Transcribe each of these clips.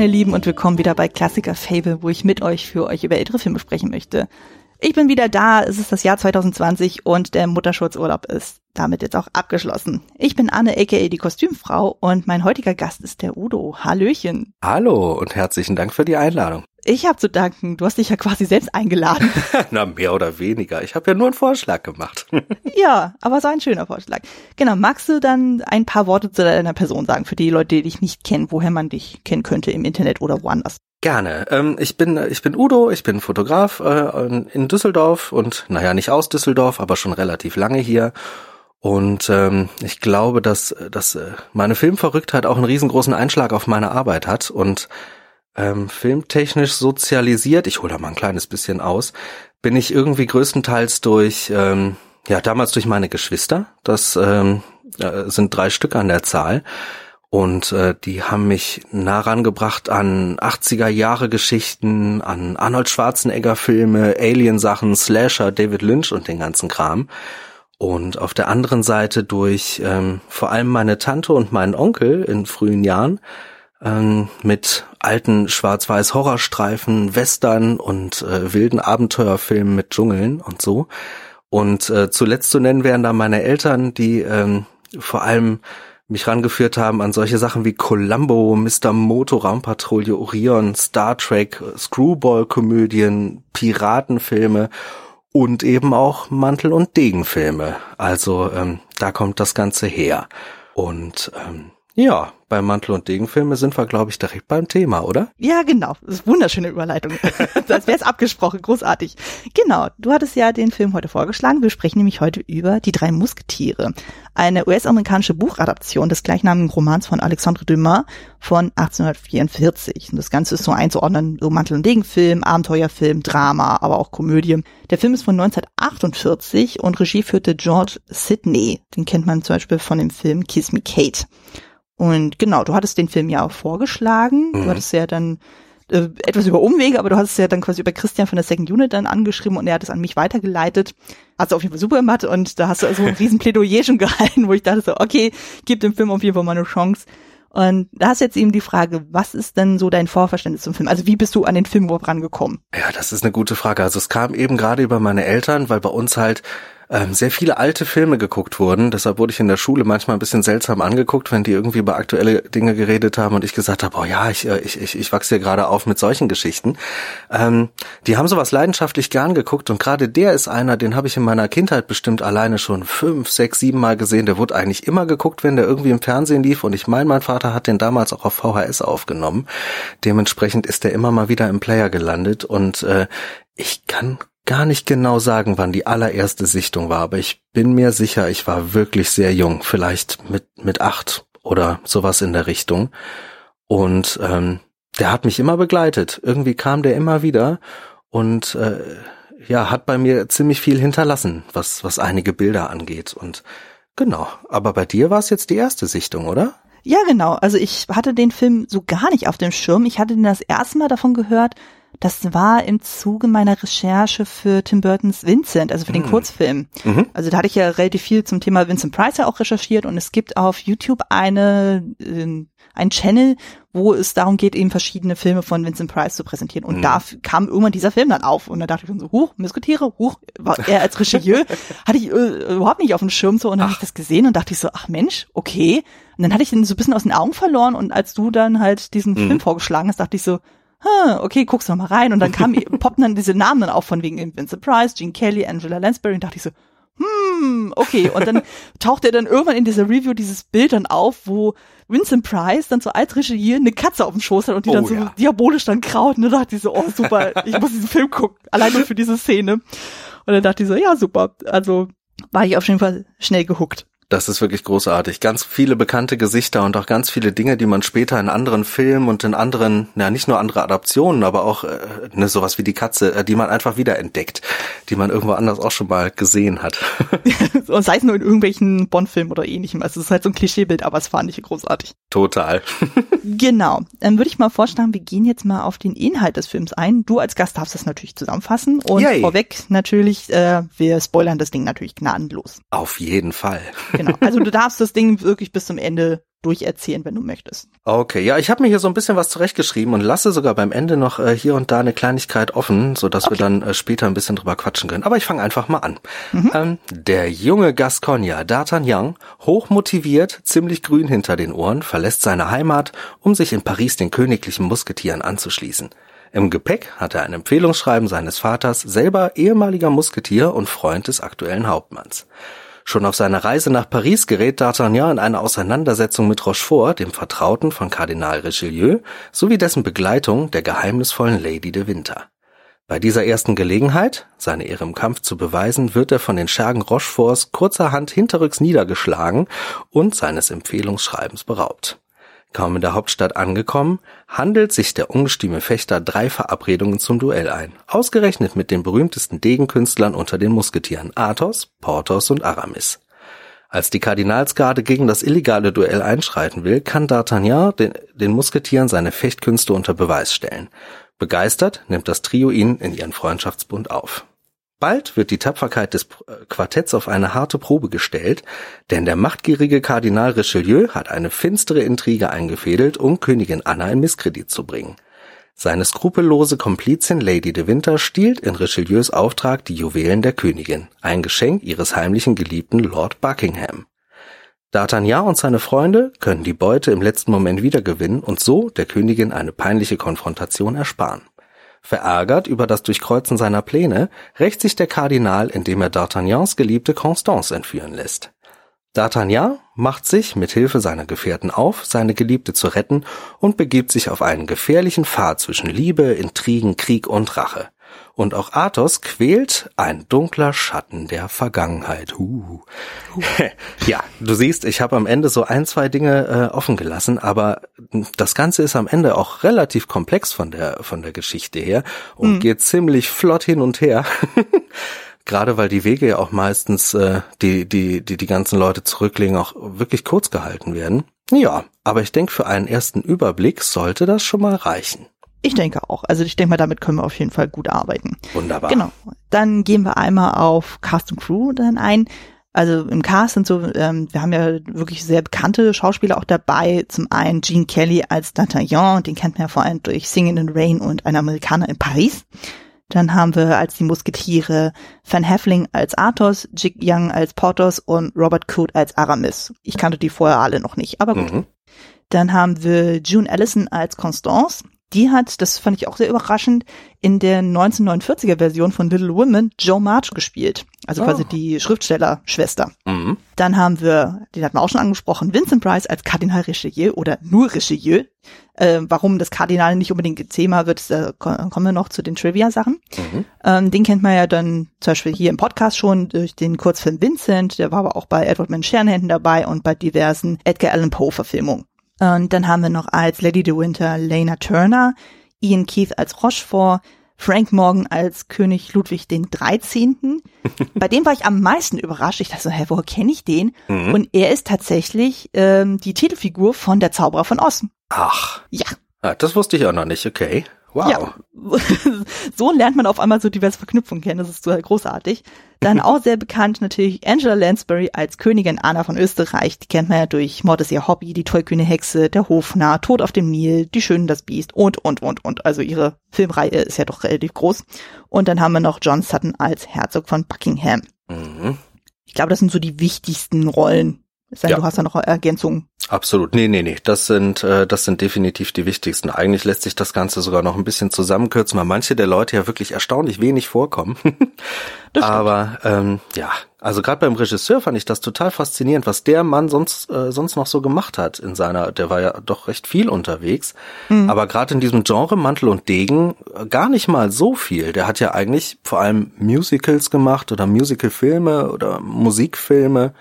Meine Lieben und willkommen wieder bei Klassiker Fable, wo ich mit euch für euch über ältere Filme sprechen möchte. Ich bin wieder da, es ist das Jahr 2020 und der Mutterschutzurlaub ist damit jetzt auch abgeschlossen. Ich bin Anne, aka die Kostümfrau und mein heutiger Gast ist der Udo. Hallöchen. Hallo und herzlichen Dank für die Einladung. Ich habe zu danken, du hast dich ja quasi selbst eingeladen. Na, mehr oder weniger. Ich habe ja nur einen Vorschlag gemacht. ja, aber so ein schöner Vorschlag. Genau, magst du dann ein paar Worte zu deiner Person sagen, für die Leute, die dich nicht kennen, woher man dich kennen könnte im Internet oder woanders? Gerne. Ähm, ich bin ich bin Udo, ich bin Fotograf äh, in Düsseldorf und naja nicht aus Düsseldorf, aber schon relativ lange hier. Und ähm, ich glaube, dass dass äh, meine Filmverrücktheit auch einen riesengroßen Einschlag auf meine Arbeit hat und ähm, filmtechnisch sozialisiert. Ich hole da mal ein kleines bisschen aus. Bin ich irgendwie größtenteils durch ähm, ja damals durch meine Geschwister. Das ähm, äh, sind drei Stück an der Zahl und äh, die haben mich nah rangebracht an 80er Jahre Geschichten, an Arnold Schwarzenegger Filme, Alien Sachen, Slasher, David Lynch und den ganzen Kram. Und auf der anderen Seite durch ähm, vor allem meine Tante und meinen Onkel in frühen Jahren ähm, mit alten schwarz-weiß Horrorstreifen, Western und äh, wilden Abenteuerfilmen mit Dschungeln und so. Und äh, zuletzt zu nennen wären da meine Eltern, die ähm, vor allem mich rangeführt haben an solche Sachen wie Columbo, Mr. Moto, Raumpatrouille, Orion, Star Trek, Screwball-Komödien, Piratenfilme und eben auch Mantel- und Degenfilme. Also ähm, da kommt das Ganze her. Und ähm, ja, bei Mantel- und Degenfilme sind wir, glaube ich, direkt beim Thema, oder? Ja, genau. Das ist wunderschöne Überleitung. das wäre es abgesprochen. Großartig. Genau. Du hattest ja den Film heute vorgeschlagen. Wir sprechen nämlich heute über Die drei Musketiere. Eine US-amerikanische Buchadaption des gleichnamigen Romans von Alexandre Dumas von 1844. Und das Ganze ist so einzuordnen, so Mantel- und Degenfilm, Abenteuerfilm, Drama, aber auch Komödie. Der Film ist von 1948 und Regie führte George Sidney. Den kennt man zum Beispiel von dem Film Kiss Me Kate. Und genau, du hattest den Film ja auch vorgeschlagen. Mhm. Du hattest ja dann äh, etwas über Umwege, aber du hast es ja dann quasi über Christian von der Second Unit dann angeschrieben und er hat es an mich weitergeleitet. Hast du auf jeden Fall super gemacht und da hast du also ein riesen Plädoyer schon gehalten, wo ich dachte so, okay, gib dem Film auf jeden Fall mal eine Chance. Und da hast jetzt eben die Frage, was ist denn so dein Vorverständnis zum Film? Also wie bist du an den Film überhaupt rangekommen? Ja, das ist eine gute Frage. Also es kam eben gerade über meine Eltern, weil bei uns halt ähm, sehr viele alte Filme geguckt wurden. Deshalb wurde ich in der Schule manchmal ein bisschen seltsam angeguckt, wenn die irgendwie über aktuelle Dinge geredet haben und ich gesagt habe, oh ja, ich, äh, ich, ich, ich wachse hier gerade auf mit solchen Geschichten. Ähm, die haben sowas leidenschaftlich gern geguckt und gerade der ist einer, den habe ich in meiner Kindheit bestimmt alleine schon fünf, sechs, sieben Mal gesehen. Der wurde eigentlich immer geguckt, wenn der irgendwie im Fernsehen lief und ich meine, mein Vater hat den damals auch auf VHS aufgenommen. Dementsprechend ist der immer mal wieder im Player gelandet und äh, ich kann gar nicht genau sagen, wann die allererste Sichtung war, aber ich bin mir sicher, ich war wirklich sehr jung, vielleicht mit, mit acht oder sowas in der Richtung. Und ähm, der hat mich immer begleitet. Irgendwie kam der immer wieder und äh, ja, hat bei mir ziemlich viel hinterlassen, was, was einige Bilder angeht. Und genau, aber bei dir war es jetzt die erste Sichtung, oder? Ja, genau. Also ich hatte den Film so gar nicht auf dem Schirm. Ich hatte den das erste Mal davon gehört, das war im Zuge meiner Recherche für Tim Burtons Vincent, also für den mhm. Kurzfilm. Mhm. Also da hatte ich ja relativ viel zum Thema Vincent Price ja auch recherchiert und es gibt auf YouTube eine, äh, ein Channel, wo es darum geht, eben verschiedene Filme von Vincent Price zu präsentieren. Und mhm. da kam irgendwann dieser Film dann auf. Und da dachte ich dann so, huch, Musketiere, huch, war er als Regisseur, hatte ich äh, überhaupt nicht auf dem Schirm so. Und dann habe ich das gesehen und dachte ich so, ach Mensch, okay. Und dann hatte ich den so ein bisschen aus den Augen verloren. Und als du dann halt diesen mhm. Film vorgeschlagen hast, dachte ich so, okay, guckst du mal rein. Und dann kam, poppten dann diese Namen dann auch von wegen Vincent Price, Gene Kelly, Angela Lansbury und dachte ich so, hm, okay. Und dann taucht er dann irgendwann in dieser Review dieses Bild dann auf, wo Vincent Price dann so als Regier eine Katze auf dem Schoß hat und die oh, dann so ja. diabolisch dann kraut. Und dann dachte ich so, oh super, ich muss diesen Film gucken, alleine für diese Szene. Und dann dachte ich so, ja super. Also war ich auf jeden Fall schnell gehuckt. Das ist wirklich großartig. Ganz viele bekannte Gesichter und auch ganz viele Dinge, die man später in anderen Filmen und in anderen, ja nicht nur andere Adaptionen, aber auch äh, ne, sowas wie die Katze, äh, die man einfach wieder entdeckt, die man irgendwo anders auch schon mal gesehen hat. und sei es nur in irgendwelchen Bond-Filmen oder ähnlichem. Also es ist halt so ein Klischeebild, aber es fand ich großartig. Total. genau. Dann würde ich mal vorschlagen, wir gehen jetzt mal auf den Inhalt des Films ein. Du als Gast darfst das natürlich zusammenfassen und Yay. vorweg natürlich, äh, wir spoilern das Ding natürlich gnadenlos. Auf jeden Fall. Genau. Also du darfst das Ding wirklich bis zum Ende durcherzählen, wenn du möchtest. Okay, ja, ich habe mir hier so ein bisschen was zurechtgeschrieben und lasse sogar beim Ende noch äh, hier und da eine Kleinigkeit offen, so dass okay. wir dann äh, später ein bisschen drüber quatschen können. Aber ich fange einfach mal an. Mhm. Ähm, der junge Gasconia D'Artagnan, hochmotiviert, ziemlich grün hinter den Ohren, verlässt seine Heimat, um sich in Paris den königlichen Musketieren anzuschließen. Im Gepäck hat er ein Empfehlungsschreiben seines Vaters, selber ehemaliger Musketier und Freund des aktuellen Hauptmanns. Schon auf seiner Reise nach Paris gerät D'Artagnan in eine Auseinandersetzung mit Rochefort, dem Vertrauten von Kardinal Richelieu, sowie dessen Begleitung der geheimnisvollen Lady de Winter. Bei dieser ersten Gelegenheit, seine Ehre im Kampf zu beweisen, wird er von den Schergen Rocheforts kurzerhand hinterrücks niedergeschlagen und seines Empfehlungsschreibens beraubt. Kaum in der Hauptstadt angekommen, handelt sich der ungestüme Fechter drei Verabredungen zum Duell ein, ausgerechnet mit den berühmtesten Degenkünstlern unter den Musketieren Athos, Porthos und Aramis. Als die Kardinalsgarde gegen das illegale Duell einschreiten will, kann D'Artagnan den, den Musketieren seine Fechtkünste unter Beweis stellen. Begeistert nimmt das Trio ihn in ihren Freundschaftsbund auf. Bald wird die Tapferkeit des äh, Quartetts auf eine harte Probe gestellt, denn der machtgierige Kardinal Richelieu hat eine finstere Intrige eingefädelt, um Königin Anna in Misskredit zu bringen. Seine skrupellose Komplizin Lady de Winter stiehlt in Richelieus Auftrag die Juwelen der Königin, ein Geschenk ihres heimlichen Geliebten Lord Buckingham. D'Artagnan und seine Freunde können die Beute im letzten Moment wiedergewinnen und so der Königin eine peinliche Konfrontation ersparen. Verärgert über das Durchkreuzen seiner Pläne, rächt sich der Kardinal, indem er D'Artagnans geliebte Constance entführen lässt. D'Artagnan macht sich mit Hilfe seiner Gefährten auf, seine Geliebte zu retten und begibt sich auf einen gefährlichen Pfad zwischen Liebe, Intrigen, Krieg und Rache. Und auch Athos quält ein dunkler Schatten der Vergangenheit. Uh. ja, du siehst, ich habe am Ende so ein, zwei Dinge äh, offen gelassen, aber das Ganze ist am Ende auch relativ komplex von der von der Geschichte her und mhm. geht ziemlich flott hin und her. Gerade weil die Wege ja auch meistens, äh, die, die, die die ganzen Leute zurücklegen, auch wirklich kurz gehalten werden. Ja, aber ich denke, für einen ersten Überblick sollte das schon mal reichen. Ich denke auch. Also ich denke mal, damit können wir auf jeden Fall gut arbeiten. Wunderbar. Genau. Dann gehen wir einmal auf Cast und Crew dann ein. Also im Cast sind so, ähm, wir haben ja wirklich sehr bekannte Schauspieler auch dabei. Zum einen Gene Kelly als D'Artagnan, den kennt man ja vor allem durch Singing in the Rain und ein Amerikaner in Paris. Dann haben wir als die Musketiere Van Heffling als Athos, Jig Young als Porthos und Robert Coote als Aramis. Ich kannte die vorher alle noch nicht, aber gut. Mhm. Dann haben wir June Allison als Constance, die hat, das fand ich auch sehr überraschend, in der 1949er Version von Little Women Joe March gespielt. Also oh. quasi die Schriftstellerschwester. Mhm. Dann haben wir, den hatten wir auch schon angesprochen, Vincent Price als Kardinal Richelieu oder nur Richelieu. Äh, warum das Kardinal nicht unbedingt Thema wird, da kommen wir noch zu den Trivia-Sachen. Mhm. Ähm, den kennt man ja dann zum Beispiel hier im Podcast schon durch den Kurzfilm Vincent, der war aber auch bei Edward Man Scherenhänden dabei und bei diversen Edgar Allan Poe-Verfilmungen. Und dann haben wir noch als Lady de Winter Lena Turner, Ian Keith als Rochefort, Frank Morgan als König Ludwig den 13. Bei dem war ich am meisten überrascht. Ich dachte so, hä, woher kenne ich den? Mhm. Und er ist tatsächlich ähm, die Titelfigur von Der Zauberer von Osten. Ach. Ja. Ah, das wusste ich auch noch nicht, okay. Wow. Ja, so lernt man auf einmal so diverse Verknüpfungen kennen. Das ist so großartig. Dann auch sehr bekannt natürlich Angela Lansbury als Königin Anna von Österreich. Die kennt man ja durch Mord ist ihr Hobby, die tollkühne Hexe, der Hofnarr, Tod auf dem Nil, die Schönen, das Biest und, und, und, und. Also ihre Filmreihe ist ja doch relativ groß. Und dann haben wir noch John Sutton als Herzog von Buckingham. Mhm. Ich glaube, das sind so die wichtigsten Rollen. Sei ja. du hast da noch Ergänzungen. Absolut. Nee, nee, nee. Das sind, äh, das sind definitiv die wichtigsten. Eigentlich lässt sich das Ganze sogar noch ein bisschen zusammenkürzen, weil manche der Leute ja wirklich erstaunlich wenig vorkommen. Aber ähm, ja, also gerade beim Regisseur fand ich das total faszinierend, was der Mann sonst äh, sonst noch so gemacht hat in seiner, der war ja doch recht viel unterwegs, mhm. aber gerade in diesem Genre Mantel und Degen äh, gar nicht mal so viel. Der hat ja eigentlich vor allem Musicals gemacht oder Musicalfilme oder Musikfilme.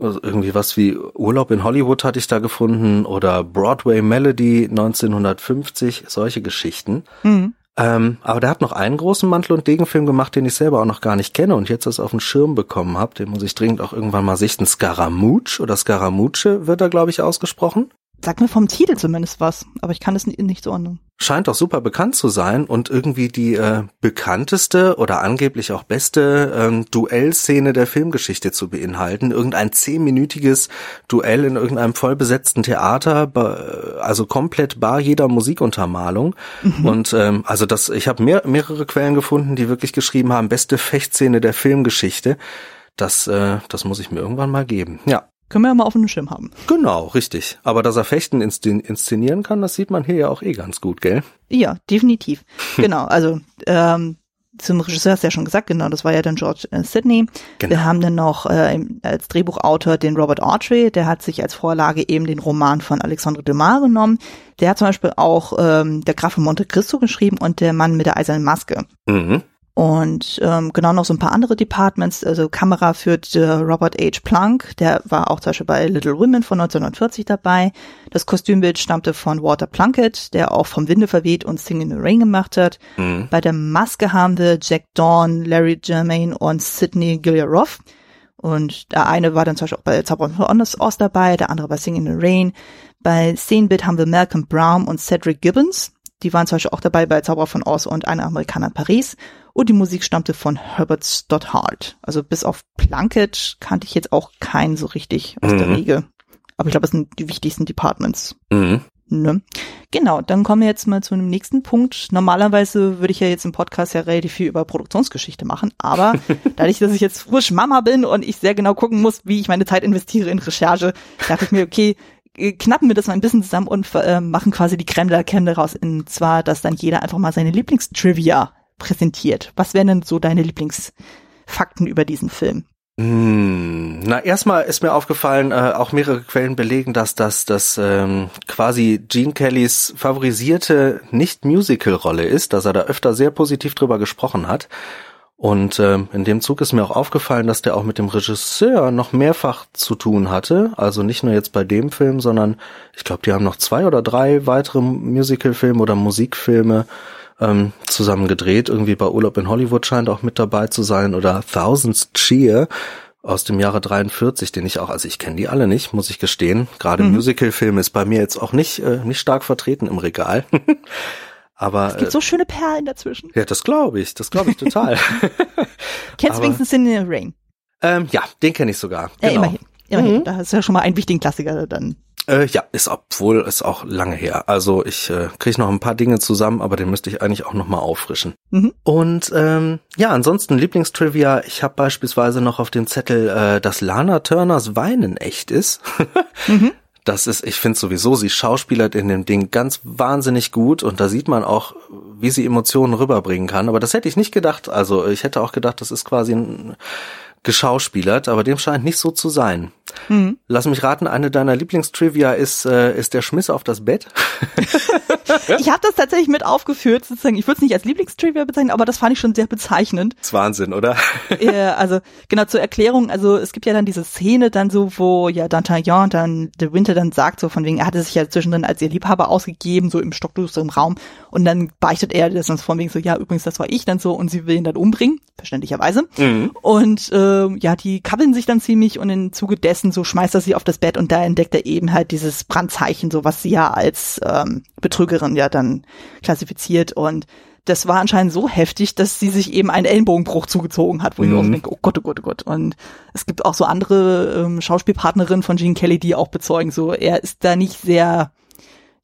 Also irgendwie was wie Urlaub in Hollywood hatte ich da gefunden oder Broadway Melody 1950, solche Geschichten. Mhm. Ähm, aber der hat noch einen großen Mantel- und Degenfilm gemacht, den ich selber auch noch gar nicht kenne und jetzt das auf den Schirm bekommen habe. Den muss ich dringend auch irgendwann mal sichten. Scaramouche oder Scaramucci wird da, glaube ich, ausgesprochen. Sag mir vom Titel zumindest was, aber ich kann es nicht, nicht zuordnen. Scheint doch super bekannt zu sein und irgendwie die äh, bekannteste oder angeblich auch beste ähm, Duellszene der Filmgeschichte zu beinhalten. Irgendein zehnminütiges Duell in irgendeinem vollbesetzten Theater, also komplett bar jeder Musikuntermalung. Mhm. Und ähm, also das, ich habe mehr, mehrere Quellen gefunden, die wirklich geschrieben haben, beste Fechtszene der Filmgeschichte. Das, äh, das muss ich mir irgendwann mal geben. Ja. Können wir ja mal auf dem Schirm haben. Genau, richtig. Aber dass er Fechten inszenieren kann, das sieht man hier ja auch eh ganz gut, gell? Ja, definitiv. genau, also ähm, zum Regisseur hast du ja schon gesagt, genau, das war ja dann George äh, Sidney. Genau. Wir haben dann noch äh, als Drehbuchautor den Robert Autry, der hat sich als Vorlage eben den Roman von Alexandre Dumas genommen. Der hat zum Beispiel auch ähm, Der Graf von Monte Cristo geschrieben und Der Mann mit der eisernen Maske. Mhm. Und ähm, genau noch so ein paar andere Departments. Also Kamera führt äh, Robert H. Plunk, der war auch zum Beispiel bei Little Women von 1940 dabei. Das Kostümbild stammte von Walter Plunkett, der auch vom Winde verweht und Sing in the Rain gemacht hat. Mhm. Bei der Maske haben wir Jack Dawn, Larry Germain und Sidney Gilliaroff. Und der eine war dann zum Beispiel auch bei Zauber von Oz dabei, der andere bei Sing in the Rain. Bei Szenenbild haben wir Malcolm Brown und Cedric Gibbons. Die waren zum Beispiel auch dabei bei Zauberer von Oz und eine Amerikaner in Paris. Und die Musik stammte von Herbert Stoddard. Also bis auf Plunkett kannte ich jetzt auch keinen so richtig aus mhm. der Regel. Aber ich glaube, das sind die wichtigsten Departments. Mhm. Ne? Genau, dann kommen wir jetzt mal zu einem nächsten Punkt. Normalerweise würde ich ja jetzt im Podcast ja relativ viel über Produktionsgeschichte machen, aber dadurch, dass ich jetzt frisch Mama bin und ich sehr genau gucken muss, wie ich meine Zeit investiere in Recherche, dachte ich mir, okay, äh, knappen wir das mal ein bisschen zusammen und äh, machen quasi die Creme de la Creme daraus. Und zwar, dass dann jeder einfach mal seine Lieblingstrivia präsentiert. Was wären denn so deine Lieblingsfakten über diesen Film? Hm, na, erstmal ist mir aufgefallen, äh, auch mehrere Quellen belegen, dass das dass, ähm, quasi Gene Kellys favorisierte Nicht-Musical-Rolle ist, dass er da öfter sehr positiv drüber gesprochen hat. Und ähm, in dem Zug ist mir auch aufgefallen, dass der auch mit dem Regisseur noch mehrfach zu tun hatte. Also nicht nur jetzt bei dem Film, sondern ich glaube, die haben noch zwei oder drei weitere Musicalfilme oder Musikfilme ähm, zusammen gedreht. Irgendwie bei Urlaub in Hollywood scheint auch mit dabei zu sein oder Thousands Cheer aus dem Jahre 43, den ich auch, also ich kenne die alle nicht, muss ich gestehen. Gerade mhm. Musicalfilm ist bei mir jetzt auch nicht äh, nicht stark vertreten im Regal. Aber es gibt so schöne Perlen dazwischen. Ja, das glaube ich, das glaube ich total. Kennst du wenigstens in the Rain? Ähm, ja, den kenne ich sogar. Ja, genau. immerhin. Immerhin. Mhm. Da ist ja schon mal ein wichtigen Klassiker dann. Äh, ja, ist obwohl ist auch lange her. Also ich äh, kriege noch ein paar Dinge zusammen, aber den müsste ich eigentlich auch noch mal auffrischen. Mhm. Und ähm, ja, ansonsten Lieblingstrivia. Ich habe beispielsweise noch auf dem Zettel, äh, dass Lana Turners Weinen echt ist. mhm das ist, ich finde sowieso, sie schauspielert in dem Ding ganz wahnsinnig gut und da sieht man auch, wie sie Emotionen rüberbringen kann. Aber das hätte ich nicht gedacht. Also ich hätte auch gedacht, das ist quasi ein geschauspielert, aber dem scheint nicht so zu sein. Mhm. Lass mich raten, eine deiner Lieblingstrivia ist, äh, ist der Schmiss auf das Bett. ich habe das tatsächlich mit aufgeführt, sozusagen. Ich würde es nicht als Lieblingstrivia bezeichnen, aber das fand ich schon sehr bezeichnend. Das ist Wahnsinn, oder? ja, also genau zur Erklärung, also es gibt ja dann diese Szene dann so, wo ja D'Artagnan dann De Winter dann sagt so von wegen, er hatte sich ja zwischendrin als ihr Liebhaber ausgegeben, so im stockdusteren Raum und dann beichtet er das dann von wegen so, ja übrigens, das war ich dann so und sie will ihn dann umbringen, verständlicherweise. Mhm. Und äh, ja, die kabbeln sich dann ziemlich und im Zuge dessen so schmeißt er sie auf das Bett und da entdeckt er eben halt dieses Brandzeichen, so was sie ja als ähm, Betrügerin ja dann klassifiziert und das war anscheinend so heftig, dass sie sich eben einen Ellenbogenbruch zugezogen hat, wo mhm. ich auch denke, oh Gott, oh Gott, oh Gott. Und es gibt auch so andere ähm, Schauspielpartnerinnen von Gene Kelly, die auch bezeugen, so er ist da nicht sehr,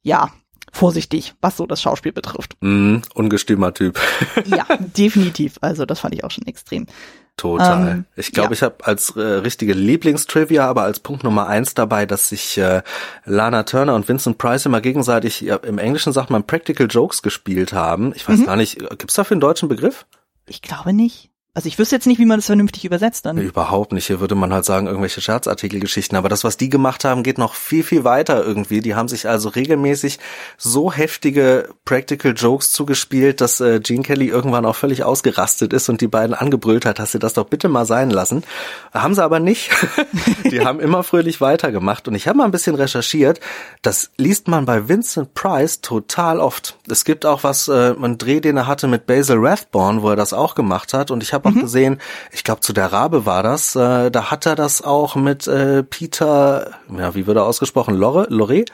ja, vorsichtig, was so das Schauspiel betrifft. Mm, ungestümer Typ. ja, definitiv. Also das fand ich auch schon extrem. Total. Ähm, ich glaube, ja. ich habe als äh, richtige Lieblingstrivia, aber als Punkt Nummer eins dabei, dass sich äh, Lana Turner und Vincent Price immer gegenseitig, ja, im Englischen sagt man Practical Jokes gespielt haben. Ich weiß mhm. gar nicht, gibt's dafür einen deutschen Begriff? Ich glaube nicht. Also ich wüsste jetzt nicht, wie man das vernünftig übersetzt dann. Überhaupt nicht. Hier würde man halt sagen, irgendwelche Scherzartikelgeschichten. Aber das, was die gemacht haben, geht noch viel, viel weiter irgendwie. Die haben sich also regelmäßig so heftige Practical Jokes zugespielt, dass äh, Gene Kelly irgendwann auch völlig ausgerastet ist und die beiden angebrüllt hat, dass sie das doch bitte mal sein lassen. Haben sie aber nicht. die haben immer fröhlich weitergemacht. Und ich habe mal ein bisschen recherchiert. Das liest man bei Vincent Price total oft. Es gibt auch was, äh, einen Dreh, den er hatte mit Basil Rathbone, wo er das auch gemacht hat. Und ich habe habe mhm. auch gesehen, ich glaube zu der Rabe war das, äh, da hat er das auch mit äh, Peter, ja, wie wird er ausgesprochen, Lore, Lore?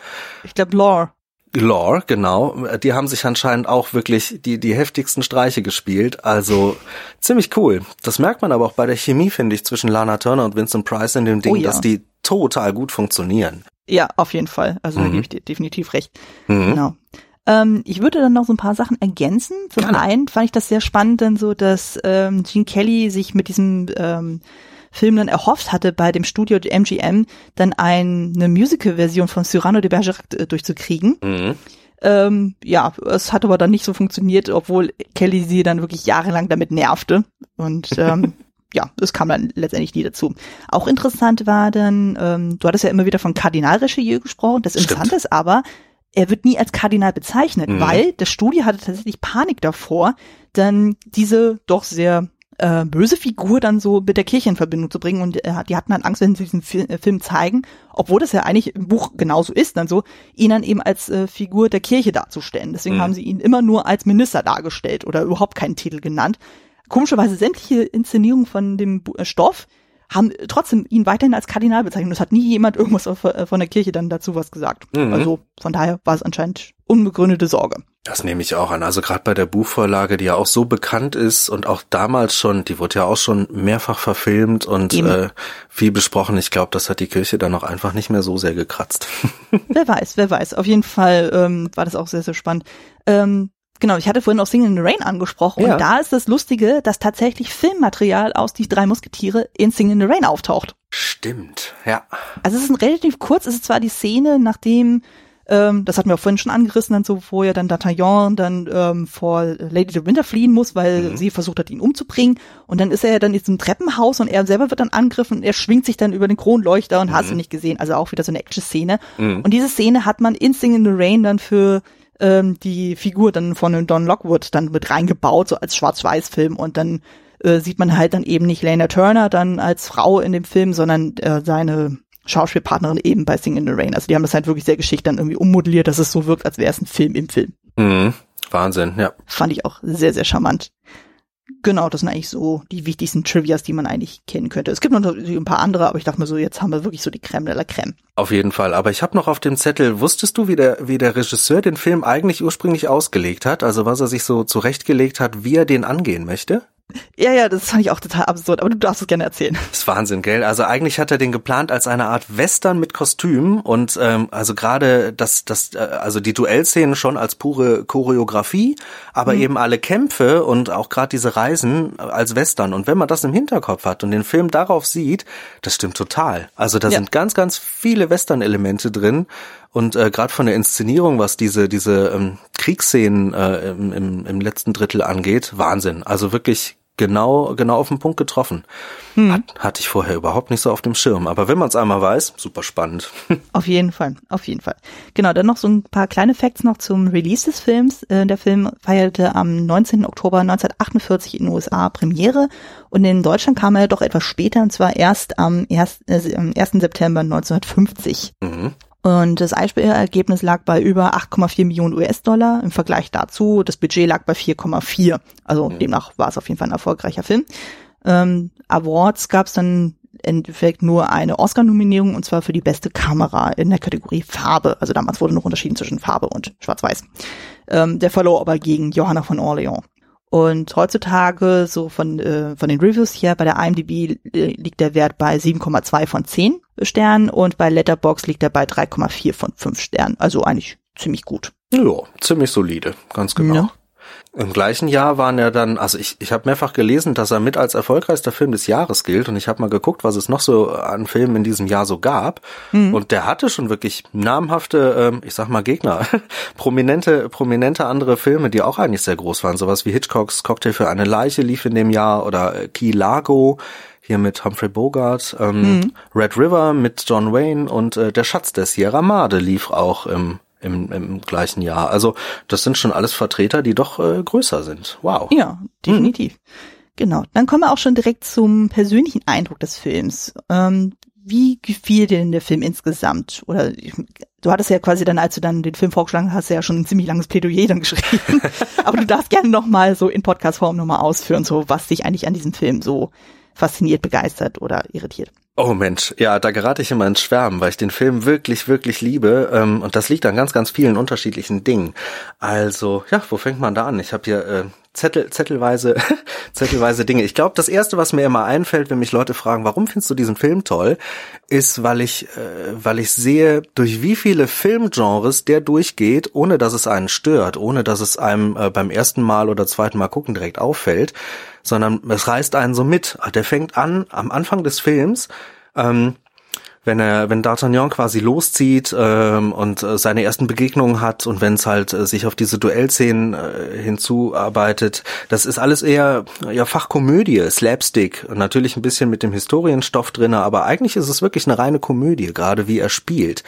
Ich glaube Lore. Lore, genau. Die haben sich anscheinend auch wirklich die, die heftigsten Streiche gespielt. Also ziemlich cool. Das merkt man aber auch bei der Chemie, finde ich, zwischen Lana Turner und Vincent Price in dem Ding, oh ja. dass die total gut funktionieren. Ja, auf jeden Fall. Also mhm. da gebe ich dir definitiv recht. Mhm. Genau. Ähm, ich würde dann noch so ein paar Sachen ergänzen. Zum Gerne. einen fand ich das sehr spannend, dann so, dass ähm, Gene Kelly sich mit diesem ähm, Film dann erhofft hatte, bei dem Studio MGM dann ein, eine Musical-Version von Cyrano de Bergerac äh, durchzukriegen. Mhm. Ähm, ja, es hat aber dann nicht so funktioniert, obwohl Kelly sie dann wirklich jahrelang damit nervte. Und ähm, ja, es kam dann letztendlich nie dazu. Auch interessant war dann, ähm, du hattest ja immer wieder von Kardinal Richelieu gesprochen. Das Interessante ist aber, er wird nie als Kardinal bezeichnet, mhm. weil das Studio hatte tatsächlich Panik davor, dann diese doch sehr äh, böse Figur dann so mit der Kirche in Verbindung zu bringen und äh, die hatten dann Angst, wenn sie diesen Fi äh, Film zeigen, obwohl das ja eigentlich im Buch genauso ist, dann so, ihn dann eben als äh, Figur der Kirche darzustellen. Deswegen mhm. haben sie ihn immer nur als Minister dargestellt oder überhaupt keinen Titel genannt. Komischerweise sämtliche Inszenierungen von dem äh, Stoff haben trotzdem ihn weiterhin als Kardinal bezeichnet. Es hat nie jemand irgendwas äh, von der Kirche dann dazu was gesagt. Mhm. Also von daher war es anscheinend unbegründete Sorge. Das nehme ich auch an. Also gerade bei der Buchvorlage, die ja auch so bekannt ist und auch damals schon, die wurde ja auch schon mehrfach verfilmt und äh, viel besprochen. Ich glaube, das hat die Kirche dann auch einfach nicht mehr so sehr gekratzt. wer weiß, wer weiß. Auf jeden Fall ähm, war das auch sehr, sehr spannend. Ähm, Genau, ich hatte vorhin auch Singing in the Rain angesprochen ja. und da ist das Lustige, dass tatsächlich Filmmaterial aus die drei Musketiere in Singing in the Rain auftaucht. Stimmt, ja. Also es ist ein relativ kurz, es ist zwar die Szene, nachdem ähm, das hatten wir auch vorhin schon angerissen, dann so, wo ja dann D'Artagnan dann ähm, vor Lady de Winter fliehen muss, weil mhm. sie versucht hat, ihn umzubringen. Und dann ist er ja dann in diesem Treppenhaus und er selber wird dann angegriffen und er schwingt sich dann über den Kronleuchter und mhm. hast du nicht gesehen. Also auch wieder so eine Action-Szene. Mhm. Und diese Szene hat man in Sing in the Rain dann für ähm, die Figur dann von Don Lockwood dann mit reingebaut, so als Schwarz-Weiß-Film und dann äh, sieht man halt dann eben nicht Lena Turner dann als Frau in dem Film, sondern äh, seine Schauspielpartnerin eben bei Sing in the Rain. Also die haben das halt wirklich sehr geschickt dann irgendwie ummodelliert, dass es so wirkt, als wäre es ein Film im Film. Mhm. Wahnsinn, ja. Fand ich auch sehr, sehr charmant. Genau, das sind eigentlich so die wichtigsten Trivias, die man eigentlich kennen könnte. Es gibt noch ein paar andere, aber ich dachte mir so, jetzt haben wir wirklich so die Creme de la Creme. Auf jeden Fall. Aber ich habe noch auf dem Zettel, wusstest du, wie der, wie der Regisseur den Film eigentlich ursprünglich ausgelegt hat? Also was er sich so zurechtgelegt hat, wie er den angehen möchte? Ja, ja, das fand ich auch total absurd, aber du darfst es gerne erzählen. Das ist Wahnsinn, gell? Also eigentlich hat er den geplant als eine Art Western mit Kostüm und ähm, also gerade das, das, äh, also die Duellszenen schon als pure Choreografie, aber mhm. eben alle Kämpfe und auch gerade diese Reisen als Western. Und wenn man das im Hinterkopf hat und den Film darauf sieht, das stimmt total. Also da ja. sind ganz, ganz viele Western-Elemente drin und äh, gerade von der Inszenierung, was diese diese ähm, Kriegsszenen äh, im, im, im letzten Drittel angeht, Wahnsinn. Also wirklich genau, genau auf den Punkt getroffen. Hm. Hat, hatte ich vorher überhaupt nicht so auf dem Schirm. Aber wenn man es einmal weiß, super spannend. Auf jeden Fall, auf jeden Fall. Genau, dann noch so ein paar kleine Facts noch zum Release des Films. Äh, der Film feierte am 19. Oktober 1948 in den USA Premiere und in Deutschland kam er doch etwas später, und zwar erst am 1. Äh, 1. September 1950. Mhm. Und das Einspielergebnis lag bei über 8,4 Millionen US-Dollar. Im Vergleich dazu, das Budget lag bei 4,4. Also mhm. demnach war es auf jeden Fall ein erfolgreicher Film. Ähm, Awards gab es dann im Endeffekt nur eine Oscar-Nominierung und zwar für die beste Kamera in der Kategorie Farbe. Also damals wurde noch unterschieden zwischen Farbe und Schwarz-Weiß. Ähm, der verlor aber gegen Johanna von Orleans. Und heutzutage, so von, äh, von den Reviews hier, bei der IMDb äh, liegt der Wert bei 7,2 von 10 Sternen und bei Letterbox liegt er bei 3,4 von 5 Sternen. Also eigentlich ziemlich gut. Ja, ziemlich solide, ganz genau. Ja. Im gleichen Jahr waren ja dann, also ich, ich habe mehrfach gelesen, dass er mit als erfolgreichster Film des Jahres gilt und ich habe mal geguckt, was es noch so an Filmen in diesem Jahr so gab mhm. und der hatte schon wirklich namhafte, ähm, ich sag mal Gegner, prominente, prominente andere Filme, die auch eigentlich sehr groß waren, sowas wie Hitchcocks Cocktail für eine Leiche lief in dem Jahr oder Key Largo, hier mit Humphrey Bogart, ähm, mhm. Red River mit John Wayne und äh, Der Schatz der Sierra Made lief auch im im, im gleichen Jahr. Also das sind schon alles Vertreter, die doch äh, größer sind. Wow. Ja, definitiv. Hm. Genau. Dann kommen wir auch schon direkt zum persönlichen Eindruck des Films. Ähm, wie gefiel dir denn der Film insgesamt? Oder du hattest ja quasi dann, als du dann den Film vorgeschlagen hast, ja schon ein ziemlich langes Plädoyer dann geschrieben. Aber du darfst gerne nochmal so in Podcast-Form nochmal ausführen, so was dich eigentlich an diesem Film so fasziniert, begeistert oder irritiert. Oh Mensch, ja, da gerate ich immer ins Schwärmen, weil ich den Film wirklich, wirklich liebe. Ähm, und das liegt an ganz, ganz vielen unterschiedlichen Dingen. Also, ja, wo fängt man da an? Ich habe hier äh, Zettel, zettelweise, zettelweise Dinge. Ich glaube, das erste, was mir immer einfällt, wenn mich Leute fragen, warum findest du diesen Film toll, ist, weil ich, äh, weil ich sehe, durch wie viele Filmgenres der durchgeht, ohne dass es einen stört, ohne dass es einem äh, beim ersten Mal oder zweiten Mal gucken direkt auffällt sondern es reißt einen so mit. Der fängt an am Anfang des Films, ähm, wenn er, wenn D'Artagnan quasi loszieht ähm, und äh, seine ersten Begegnungen hat und wenn es halt äh, sich auf diese Duellszenen äh, hinzuarbeitet, das ist alles eher ja Fachkomödie, Slapstick, natürlich ein bisschen mit dem Historienstoff drinne, aber eigentlich ist es wirklich eine reine Komödie, gerade wie er spielt.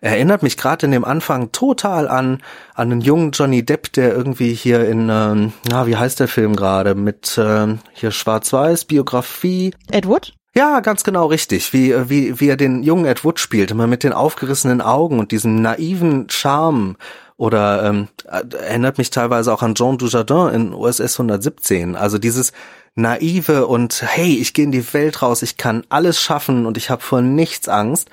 Erinnert mich gerade in dem Anfang total an an einen jungen Johnny Depp, der irgendwie hier in ähm, na wie heißt der Film gerade? Mit ähm, hier Schwarz-Weiß Biografie Ed Wood? Ja, ganz genau richtig, wie wie wie er den jungen Ed Wood spielt, immer mit den aufgerissenen Augen und diesem naiven Charme oder ähm, erinnert mich teilweise auch an Jean Dujardin in USS 117. Also dieses naive und hey, ich gehe in die Welt raus, ich kann alles schaffen und ich habe vor nichts Angst.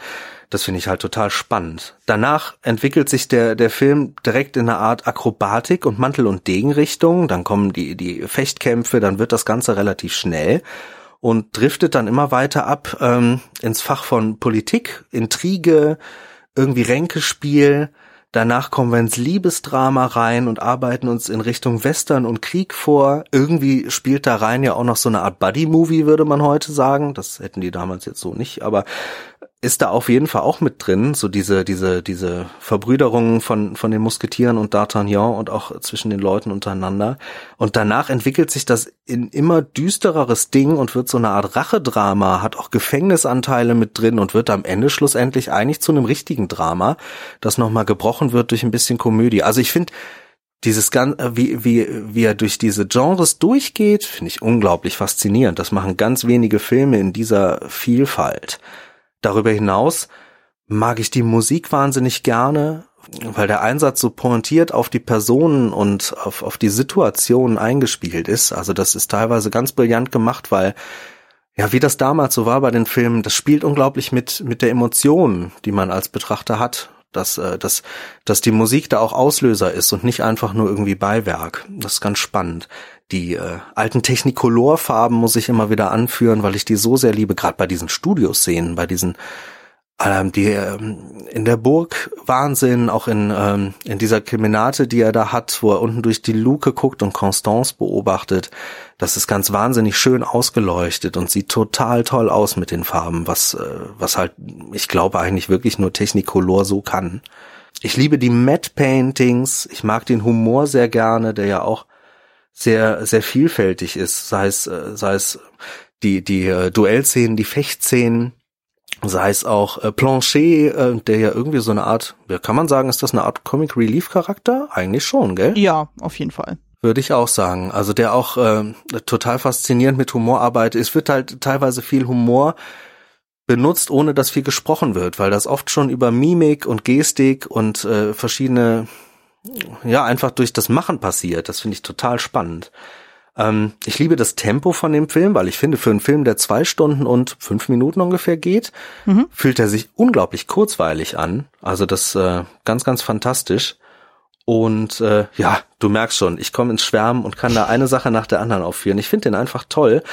Das finde ich halt total spannend. Danach entwickelt sich der, der Film direkt in eine Art Akrobatik und Mantel- und Degenrichtung. Dann kommen die, die Fechtkämpfe, dann wird das Ganze relativ schnell und driftet dann immer weiter ab ähm, ins Fach von Politik, Intrige, irgendwie Ränkespiel. Danach kommen wir ins Liebesdrama rein und arbeiten uns in Richtung Western und Krieg vor. Irgendwie spielt da rein ja auch noch so eine Art Buddy-Movie, würde man heute sagen. Das hätten die damals jetzt so nicht, aber ist da auf jeden Fall auch mit drin, so diese, diese, diese Verbrüderungen von, von den Musketieren und D'Artagnan und auch zwischen den Leuten untereinander. Und danach entwickelt sich das in immer düstereres Ding und wird so eine Art Rachedrama, hat auch Gefängnisanteile mit drin und wird am Ende schlussendlich eigentlich zu einem richtigen Drama, das nochmal gebrochen wird durch ein bisschen Komödie. Also ich finde, dieses ganz, wie, wie, wie er durch diese Genres durchgeht, finde ich unglaublich faszinierend. Das machen ganz wenige Filme in dieser Vielfalt. Darüber hinaus mag ich die Musik wahnsinnig gerne, weil der Einsatz so pointiert auf die Personen und auf, auf die Situationen eingespielt ist. Also das ist teilweise ganz brillant gemacht, weil ja, wie das damals so war bei den Filmen, das spielt unglaublich mit, mit der Emotion, die man als Betrachter hat. Dass, äh, dass, dass die Musik da auch Auslöser ist und nicht einfach nur irgendwie Beiwerk. Das ist ganz spannend. Die äh, alten Technicolor-Farben muss ich immer wieder anführen, weil ich die so sehr liebe, gerade bei diesen Studioszenen, bei diesen ähm, die ähm, in der Burg Wahnsinn, auch in ähm, in dieser Kriminate, die er da hat, wo er unten durch die Luke guckt und Constance beobachtet. Das ist ganz wahnsinnig schön ausgeleuchtet und sieht total toll aus mit den Farben, was äh, was halt ich glaube eigentlich wirklich nur Technicolor so kann. Ich liebe die Matte Paintings, ich mag den Humor sehr gerne, der ja auch sehr, sehr vielfältig ist, sei es, äh, sei es die, die äh, Duellszenen, die Fechtszenen, sei es auch äh, Planchet, äh, der ja irgendwie so eine Art, ja, kann man sagen, ist das eine Art Comic Relief Charakter? Eigentlich schon, gell? Ja, auf jeden Fall. Würde ich auch sagen. Also der auch äh, total faszinierend mit Humor arbeitet. Es wird halt teilweise viel Humor benutzt, ohne dass viel gesprochen wird, weil das oft schon über Mimik und Gestik und äh, verschiedene ja, einfach durch das Machen passiert. Das finde ich total spannend. Ähm, ich liebe das Tempo von dem Film, weil ich finde, für einen Film, der zwei Stunden und fünf Minuten ungefähr geht, mhm. fühlt er sich unglaublich kurzweilig an. Also das äh, ganz, ganz fantastisch. Und äh, ja, du merkst schon, ich komme ins Schwärmen und kann da eine Sache nach der anderen aufführen. Ich finde den einfach toll,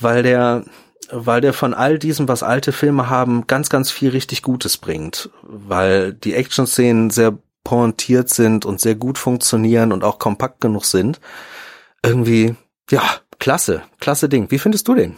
weil der weil der von all diesem, was alte Filme haben, ganz, ganz viel richtig Gutes bringt. Weil die Action-Szenen sehr pointiert sind und sehr gut funktionieren und auch kompakt genug sind. Irgendwie, ja, klasse, klasse Ding. Wie findest du den?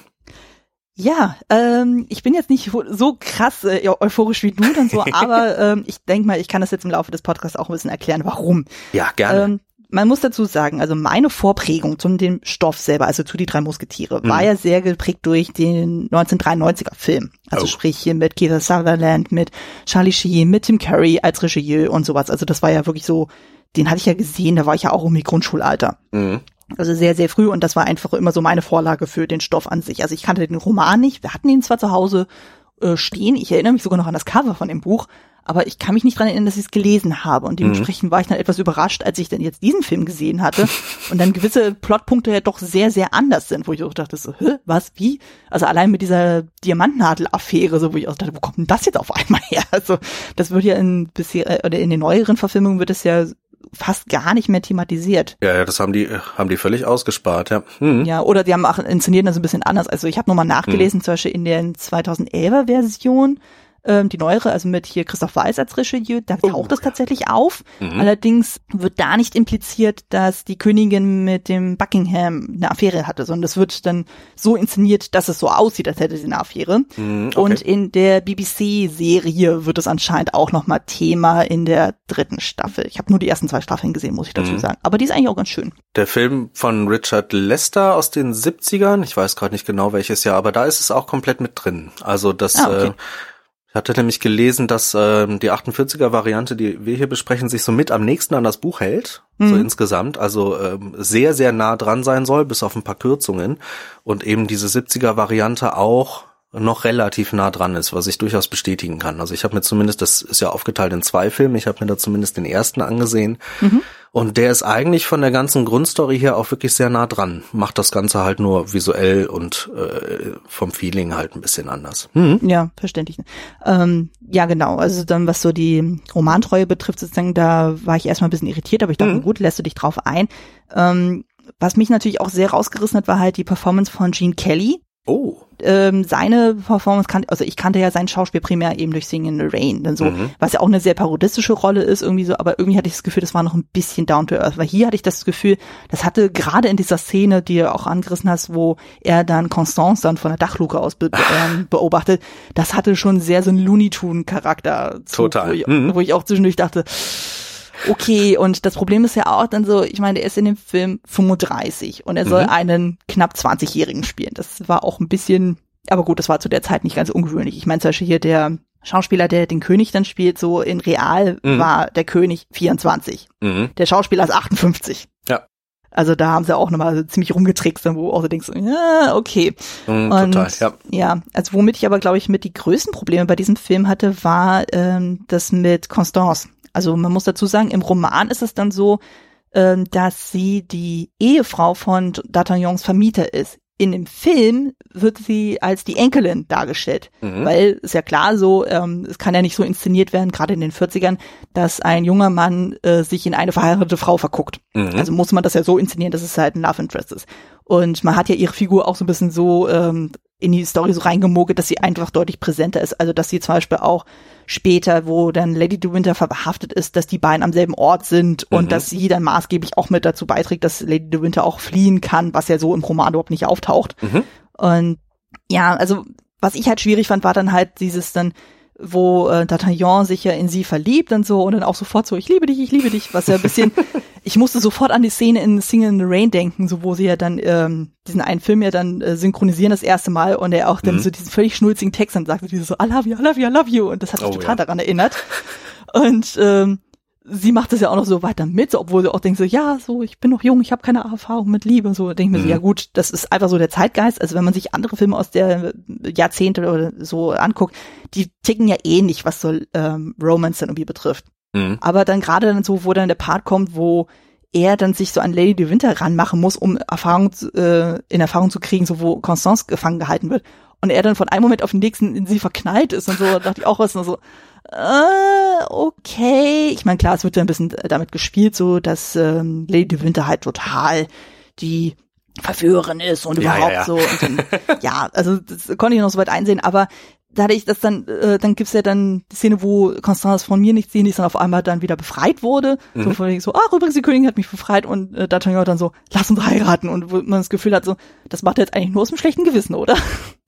Ja, ähm, ich bin jetzt nicht so krass äh, euphorisch wie du dann so, aber ähm, ich denke mal, ich kann das jetzt im Laufe des Podcasts auch ein bisschen erklären, warum. Ja, gerne. Ähm, man muss dazu sagen, also meine Vorprägung zum dem Stoff selber, also zu die drei Musketiere, mhm. war ja sehr geprägt durch den 1993er Film. Also oh. sprich hier mit Keith Sutherland, mit Charlie Sheen, mit Tim Curry als Regisseur und sowas. Also das war ja wirklich so, den hatte ich ja gesehen, da war ich ja auch im Grundschulalter. Mhm. Also sehr, sehr früh und das war einfach immer so meine Vorlage für den Stoff an sich. Also ich kannte den Roman nicht, wir hatten ihn zwar zu Hause äh, stehen. Ich erinnere mich sogar noch an das Cover von dem Buch, aber ich kann mich nicht dran erinnern, dass ich es gelesen habe. Und dementsprechend mhm. war ich dann etwas überrascht, als ich dann jetzt diesen Film gesehen hatte und dann gewisse Plotpunkte ja doch sehr, sehr anders sind, wo ich auch dachte, so, Hä, was, wie? Also allein mit dieser Diamantnadel-Affäre, so wo ich auch dachte, wo kommt denn das jetzt auf einmal her? Also das wird ja in bisher äh, oder in den neueren Verfilmungen wird es ja fast gar nicht mehr thematisiert. Ja, ja, das haben die haben die völlig ausgespart, ja. Hm. Ja, oder die haben auch inszeniert das ein bisschen anders. Also ich habe nochmal nachgelesen, hm. zum Beispiel in der 2011er Version ähm, die neuere, also mit hier Christoph Weiß als Regisseur, da oh, taucht es tatsächlich auf. Mhm. Allerdings wird da nicht impliziert, dass die Königin mit dem Buckingham eine Affäre hatte, sondern das wird dann so inszeniert, dass es so aussieht, als hätte sie eine Affäre. Mhm, okay. Und in der BBC-Serie wird es anscheinend auch nochmal Thema in der dritten Staffel. Ich habe nur die ersten zwei Staffeln gesehen, muss ich dazu mhm. sagen. Aber die ist eigentlich auch ganz schön. Der Film von Richard Lester aus den 70ern, ich weiß gerade nicht genau welches Jahr, aber da ist es auch komplett mit drin. Also das ah, okay. äh, hatte nämlich gelesen, dass ähm, die 48er Variante, die wir hier besprechen, sich so mit am nächsten an das Buch hält, mhm. so insgesamt, also ähm, sehr, sehr nah dran sein soll, bis auf ein paar Kürzungen. Und eben diese 70er Variante auch noch relativ nah dran ist, was ich durchaus bestätigen kann. Also ich habe mir zumindest, das ist ja aufgeteilt in zwei Filme, ich habe mir da zumindest den ersten angesehen. Mhm. Und der ist eigentlich von der ganzen Grundstory her auch wirklich sehr nah dran. Macht das Ganze halt nur visuell und äh, vom Feeling halt ein bisschen anders. Mhm. Ja, verständlich. Ähm, ja, genau. Also dann, was so die Romantreue betrifft, sozusagen, da war ich erstmal ein bisschen irritiert, aber ich dachte, mhm. gut, lässt du dich drauf ein. Ähm, was mich natürlich auch sehr rausgerissen hat, war halt die Performance von Gene Kelly. Oh ähm, seine Performance kannte, also ich kannte ja sein Schauspiel primär eben durch Singing in the Rain, dann so, mhm. was ja auch eine sehr parodistische Rolle ist irgendwie so, aber irgendwie hatte ich das Gefühl, das war noch ein bisschen down to earth, weil hier hatte ich das Gefühl, das hatte gerade in dieser Szene, die du auch angerissen hast, wo er dann Constance dann von der Dachluke aus be ähm, beobachtet, das hatte schon sehr so einen Looney Tune Charakter. Total. Wo ich, mhm. wo ich auch zwischendurch dachte, okay, und das Problem ist ja auch dann so, ich meine, er ist in dem Film 35 und er soll mhm. einen knapp 20-Jährigen spielen. Das war auch ein bisschen, aber gut, das war zu der Zeit nicht ganz ungewöhnlich. Ich meine, zum Beispiel hier der Schauspieler, der den König dann spielt, so in real mhm. war der König 24. Mhm. Der Schauspieler ist 58. Ja. Also da haben sie auch nochmal ziemlich rumgetrickst, wo auch so denkst, ja, okay. Mm, und total, ja. ja, also womit ich aber, glaube ich, mit die größten Probleme bei diesem Film hatte, war ähm, das mit Constance. Also man muss dazu sagen, im Roman ist es dann so, ähm, dass sie die Ehefrau von D'Artagnans Vermieter ist. In dem Film wird sie als die Enkelin dargestellt, mhm. weil ist ja klar so, ähm, es kann ja nicht so inszeniert werden, gerade in den 40ern, dass ein junger Mann äh, sich in eine verheiratete Frau verguckt. Mhm. Also muss man das ja so inszenieren, dass es halt ein Love Interest ist. Und man hat ja ihre Figur auch so ein bisschen so ähm, in die Story so reingemogelt, dass sie einfach deutlich präsenter ist. Also dass sie zum Beispiel auch später, wo dann Lady de Winter verhaftet ist, dass die beiden am selben Ort sind mhm. und dass sie dann maßgeblich auch mit dazu beiträgt, dass Lady de Winter auch fliehen kann, was ja so im Roman überhaupt nicht auftaucht. Mhm. Und ja, also was ich halt schwierig fand, war dann halt dieses dann, wo äh, D'Artagnan sich ja in sie verliebt und so und dann auch sofort so, ich liebe dich, ich liebe dich, was ja ein bisschen, ich musste sofort an die Szene in Singing in the Rain denken, so wo sie ja dann ähm, diesen einen Film ja dann äh, synchronisieren das erste Mal und er auch dann mhm. so diesen völlig schnulzigen Text dann sagt, so, so I love you, I love you, I love you und das hat mich oh, total ja. daran erinnert. Und ähm, sie macht das ja auch noch so weiter mit, so, obwohl sie auch denkt so, ja, so, ich bin noch jung, ich habe keine Erfahrung mit Liebe. So denke ich mir mhm. so, ja gut, das ist einfach so der Zeitgeist. Also wenn man sich andere Filme aus der Jahrzehnte oder so anguckt, die ticken ja ähnlich, was so ähm, Romance dann irgendwie betrifft. Mhm. Aber dann gerade dann so, wo dann der Part kommt, wo er dann sich so an Lady de Winter ranmachen muss, um Erfahrung äh, in Erfahrung zu kriegen, so wo Constance gefangen gehalten wird. Und er dann von einem Moment auf den nächsten in sie verknallt ist und so, dachte ich auch was, und so, äh, okay. Ich meine, klar, es wird ja ein bisschen damit gespielt, so dass ähm, Lady Winter halt total die Verführerin ist und ja, überhaupt ja, ja. so. Und dann, ja, also das konnte ich noch so weit einsehen, aber dadurch, dass dann, äh, dann gibt's ja dann die Szene, wo Constance von mir nicht sehen ist, dann auf einmal dann wieder befreit wurde. Mhm. So von so, ach übrigens, die Königin hat mich befreit und äh, D'Artagnan dann so, lass uns heiraten. Und wo man das Gefühl hat, so, das macht er jetzt eigentlich nur aus dem schlechten Gewissen, oder?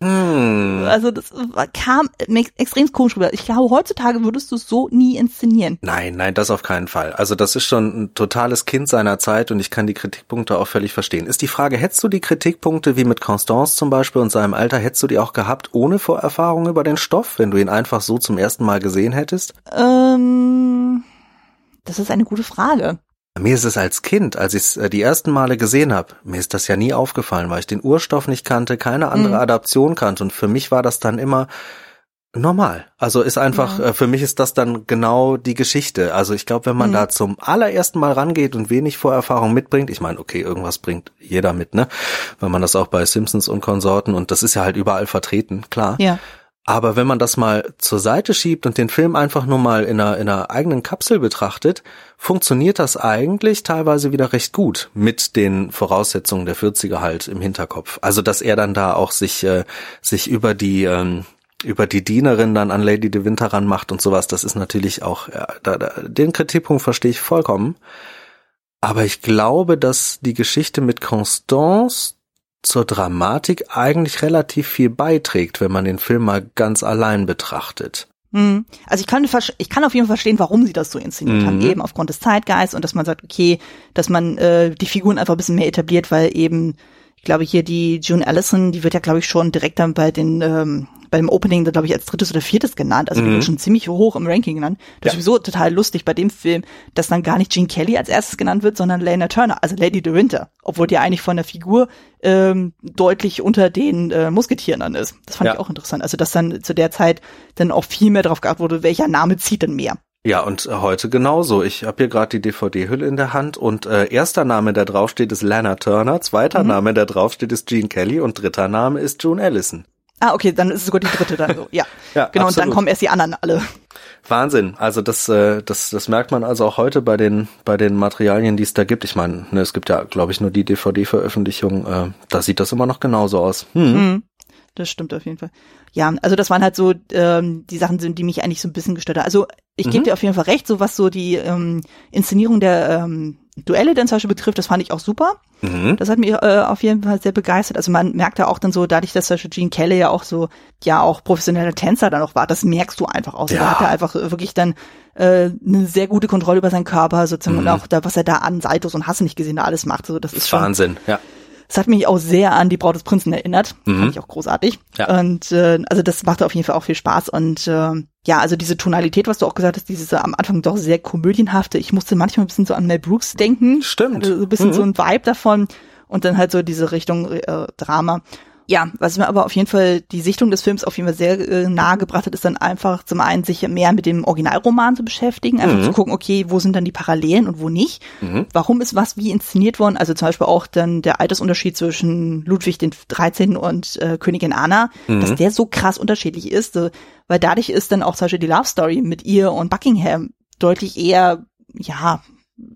Mhm. Also das kam extrem komisch rüber. Ich glaube, heutzutage würdest du es so nie inszenieren. Nein, nein, das auf keinen Fall. Also das ist schon ein totales Kind seiner Zeit und ich kann die Kritikpunkte auch völlig verstehen. Ist die Frage, hättest du die Kritikpunkte wie mit Constance zum Beispiel und seinem Alter, hättest du die auch gehabt ohne Vorerfahrung über den Stoff, wenn du ihn einfach so zum ersten Mal gesehen hättest? Ähm, das ist eine gute Frage. Mir ist es als Kind, als ich es äh, die ersten Male gesehen habe, mir ist das ja nie aufgefallen, weil ich den Urstoff nicht kannte, keine andere mhm. Adaption kannte und für mich war das dann immer normal. Also ist einfach, ja. äh, für mich ist das dann genau die Geschichte. Also ich glaube, wenn man mhm. da zum allerersten Mal rangeht und wenig Vorerfahrung mitbringt, ich meine, okay, irgendwas bringt jeder mit, ne? Weil man das auch bei Simpsons und Konsorten und das ist ja halt überall vertreten, klar. Ja. Aber wenn man das mal zur Seite schiebt und den Film einfach nur mal in einer, in einer eigenen Kapsel betrachtet, funktioniert das eigentlich teilweise wieder recht gut mit den Voraussetzungen der 40er halt im Hinterkopf. Also dass er dann da auch sich, äh, sich über die ähm, über die Dienerin dann an Lady de Winter ranmacht und sowas, das ist natürlich auch, ja, da, da, den Kritikpunkt verstehe ich vollkommen. Aber ich glaube, dass die Geschichte mit Constance zur Dramatik eigentlich relativ viel beiträgt, wenn man den Film mal ganz allein betrachtet. Mhm. Also ich kann, ich kann auf jeden Fall verstehen, warum sie das so inszeniert mhm. haben, eben aufgrund des Zeitgeists und dass man sagt, okay, dass man äh, die Figuren einfach ein bisschen mehr etabliert, weil eben, ich glaube hier die June Allison, die wird ja glaube ich schon direkt dann bei den ähm, beim Opening, glaube ich, als drittes oder viertes genannt. Also mhm. die wird schon ziemlich hoch im Ranking genannt. Das ja. ist sowieso total lustig bei dem Film, dass dann gar nicht Gene Kelly als erstes genannt wird, sondern Lena Turner, also Lady de Winter. Obwohl die eigentlich von der Figur ähm, deutlich unter den äh, Musketieren dann ist. Das fand ja. ich auch interessant. Also dass dann zu der Zeit dann auch viel mehr drauf geachtet wurde, welcher Name zieht denn mehr. Ja, und äh, heute genauso. Ich habe hier gerade die DVD-Hülle in der Hand und äh, erster Name, der draufsteht, ist Lana Turner, zweiter mhm. Name, der draufsteht, ist Gene Kelly und dritter Name ist June Allison. Ah, okay, dann ist es sogar die dritte dann so. Ja, ja genau. Absolut. Und dann kommen erst die anderen alle. Wahnsinn. Also das, äh, das, das merkt man also auch heute bei den bei den Materialien, die es da gibt. Ich meine, ne, es gibt ja, glaube ich, nur die DVD-Veröffentlichung. Äh, da sieht das immer noch genauso aus. Hm. Mhm. Das stimmt auf jeden Fall. Ja, also das waren halt so ähm, die Sachen, sind, die mich eigentlich so ein bisschen gestört haben. Also ich mhm. gebe dir auf jeden Fall recht, so was so die ähm, Inszenierung der ähm, Duelle dann zum Beispiel betrifft, das fand ich auch super. Mhm. Das hat mich äh, auf jeden Fall sehr begeistert. Also man merkt ja auch dann so, dadurch, dass zum Beispiel Gene Kelly ja auch so, ja auch professioneller Tänzer dann noch war, das merkst du einfach auch. Ja. Da hat er einfach wirklich dann äh, eine sehr gute Kontrolle über seinen Körper, sozusagen, mhm. und auch da, was er da an Seitos und Hasse nicht gesehen alles macht. So, das ist schon, Wahnsinn, ja. Das hat mich auch sehr an die Braut des Prinzen erinnert. Mhm. Fand ich auch großartig. Ja. Und äh, also das machte auf jeden Fall auch viel Spaß. Und äh, ja, also diese Tonalität, was du auch gesagt hast, dieses äh, am Anfang doch sehr komödienhafte. Ich musste manchmal ein bisschen so an Mel Brooks denken. Stimmt. Also so ein bisschen mhm. so ein Vibe davon. Und dann halt so diese Richtung äh, Drama ja, was mir aber auf jeden Fall die Sichtung des Films auf jeden Fall sehr äh, nahe gebracht hat, ist dann einfach zum einen sich mehr mit dem Originalroman zu beschäftigen, einfach mhm. zu gucken, okay, wo sind dann die Parallelen und wo nicht? Mhm. Warum ist was wie inszeniert worden? Also zum Beispiel auch dann der Altersunterschied zwischen Ludwig den 13. und äh, Königin Anna, mhm. dass der so krass unterschiedlich ist, so, weil dadurch ist dann auch zum Beispiel die Love Story mit ihr und Buckingham deutlich eher ja,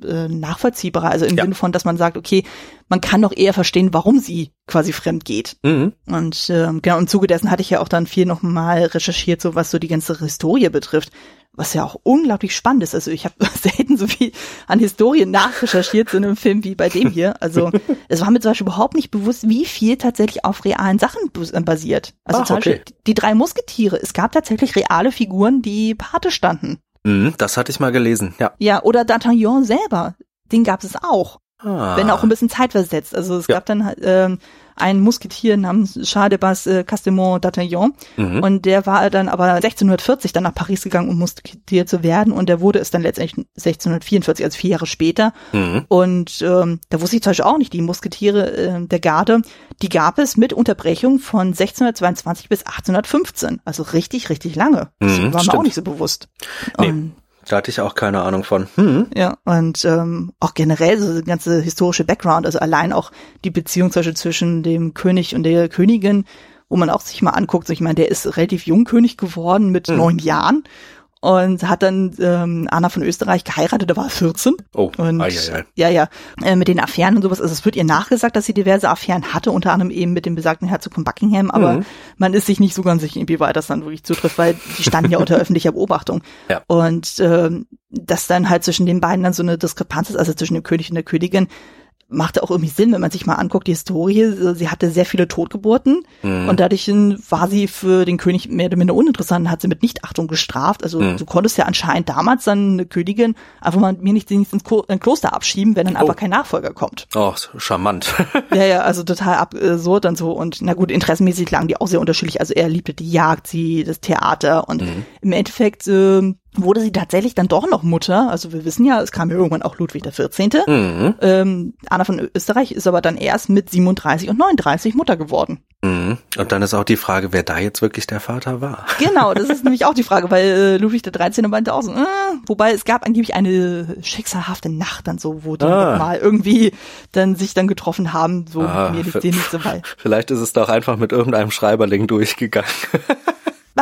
äh, nachvollziehbarer, also im ja. Sinne von, dass man sagt, okay, man kann doch eher verstehen, warum sie quasi fremd geht. Mhm. Und ähm, genau im Zuge dessen hatte ich ja auch dann viel nochmal recherchiert, so was so die ganze Historie betrifft, was ja auch unglaublich spannend ist. Also ich habe selten so viel an Historien nachrecherchiert so in einem Film wie bei dem hier. Also es war mir zum Beispiel überhaupt nicht bewusst, wie viel tatsächlich auf realen Sachen basiert. Also Ach, zum Beispiel okay. die drei Musketiere. Es gab tatsächlich reale Figuren, die Pate standen. Mhm, das hatte ich mal gelesen, ja. Ja, oder D'Artagnan selber, den gab es auch. Ah. Wenn auch ein bisschen zeitversetzt. Also es ja. gab dann ähm, ein Musketier namens Charles de Bas äh, Castemont d'Artagnan mhm. und der war dann aber 1640 dann nach Paris gegangen, um Musketier zu werden und der wurde es dann letztendlich 1644, also vier Jahre später. Mhm. Und ähm, da wusste ich zum Beispiel auch nicht, die Musketiere äh, der Garde, die gab es mit Unterbrechung von 1622 bis 1815, also richtig, richtig lange. Das mhm, war mir stimmt. auch nicht so bewusst. Nee. Und da hatte ich auch keine Ahnung von. Hm. Ja, und ähm, auch generell so der ganze historische Background, also allein auch die Beziehung zwischen dem König und der Königin, wo man auch sich mal anguckt, so ich meine, der ist relativ jung König geworden mit hm. neun Jahren und hat dann ähm, Anna von Österreich geheiratet, da war er 14. Oh, und, ai, ai, ai. ja, ja, äh, mit den Affären und sowas. Also es wird ihr nachgesagt, dass sie diverse Affären hatte, unter anderem eben mit dem besagten Herzog von Buckingham, aber mhm. man ist sich nicht so ganz sicher, inwieweit das dann wirklich zutrifft, weil die standen ja unter öffentlicher Beobachtung. Ja. Und ähm, dass dann halt zwischen den beiden dann so eine Diskrepanz ist, also zwischen dem König und der Königin, machte auch irgendwie Sinn, wenn man sich mal anguckt, die Historie. Sie hatte sehr viele Totgeburten mhm. und dadurch war sie für den König mehr oder minder uninteressant, hat sie mit Nichtachtung gestraft. Also mhm. du konntest ja anscheinend damals dann eine Königin einfach mal mir nicht, ins Kloster abschieben, wenn dann oh. einfach kein Nachfolger kommt. Oh, charmant. ja, ja, also total absurd und so. Und na gut, interessenmäßig lagen die auch sehr unterschiedlich. Also er liebte die Jagd, sie das Theater und mhm. im Endeffekt äh, wurde sie tatsächlich dann doch noch Mutter. Also wir wissen ja, es kam ja irgendwann auch Ludwig XIV. Mhm. Ähm, Anna von Österreich ist aber dann erst mit 37 und 39 Mutter geworden. Mhm. Und dann ist auch die Frage, wer da jetzt wirklich der Vater war. Genau, das ist nämlich auch die Frage, weil äh, Ludwig XIII. meinte auch so, äh, wobei es gab angeblich eine schicksalhafte Nacht dann so, wo die ah. mal irgendwie dann sich dann getroffen haben, so ah, mir liegt dir nicht so bei. Vielleicht ist es doch einfach mit irgendeinem Schreiberling durchgegangen.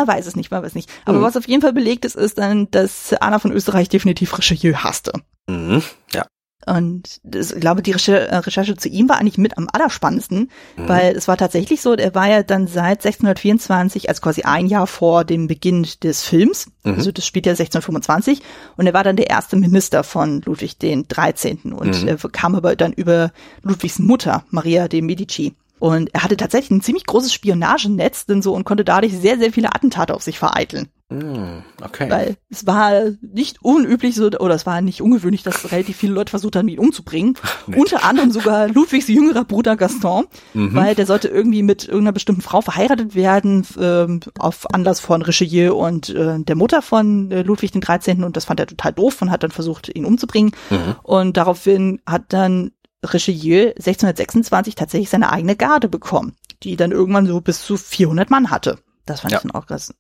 Man weiß es nicht, man weiß nicht. Aber mhm. was auf jeden Fall belegt ist, ist dann, dass Anna von Österreich definitiv Richelieu hasste. Mhm. Ja. Und das, ich glaube, die äh, Recherche zu ihm war eigentlich mit am allerspannendsten, mhm. weil es war tatsächlich so, er war ja dann seit 1624, also quasi ein Jahr vor dem Beginn des Films, mhm. also das spielt ja 1625, und er war dann der erste Minister von Ludwig den 13. Und mhm. er kam aber dann über Ludwigs Mutter, Maria de Medici. Und er hatte tatsächlich ein ziemlich großes Spionagenetz denn so und konnte dadurch sehr, sehr viele Attentate auf sich vereiteln. Mm, okay. Weil es war nicht unüblich so, oder es war nicht ungewöhnlich, dass relativ viele Leute versucht haben, ihn umzubringen. Unter anderem sogar Ludwigs jüngerer Bruder Gaston, mhm. weil der sollte irgendwie mit irgendeiner bestimmten Frau verheiratet werden, ähm, auf Anlass von Richelieu und äh, der Mutter von äh, Ludwig den 13. Und das fand er total doof und hat dann versucht, ihn umzubringen. Mhm. Und daraufhin hat dann Richelieu 1626 tatsächlich seine eigene Garde bekommen, die dann irgendwann so bis zu 400 Mann hatte. Das fand ja. ich dann auch krass.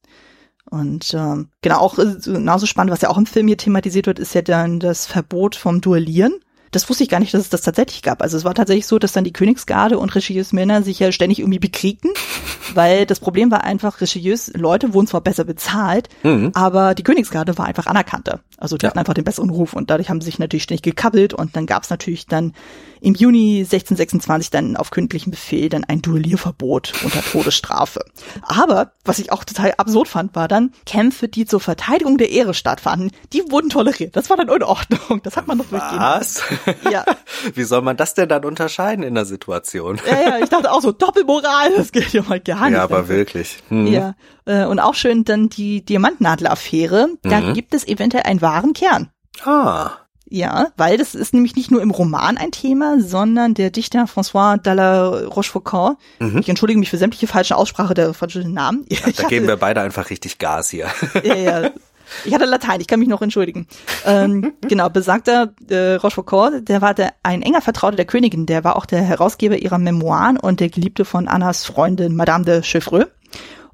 Und ähm, genau, auch äh, genauso spannend, was ja auch im Film hier thematisiert wird, ist ja dann das Verbot vom Duellieren. Das wusste ich gar nicht, dass es das tatsächlich gab. Also es war tatsächlich so, dass dann die Königsgarde und Richelieus Männer sich ja ständig irgendwie bekriegten, weil das Problem war einfach, Richelieus Leute wurden zwar besser bezahlt, mhm. aber die Königsgarde war einfach anerkannter. Also die ja. hatten einfach den besseren Ruf und dadurch haben sie sich natürlich ständig gekabbelt und dann gab es natürlich dann im Juni 1626 dann auf königlichen Befehl dann ein Duellierverbot unter Todesstrafe. Aber, was ich auch total absurd fand, war dann Kämpfe, die zur Verteidigung der Ehre stattfanden, die wurden toleriert. Das war dann in Ordnung. Das hat man noch durchgehen. Was? Ja. Wie soll man das denn dann unterscheiden in der Situation? Ja, ja, ich dachte auch so, Doppelmoral, das geht ja mal gar nicht. Ja, aber wirklich. Hm. Ja. Äh, und auch schön dann die Diamantnadel-Affäre. Da mhm. gibt es eventuell einen wahren Kern. Ah. Ja, weil das ist nämlich nicht nur im Roman ein Thema, sondern der Dichter François de la Rochefoucauld, mhm. ich entschuldige mich für sämtliche falsche Aussprache der falschen Namen. Ja, da geben wir beide einfach richtig Gas hier. Ja, ja. Ich hatte Latein, ich kann mich noch entschuldigen. Ähm, genau, besagter äh, Rochefoucauld, der war der, ein enger Vertrauter der Königin, der war auch der Herausgeber ihrer Memoiren und der Geliebte von Annas Freundin Madame de Chevreuse.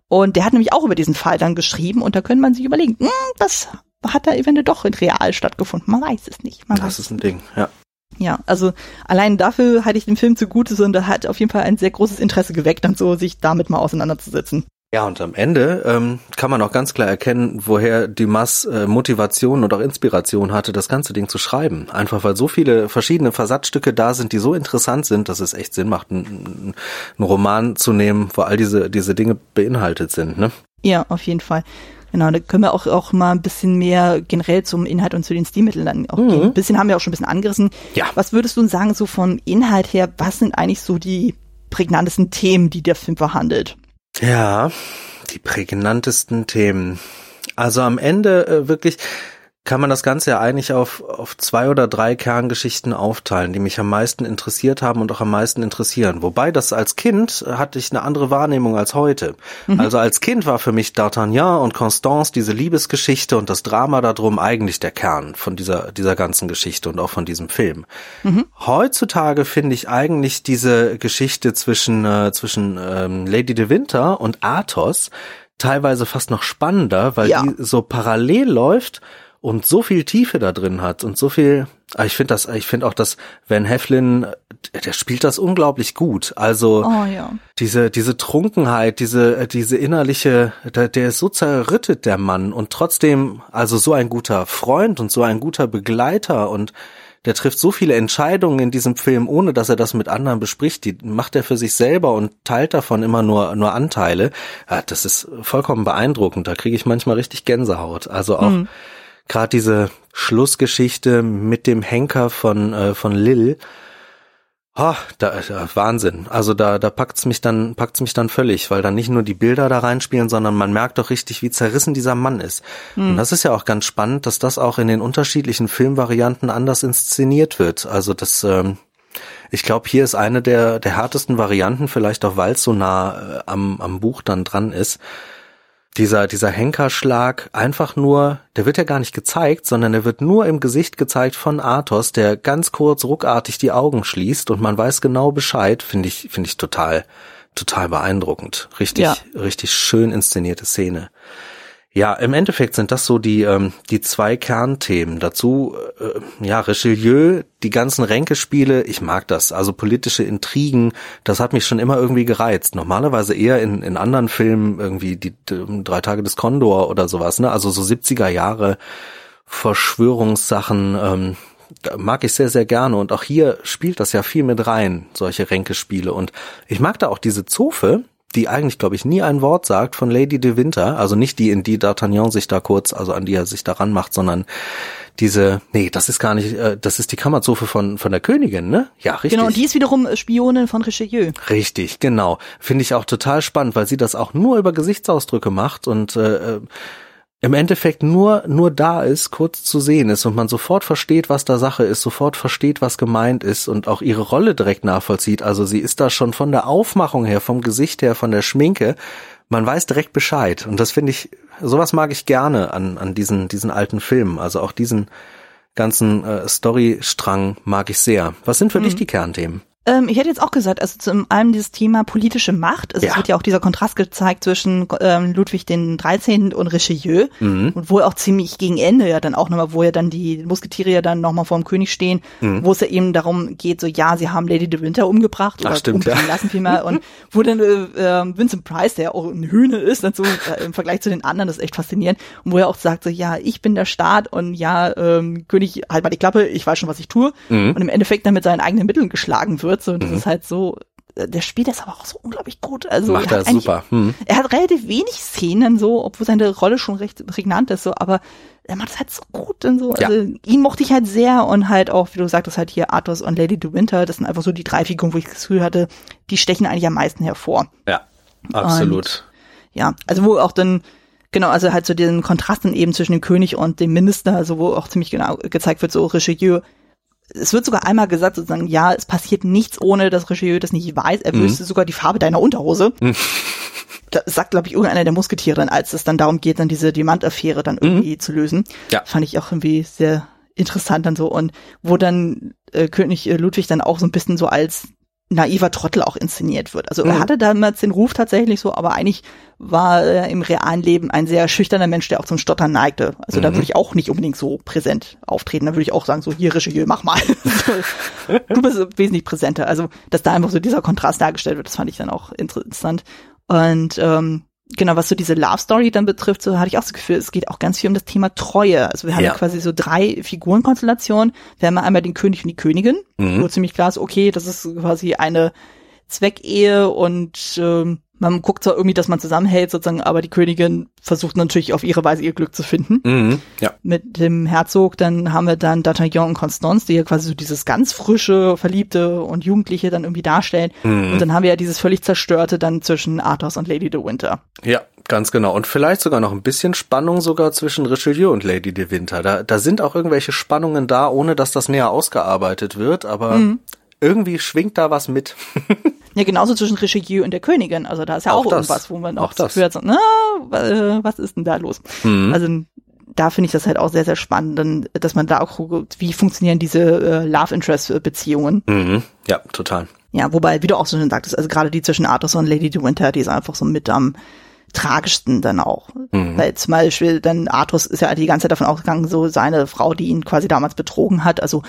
Und der hat nämlich auch über diesen Fall dann geschrieben und da könnte man sich überlegen, hm, das hat da eventuell doch in real stattgefunden. Man weiß es nicht. Man das ist ein Ding, ja. Ja, also allein dafür halte ich den Film zugute, sondern hat auf jeden Fall ein sehr großes Interesse geweckt, dann so sich damit mal auseinanderzusetzen. Ja, und am Ende ähm, kann man auch ganz klar erkennen, woher Dumas äh, Motivation und auch Inspiration hatte, das ganze Ding zu schreiben. Einfach weil so viele verschiedene Versatzstücke da sind, die so interessant sind, dass es echt Sinn macht, einen, einen Roman zu nehmen, wo all diese, diese Dinge beinhaltet sind. Ne? Ja, auf jeden Fall. Genau, da können wir auch, auch mal ein bisschen mehr generell zum Inhalt und zu den Stilmitteln dann auch mhm. gehen. Ein bisschen haben wir auch schon ein bisschen angerissen. Ja. Was würdest du sagen, so vom Inhalt her, was sind eigentlich so die prägnantesten Themen, die der Film verhandelt? Ja, die prägnantesten Themen. Also am Ende äh, wirklich, kann man das Ganze ja eigentlich auf, auf zwei oder drei Kerngeschichten aufteilen, die mich am meisten interessiert haben und auch am meisten interessieren. Wobei das als Kind hatte ich eine andere Wahrnehmung als heute. Mhm. Also als Kind war für mich D'Artagnan und Constance diese Liebesgeschichte und das Drama darum eigentlich der Kern von dieser, dieser ganzen Geschichte und auch von diesem Film. Mhm. Heutzutage finde ich eigentlich diese Geschichte zwischen, äh, zwischen ähm, Lady de Winter und Athos teilweise fast noch spannender, weil ja. die so parallel läuft und so viel Tiefe da drin hat und so viel, ah, ich finde das, ich finde auch, dass Van Heflin, der spielt das unglaublich gut. Also oh, ja. diese diese Trunkenheit, diese diese innerliche, der, der ist so zerrüttet der Mann und trotzdem also so ein guter Freund und so ein guter Begleiter und der trifft so viele Entscheidungen in diesem Film, ohne dass er das mit anderen bespricht. Die macht er für sich selber und teilt davon immer nur, nur Anteile. Ja, das ist vollkommen beeindruckend. Da kriege ich manchmal richtig Gänsehaut. Also auch, mhm gerade diese Schlussgeschichte mit dem Henker von äh, von Lil, oh, da, äh, Wahnsinn. Also da da packt's mich dann packt's mich dann völlig, weil dann nicht nur die Bilder da reinspielen, sondern man merkt doch richtig, wie zerrissen dieser Mann ist. Mhm. Und das ist ja auch ganz spannend, dass das auch in den unterschiedlichen Filmvarianten anders inszeniert wird. Also das ähm, ich glaube, hier ist eine der, der härtesten Varianten, vielleicht auch weil es so nah äh, am, am Buch dann dran ist dieser, dieser Henkerschlag einfach nur, der wird ja gar nicht gezeigt, sondern der wird nur im Gesicht gezeigt von Athos, der ganz kurz ruckartig die Augen schließt und man weiß genau Bescheid, finde ich, finde ich total, total beeindruckend. Richtig, ja. richtig schön inszenierte Szene. Ja, im Endeffekt sind das so die ähm, die zwei Kernthemen. Dazu äh, ja Richelieu, die ganzen Ränkespiele, ich mag das. Also politische Intrigen, das hat mich schon immer irgendwie gereizt. Normalerweise eher in in anderen Filmen irgendwie die, die drei Tage des Kondor oder sowas, ne? Also so 70er Jahre Verschwörungssachen ähm, mag ich sehr, sehr gerne. Und auch hier spielt das ja viel mit rein, solche Ränkespiele. Und ich mag da auch diese Zofe, die eigentlich, glaube ich, nie ein Wort sagt von Lady de Winter, also nicht die, in die D'Artagnan sich da kurz, also an die er sich daran macht, sondern diese, nee, das ist gar nicht, äh, das ist die Kammerzofe von, von der Königin, ne? Ja, richtig. Genau, und die ist wiederum Spionin von Richelieu. Richtig, genau. Finde ich auch total spannend, weil sie das auch nur über Gesichtsausdrücke macht und äh, äh im Endeffekt nur, nur da ist, kurz zu sehen ist und man sofort versteht, was da Sache ist, sofort versteht, was gemeint ist und auch ihre Rolle direkt nachvollzieht. Also sie ist da schon von der Aufmachung her, vom Gesicht her, von der Schminke. Man weiß direkt Bescheid. Und das finde ich, sowas mag ich gerne an, an diesen, diesen alten Filmen. Also auch diesen ganzen äh, Storystrang mag ich sehr. Was sind für mhm. dich die Kernthemen? Ähm, ich hätte jetzt auch gesagt, also zum einen dieses Thema politische Macht. Also ja. es wird ja auch dieser Kontrast gezeigt zwischen ähm, Ludwig den 13. und Richelieu mhm. und wo auch ziemlich gegen Ende ja dann auch nochmal, wo ja dann die Musketiere ja dann nochmal vor dem König stehen, mhm. wo es ja eben darum geht, so ja, sie haben Lady de Winter umgebracht oder Ach, stimmt, umbringen ja. lassen vielmehr und wo dann äh, äh, Vincent Price, der auch ein Hühne ist, dann so äh, im Vergleich zu den anderen, das ist echt faszinierend und wo er auch sagt so ja, ich bin der Staat und ja, ähm, König, halt mal die Klappe, ich weiß schon, was ich tue mhm. und im Endeffekt dann mit seinen eigenen Mitteln geschlagen wird wird. So, und das mhm. ist halt so, äh, der spielt das aber auch so unglaublich gut. Also Macht er, er super. Hm. Er hat relativ wenig Szenen so, obwohl seine Rolle schon recht prägnant ist, so, aber er macht es halt so gut und so. Ja. Also ihn mochte ich halt sehr und halt auch, wie du sagtest, halt hier Arthur und Lady de Winter, das sind einfach so die drei Figuren, wo ich das Gefühl hatte, die stechen eigentlich am meisten hervor. Ja, absolut. Und, ja, also wo auch dann Genau, also halt so diesen Kontrasten eben zwischen dem König und dem Minister, also wo auch ziemlich genau gezeigt wird, so Richelieu es wird sogar einmal gesagt, sozusagen, ja, es passiert nichts, ohne dass Richelieu das nicht weiß. Er mhm. wüsste sogar die Farbe deiner Unterhose. Mhm. Das sagt, glaube ich, irgendeiner der Musketiere dann, als es dann darum geht, dann diese Diamantaffäre dann irgendwie mhm. zu lösen. Ja. Fand ich auch irgendwie sehr interessant dann so. Und wo dann äh, König äh, Ludwig dann auch so ein bisschen so als naiver Trottel auch inszeniert wird. Also mhm. er hatte damals den Ruf tatsächlich so, aber eigentlich war er im realen Leben ein sehr schüchterner Mensch, der auch zum Stottern neigte. Also mhm. da würde ich auch nicht unbedingt so präsent auftreten. Da würde ich auch sagen, so hier Richelieu, mach mal. du bist wesentlich präsenter. Also dass da einfach so dieser Kontrast dargestellt wird, das fand ich dann auch interessant. Und ähm, genau, was so diese Love Story dann betrifft, so hatte ich auch das Gefühl, es geht auch ganz viel um das Thema Treue. Also wir haben ja, ja quasi so drei Figurenkonstellationen. Wir haben einmal den König und die Königin, mhm. wo ziemlich klar ist, okay, das ist quasi eine Zweckehe und ähm, man guckt zwar irgendwie, dass man zusammenhält sozusagen, aber die Königin versucht natürlich auf ihre Weise ihr Glück zu finden. Mhm, ja. Mit dem Herzog, dann haben wir dann D'Artagnan und Constance, die ja quasi so dieses ganz frische, verliebte und Jugendliche dann irgendwie darstellen. Mhm. Und dann haben wir ja dieses völlig zerstörte dann zwischen Athos und Lady de Winter. Ja, ganz genau. Und vielleicht sogar noch ein bisschen Spannung sogar zwischen Richelieu und Lady de Winter. Da, da sind auch irgendwelche Spannungen da, ohne dass das näher ausgearbeitet wird, aber mhm. irgendwie schwingt da was mit. Ja, genauso zwischen Richelieu und der Königin. Also da ist ja auch, auch irgendwas, wo man auch, auch hört, so, na, was ist denn da los? Mhm. Also da finde ich das halt auch sehr, sehr spannend, dass man da auch guckt, wie funktionieren diese äh, Love-Interest-Beziehungen. Mhm. Ja, total. Ja, wobei, wie du auch so schön sagtest, also gerade die zwischen Arthur und Lady de Winter, die ist einfach so mit am tragischsten dann auch. Mhm. Weil zum Beispiel dann Arthur ist ja die ganze Zeit davon ausgegangen, so seine Frau, die ihn quasi damals betrogen hat, also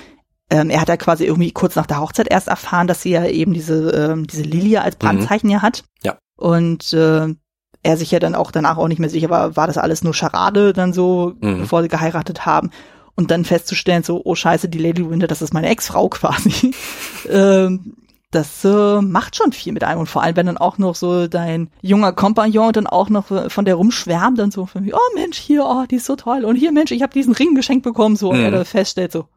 ähm, er hat ja quasi irgendwie kurz nach der Hochzeit erst erfahren, dass sie ja eben diese, ähm, diese Lilie als Brandzeichen mhm. ja hat. Ja. Und äh, er sich ja dann auch danach auch nicht mehr sicher war, war das alles nur Scharade dann so, mhm. bevor sie geheiratet haben. Und dann festzustellen, so, oh scheiße, die Lady Winter, das ist meine Ex-Frau quasi. ähm, das äh, macht schon viel mit einem. Und vor allem, wenn dann auch noch so dein junger Kompagnon dann auch noch von der rumschwärmt, dann so von mir, oh Mensch, hier, oh, die ist so toll. Und hier, Mensch, ich habe diesen Ring geschenkt bekommen, so. Mhm. Und er mhm. dann feststellt so,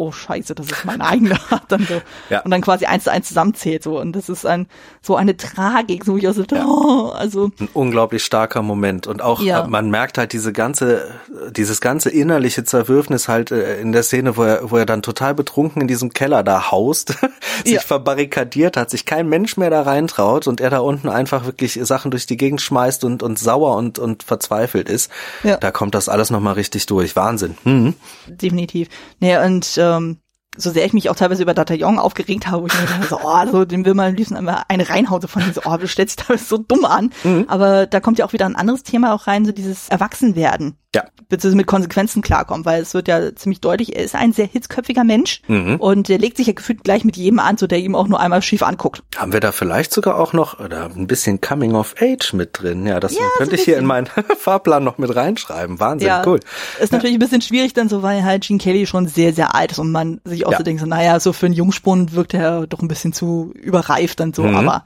oh scheiße, das ist mein eigener. dann so. Ja. Und dann quasi eins zu eins zusammenzählt so. Und das ist ein so eine Tragik, so wie ich auch so, ja. oh, also. Ein unglaublich starker Moment. Und auch, ja. man merkt halt diese ganze, dieses ganze innerliche Zerwürfnis halt äh, in der Szene, wo er, wo er dann total betrunken in diesem Keller da haust, sich ja. verbarrikadiert hat, sich kein Mensch mehr da reintraut und er da unten einfach wirklich Sachen durch die Gegend schmeißt und, und sauer und, und verzweifelt ist. Ja. Da kommt das alles nochmal richtig durch. Wahnsinn. Mhm. Definitiv. Nee, und ähm, so sehr ich mich auch teilweise über D'Artagnan aufgeregt habe, wo ich mir dachte, so, oh, so, den will man am liebsten einmal eine reinhauen, so von so, oh, du stellst dich da so dumm an. Mhm. Aber da kommt ja auch wieder ein anderes Thema auch rein, so dieses Erwachsenwerden. Ja. Beziehungsweise mit Konsequenzen klarkommen, weil es wird ja ziemlich deutlich, er ist ein sehr hitzköpfiger Mensch mhm. und der legt sich ja gefühlt gleich mit jedem an, so der ihm auch nur einmal schief anguckt. Haben wir da vielleicht sogar auch noch oder ein bisschen Coming of Age mit drin? Ja, das ja, könnte so ich hier in meinen Fahrplan noch mit reinschreiben. Wahnsinn, ja, cool. Ist natürlich ein bisschen schwierig dann so, weil halt Gene Kelly schon sehr, sehr alt ist und man sich auch ja. so denkt, so, naja, so für einen Jungspund wirkt er doch ein bisschen zu überreift dann so, mhm. aber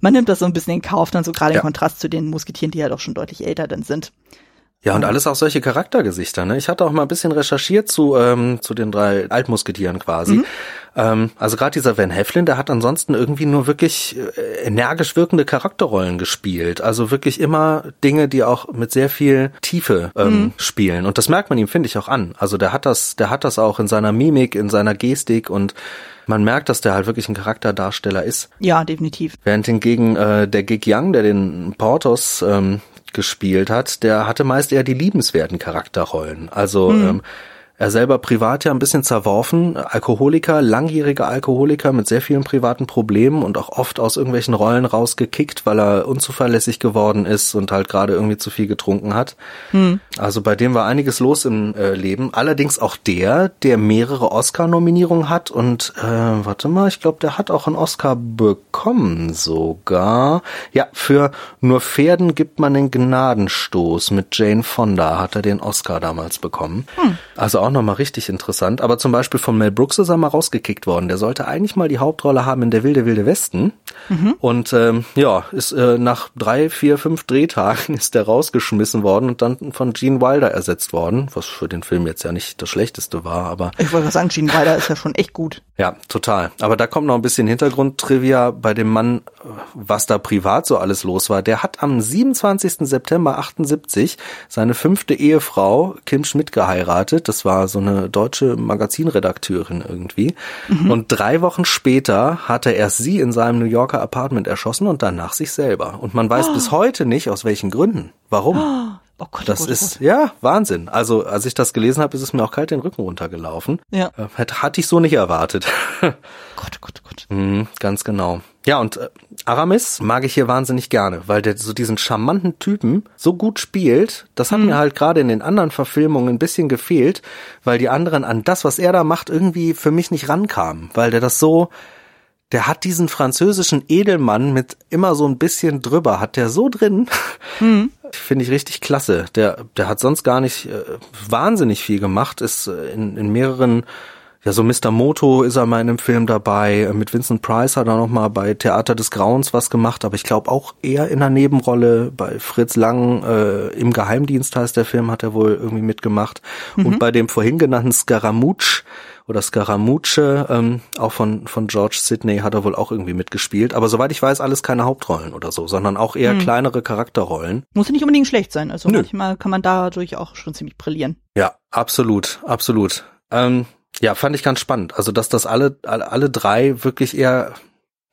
man nimmt das so ein bisschen in Kauf, dann so gerade ja. im Kontrast zu den Musketieren, die ja doch schon deutlich älter dann sind. Ja, und alles auch solche Charaktergesichter. Ne? Ich hatte auch mal ein bisschen recherchiert zu, ähm, zu den drei Altmusketieren quasi. Mhm. Ähm, also gerade dieser Van Heflin, der hat ansonsten irgendwie nur wirklich äh, energisch wirkende Charakterrollen gespielt. Also wirklich immer Dinge, die auch mit sehr viel Tiefe ähm, mhm. spielen. Und das merkt man ihm, finde ich, auch an. Also der hat das, der hat das auch in seiner Mimik, in seiner Gestik und man merkt, dass der halt wirklich ein Charakterdarsteller ist. Ja, definitiv. Während hingegen äh, der Gig Young, der den Portos ähm, gespielt hat, der hatte meist eher die liebenswerten Charakterrollen. Also mhm. ähm, er selber privat ja ein bisschen zerworfen, Alkoholiker, langjähriger Alkoholiker mit sehr vielen privaten Problemen und auch oft aus irgendwelchen Rollen rausgekickt, weil er unzuverlässig geworden ist und halt gerade irgendwie zu viel getrunken hat. Hm. Also bei dem war einiges los im äh, Leben. Allerdings auch der, der mehrere Oscar-Nominierungen hat und äh, warte mal, ich glaube, der hat auch einen Oscar bekommen sogar. Ja, für Nur Pferden gibt man den Gnadenstoß mit Jane Fonda hat er den Oscar damals bekommen. Hm. Also auch nochmal richtig interessant. Aber zum Beispiel von Mel Brooks ist er mal rausgekickt worden. Der sollte eigentlich mal die Hauptrolle haben in Der wilde, wilde Westen. Mhm. Und ähm, ja, ist äh, nach drei, vier, fünf Drehtagen ist der rausgeschmissen worden und dann von Gene Wilder ersetzt worden, was für den Film jetzt ja nicht das Schlechteste war, aber. Ich wollte sagen, Gene Wilder ist ja schon echt gut. Ja, total. Aber da kommt noch ein bisschen Hintergrundtrivia bei dem Mann, was da privat so alles los war. Der hat am 27. September 78 seine fünfte Ehefrau Kim Schmidt geheiratet. Das war war so eine deutsche Magazinredakteurin irgendwie. Mhm. Und drei Wochen später hatte er sie in seinem New Yorker Apartment erschossen und danach sich selber. Und man weiß oh. bis heute nicht, aus welchen Gründen. Warum? Oh. Oh Gott, oh das Gott, oh ist Gott. ja Wahnsinn. Also als ich das gelesen habe, ist es mir auch kalt den Rücken runtergelaufen. Ja. Äh, hatte ich so nicht erwartet. Gott, Gott, Gott. Mhm, ganz genau. Ja, und äh, Aramis mag ich hier wahnsinnig gerne, weil der so diesen charmanten Typen so gut spielt. Das hat mhm. mir halt gerade in den anderen Verfilmungen ein bisschen gefehlt, weil die anderen an das, was er da macht, irgendwie für mich nicht rankamen, weil der das so der hat diesen französischen Edelmann mit immer so ein bisschen drüber, hat der so drin. Mhm. Finde ich richtig klasse. Der, der hat sonst gar nicht äh, wahnsinnig viel gemacht, ist äh, in, in mehreren ja, so Mr. Moto ist er mal in einem Film dabei. Mit Vincent Price hat er noch mal bei Theater des Grauens was gemacht, aber ich glaube auch eher in einer Nebenrolle. Bei Fritz Lang äh, im Geheimdienst heißt der Film, hat er wohl irgendwie mitgemacht. Mhm. Und bei dem vorhin genannten Scaramouche oder Scaramucci, ähm, auch von, von George Sidney hat er wohl auch irgendwie mitgespielt. Aber soweit ich weiß, alles keine Hauptrollen oder so, sondern auch eher mhm. kleinere Charakterrollen. Muss ja nicht unbedingt schlecht sein. Also Nö. manchmal kann man dadurch auch schon ziemlich brillieren. Ja, absolut, absolut. Ähm, ja, fand ich ganz spannend. Also, dass das alle, alle, drei wirklich eher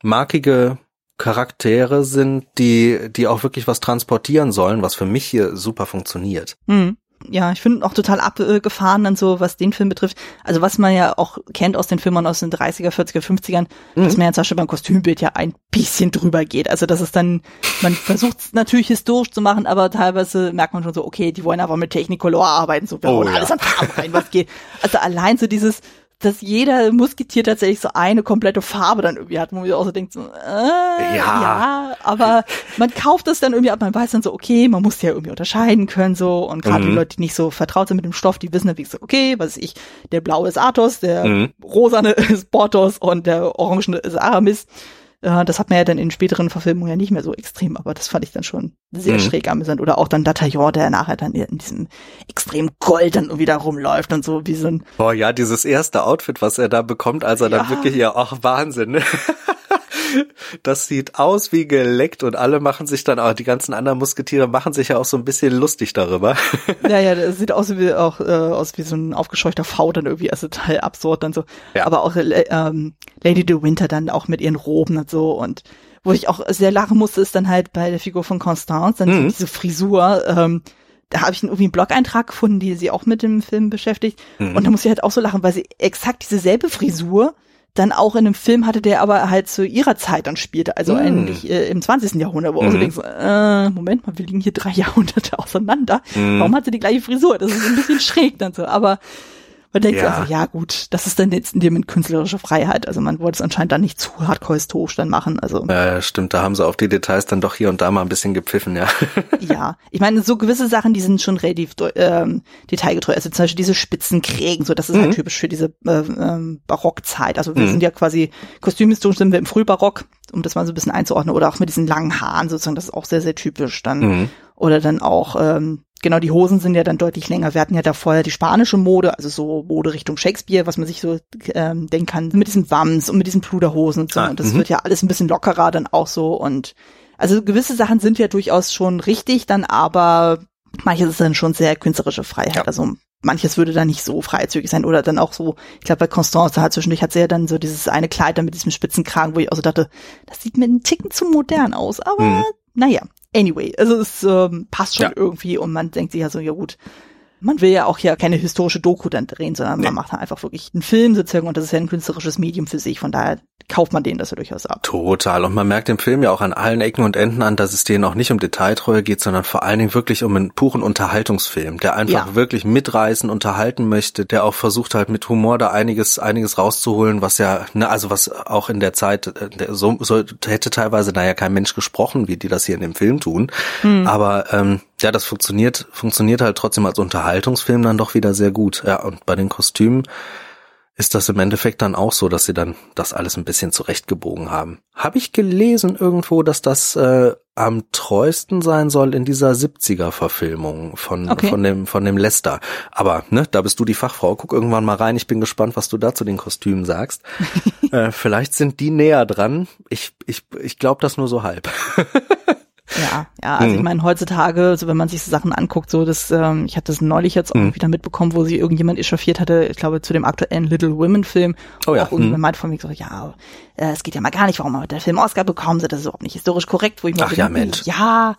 markige Charaktere sind, die, die auch wirklich was transportieren sollen, was für mich hier super funktioniert. Mhm ja, ich finde auch total abgefahren dann so, was den Film betrifft. Also was man ja auch kennt aus den Filmen aus den 30er, 40er, 50ern, mhm. dass man ja zum Beispiel beim Kostümbild ja ein bisschen drüber geht. Also das ist dann, man versucht es natürlich historisch zu machen, aber teilweise merkt man schon so, okay, die wollen aber mit Technicolor arbeiten, so wir oh, ja. alles an Farben rein, was geht. Also allein so dieses, dass jeder Musketier tatsächlich so eine komplette Farbe dann irgendwie hat, wo man auch so denkt, so, äh, ja. ja, aber man kauft es dann irgendwie ab, man weiß dann so, okay, man muss ja irgendwie unterscheiden können so und gerade mhm. die Leute, die nicht so vertraut sind mit dem Stoff, die wissen natürlich so, okay, was ich, der blaue ist Athos, der mhm. rosane ist Portos und der orangene ist Aramis. Äh, das hat man ja dann in späteren Verfilmungen ja nicht mehr so extrem, aber das fand ich dann schon sehr mhm. schräg amüsant. Oder auch dann Dataillon, der nachher dann in diesem extrem Gold dann wieder rumläuft und so wie so ein. Boah, ja, dieses erste Outfit, was er da bekommt, als er ja. dann wirklich ja, ach, Wahnsinn. Das sieht aus wie geleckt und alle machen sich dann auch, die ganzen anderen Musketiere machen sich ja auch so ein bisschen lustig darüber. Ja, ja, das sieht aus wie auch äh, aus wie so ein aufgescheuchter V dann irgendwie, also total absurd dann so. Ja. Aber auch äh, ähm, Lady de Winter dann auch mit ihren Roben und so und wo ich auch sehr lachen musste, ist dann halt bei der Figur von Constance, dann mhm. diese Frisur, ähm, da habe ich irgendwie einen Blog-Eintrag gefunden, die sie auch mit dem Film beschäftigt. Mhm. Und da muss ich halt auch so lachen, weil sie exakt dieselbe Frisur dann auch in einem Film hatte, der aber halt zu ihrer Zeit dann spielte, also mm. eigentlich äh, im 20. Jahrhundert, wo mm. du denkst, äh, Moment mal, wir liegen hier drei Jahrhunderte auseinander. Mm. Warum hat sie die gleiche Frisur? Das ist ein bisschen schräg dann so, aber man denkt ja. Also, ja gut, das ist dann jetzt in dem mit künstlerischer Freiheit. Also man wollte es anscheinend dann nicht zu hardcore historisch dann machen. Also ja, stimmt, da haben sie auf die Details dann doch hier und da mal ein bisschen gepfiffen, ja. ja, ich meine, so gewisse Sachen, die sind schon relativ ähm, detailgetreu. Also zum Beispiel diese Spitzenkrägen, so das ist mhm. halt typisch für diese äh, ähm, Barockzeit. Also wir mhm. sind ja quasi kostümhistorisch sind wir im Frühbarock, um das mal so ein bisschen einzuordnen, oder auch mit diesen langen Haaren sozusagen, das ist auch sehr, sehr typisch dann. Mhm. Oder dann auch ähm, Genau, die Hosen sind ja dann deutlich länger. Wir hatten ja da vorher die spanische Mode, also so Mode Richtung Shakespeare, was man sich so ähm, denken kann, mit diesen Wams und mit diesen Pluderhosen und so. Ah, und das -hmm. wird ja alles ein bisschen lockerer dann auch so. Und also gewisse Sachen sind ja durchaus schon richtig, dann aber manches ist dann schon sehr künstlerische Freiheit. Ja. Also manches würde dann nicht so freizügig sein oder dann auch so, ich glaube bei Constance hat zwischendurch hat sie ja dann so dieses eine Kleid dann mit diesem Spitzenkragen, wo ich auch so dachte, das sieht mir einen Ticken zu modern aus, aber mhm. naja, anyway, also es ähm, passt schon ja. irgendwie und man denkt sich ja so, ja gut, man will ja auch ja keine historische Doku dann drehen, sondern nee. man macht dann einfach wirklich einen Film sozusagen und das ist ja ein künstlerisches Medium für sich. Von daher kauft man den das ja durchaus ab. Total. Und man merkt im Film ja auch an allen Ecken und Enden an, dass es denen auch nicht um Detailtreue geht, sondern vor allen Dingen wirklich um einen puren Unterhaltungsfilm, der einfach ja. wirklich mitreißen, unterhalten möchte, der auch versucht halt mit Humor da einiges, einiges rauszuholen, was ja, ne, also was auch in der Zeit, äh, so, so hätte teilweise naja kein Mensch gesprochen, wie die das hier in dem Film tun. Hm. Aber ähm, ja, das funktioniert, funktioniert halt trotzdem als Unterhaltungsfilm dann doch wieder sehr gut. Ja, und bei den Kostümen ist das im Endeffekt dann auch so, dass sie dann das alles ein bisschen zurechtgebogen haben. Habe ich gelesen irgendwo, dass das äh, am treuesten sein soll in dieser 70er Verfilmung von okay. von dem von dem Lester. Aber ne, da bist du die Fachfrau. Guck irgendwann mal rein. Ich bin gespannt, was du da zu den Kostümen sagst. äh, vielleicht sind die näher dran. Ich ich ich glaube das nur so halb. Ja, ja, also mhm. ich meine, heutzutage, so wenn man sich so Sachen anguckt, so das, ähm, ich hatte das neulich jetzt auch mhm. wieder mitbekommen, wo sie irgendjemand echauffiert hatte, ich glaube, zu dem aktuellen Little Women Film. Oh ja. Auch irgendjemand mhm. meint von mir so, ja, äh, es geht ja mal gar nicht, warum hat der Film Oscar bekommen, das ist überhaupt nicht historisch korrekt, wo ich mir Ach ja, Mensch. ja,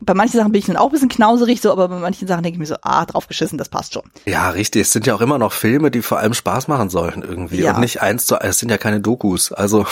bei manchen Sachen bin ich dann auch ein bisschen knauserig, so, aber bei manchen Sachen denke ich mir so, ah, draufgeschissen, das passt schon. Ja, richtig. Es sind ja auch immer noch Filme, die vor allem Spaß machen sollen irgendwie ja. und nicht eins zu, es sind ja keine Dokus, also.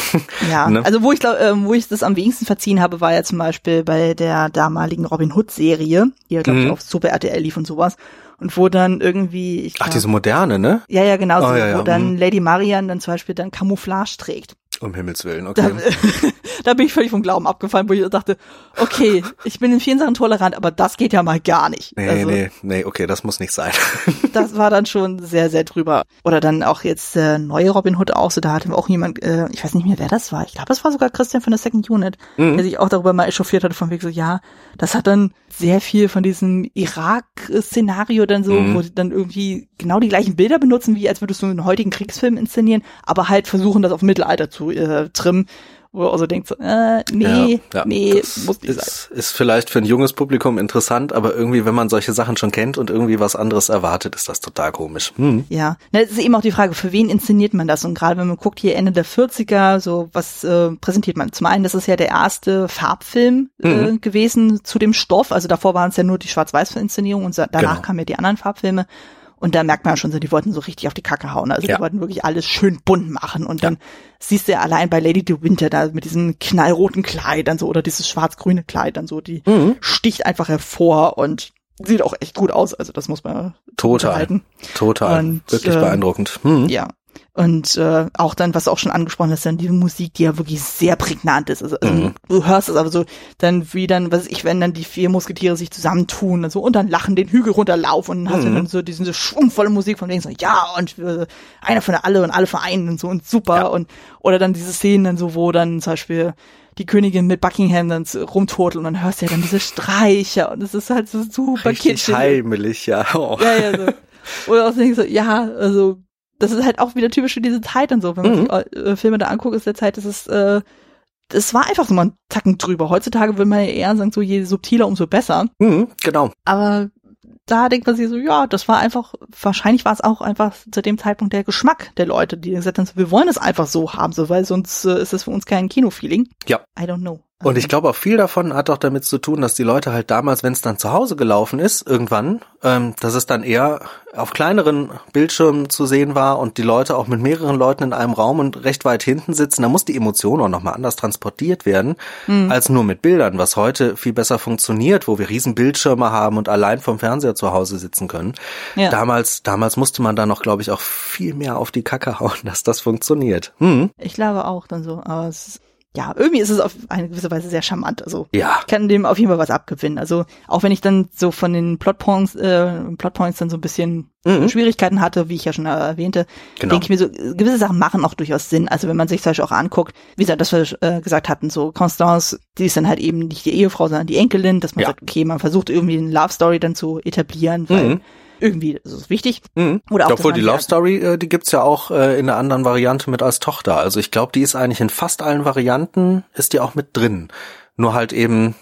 Ja, ne? also wo ich glaube, äh, wo ich das am wenigsten verziehen habe, war ja zum Beispiel bei der damaligen Robin Hood Serie, die ja glaube ich mhm. auf Super RTL lief und sowas und wo dann irgendwie ich glaub, Ach, diese moderne, ne? Ja, ja, genau, oh, ja, ja. wo dann mhm. Lady Marian dann zum Beispiel dann Camouflage trägt. Um Himmels Willen, okay. Da, da, bin ich völlig vom Glauben abgefallen, wo ich dachte, okay, ich bin in vielen Sachen tolerant, aber das geht ja mal gar nicht. Nee, also, nee, nee, okay, das muss nicht sein. das war dann schon sehr, sehr drüber. Oder dann auch jetzt äh, neue Robin Hood auch, so da hatte auch jemand, äh, ich weiß nicht mehr, wer das war. Ich glaube, es war sogar Christian von der Second Unit, mhm. der sich auch darüber mal echauffiert hatte, von wegen so, ja, das hat dann sehr viel von diesem Irak-Szenario dann so, mhm. wo die dann irgendwie genau die gleichen Bilder benutzen, wie als würdest du einen heutigen Kriegsfilm inszenieren, aber halt versuchen, das auf Mittelalter zu äh, trimmen wo er also denkt so, äh, nee, ja, ja, nee, muss nicht ist, sein. Ist vielleicht für ein junges Publikum interessant, aber irgendwie, wenn man solche Sachen schon kennt und irgendwie was anderes erwartet, ist das total komisch. Hm. Ja, Na, es ist eben auch die Frage, für wen inszeniert man das? Und gerade wenn man guckt, hier Ende der 40er, so was äh, präsentiert man? Zum einen, das ist ja der erste Farbfilm äh, mhm. gewesen zu dem Stoff, also davor waren es ja nur die Schwarz-Weiß-Inszenierung und danach genau. kamen ja die anderen Farbfilme. Und da merkt man schon so, die wollten so richtig auf die Kacke hauen. Also ja. die wollten wirklich alles schön bunt machen. Und dann siehst du ja allein bei Lady de Winter da mit diesem knallroten Kleid dann so oder dieses schwarz-grüne Kleid dann so, die mhm. sticht einfach hervor und sieht auch echt gut aus. Also das muss man total, total, und, wirklich äh, beeindruckend. Mhm. Ja. Und äh, auch dann, was du auch schon angesprochen hast, dann die Musik, die ja wirklich sehr prägnant ist. Also, also mhm. du hörst es aber so, dann wie dann, was weiß ich, wenn dann die vier Musketiere sich zusammentun und so und dann lachen, den Hügel runterlaufen und dann hast du mhm. dann so diese schwungvolle Musik von denen so, ja, und äh, einer von alle und alle vereinen und so und super. Ja. Und oder dann diese Szenen dann so, wo dann zum Beispiel die Königin mit Buckingham dann rumturtelt und dann hörst du ja dann diese Streicher und es ist halt so super Richtig kitschig. heimelig, ja. Oh. Ja, ja, so. Oder auch denkst so, ja, also das ist halt auch wieder typisch für diese Zeit und so. Wenn man mhm. sich äh, Filme da anguckt, ist der Zeit, das ist, äh, das war einfach so mal ein Tacken drüber. Heutzutage würde man ja eher sagen, so je subtiler, umso besser. Mhm, genau. Aber da denkt man sich so, ja, das war einfach, wahrscheinlich war es auch einfach zu dem Zeitpunkt der Geschmack der Leute, die gesagt haben, wir wollen es einfach so haben, so, weil sonst äh, ist es für uns kein Kinofeeling. Ja. I don't know. Und ich glaube auch viel davon hat auch damit zu tun, dass die Leute halt damals, wenn es dann zu Hause gelaufen ist, irgendwann, ähm, dass es dann eher auf kleineren Bildschirmen zu sehen war und die Leute auch mit mehreren Leuten in einem Raum und recht weit hinten sitzen. Da muss die Emotion auch nochmal anders transportiert werden, mhm. als nur mit Bildern, was heute viel besser funktioniert, wo wir riesen Bildschirme haben und allein vom Fernseher zu Hause sitzen können. Ja. Damals, damals musste man da noch, glaube ich, auch viel mehr auf die Kacke hauen, dass das funktioniert. Mhm. Ich glaube auch dann so, aber es ist ja, irgendwie ist es auf eine gewisse Weise sehr charmant. Also ja. ich kann dem auf jeden Fall was abgewinnen. Also auch wenn ich dann so von den Plotpoints, äh, Plotpoints dann so ein bisschen mhm. Schwierigkeiten hatte, wie ich ja schon erwähnte, genau. denke ich mir so, gewisse Sachen machen auch durchaus Sinn. Also wenn man sich zum Beispiel auch anguckt, wie gesagt, das wir äh, gesagt hatten, so Constance, die ist dann halt eben nicht die Ehefrau, sondern die Enkelin, dass man ja. sagt, okay, man versucht irgendwie eine Love Story dann zu etablieren, weil mhm irgendwie ist es wichtig. Mhm. Oder auch, Obwohl die Love Story, äh, die gibt's ja auch äh, in einer anderen Variante mit als Tochter. Also ich glaube, die ist eigentlich in fast allen Varianten, ist die auch mit drin. Nur halt eben,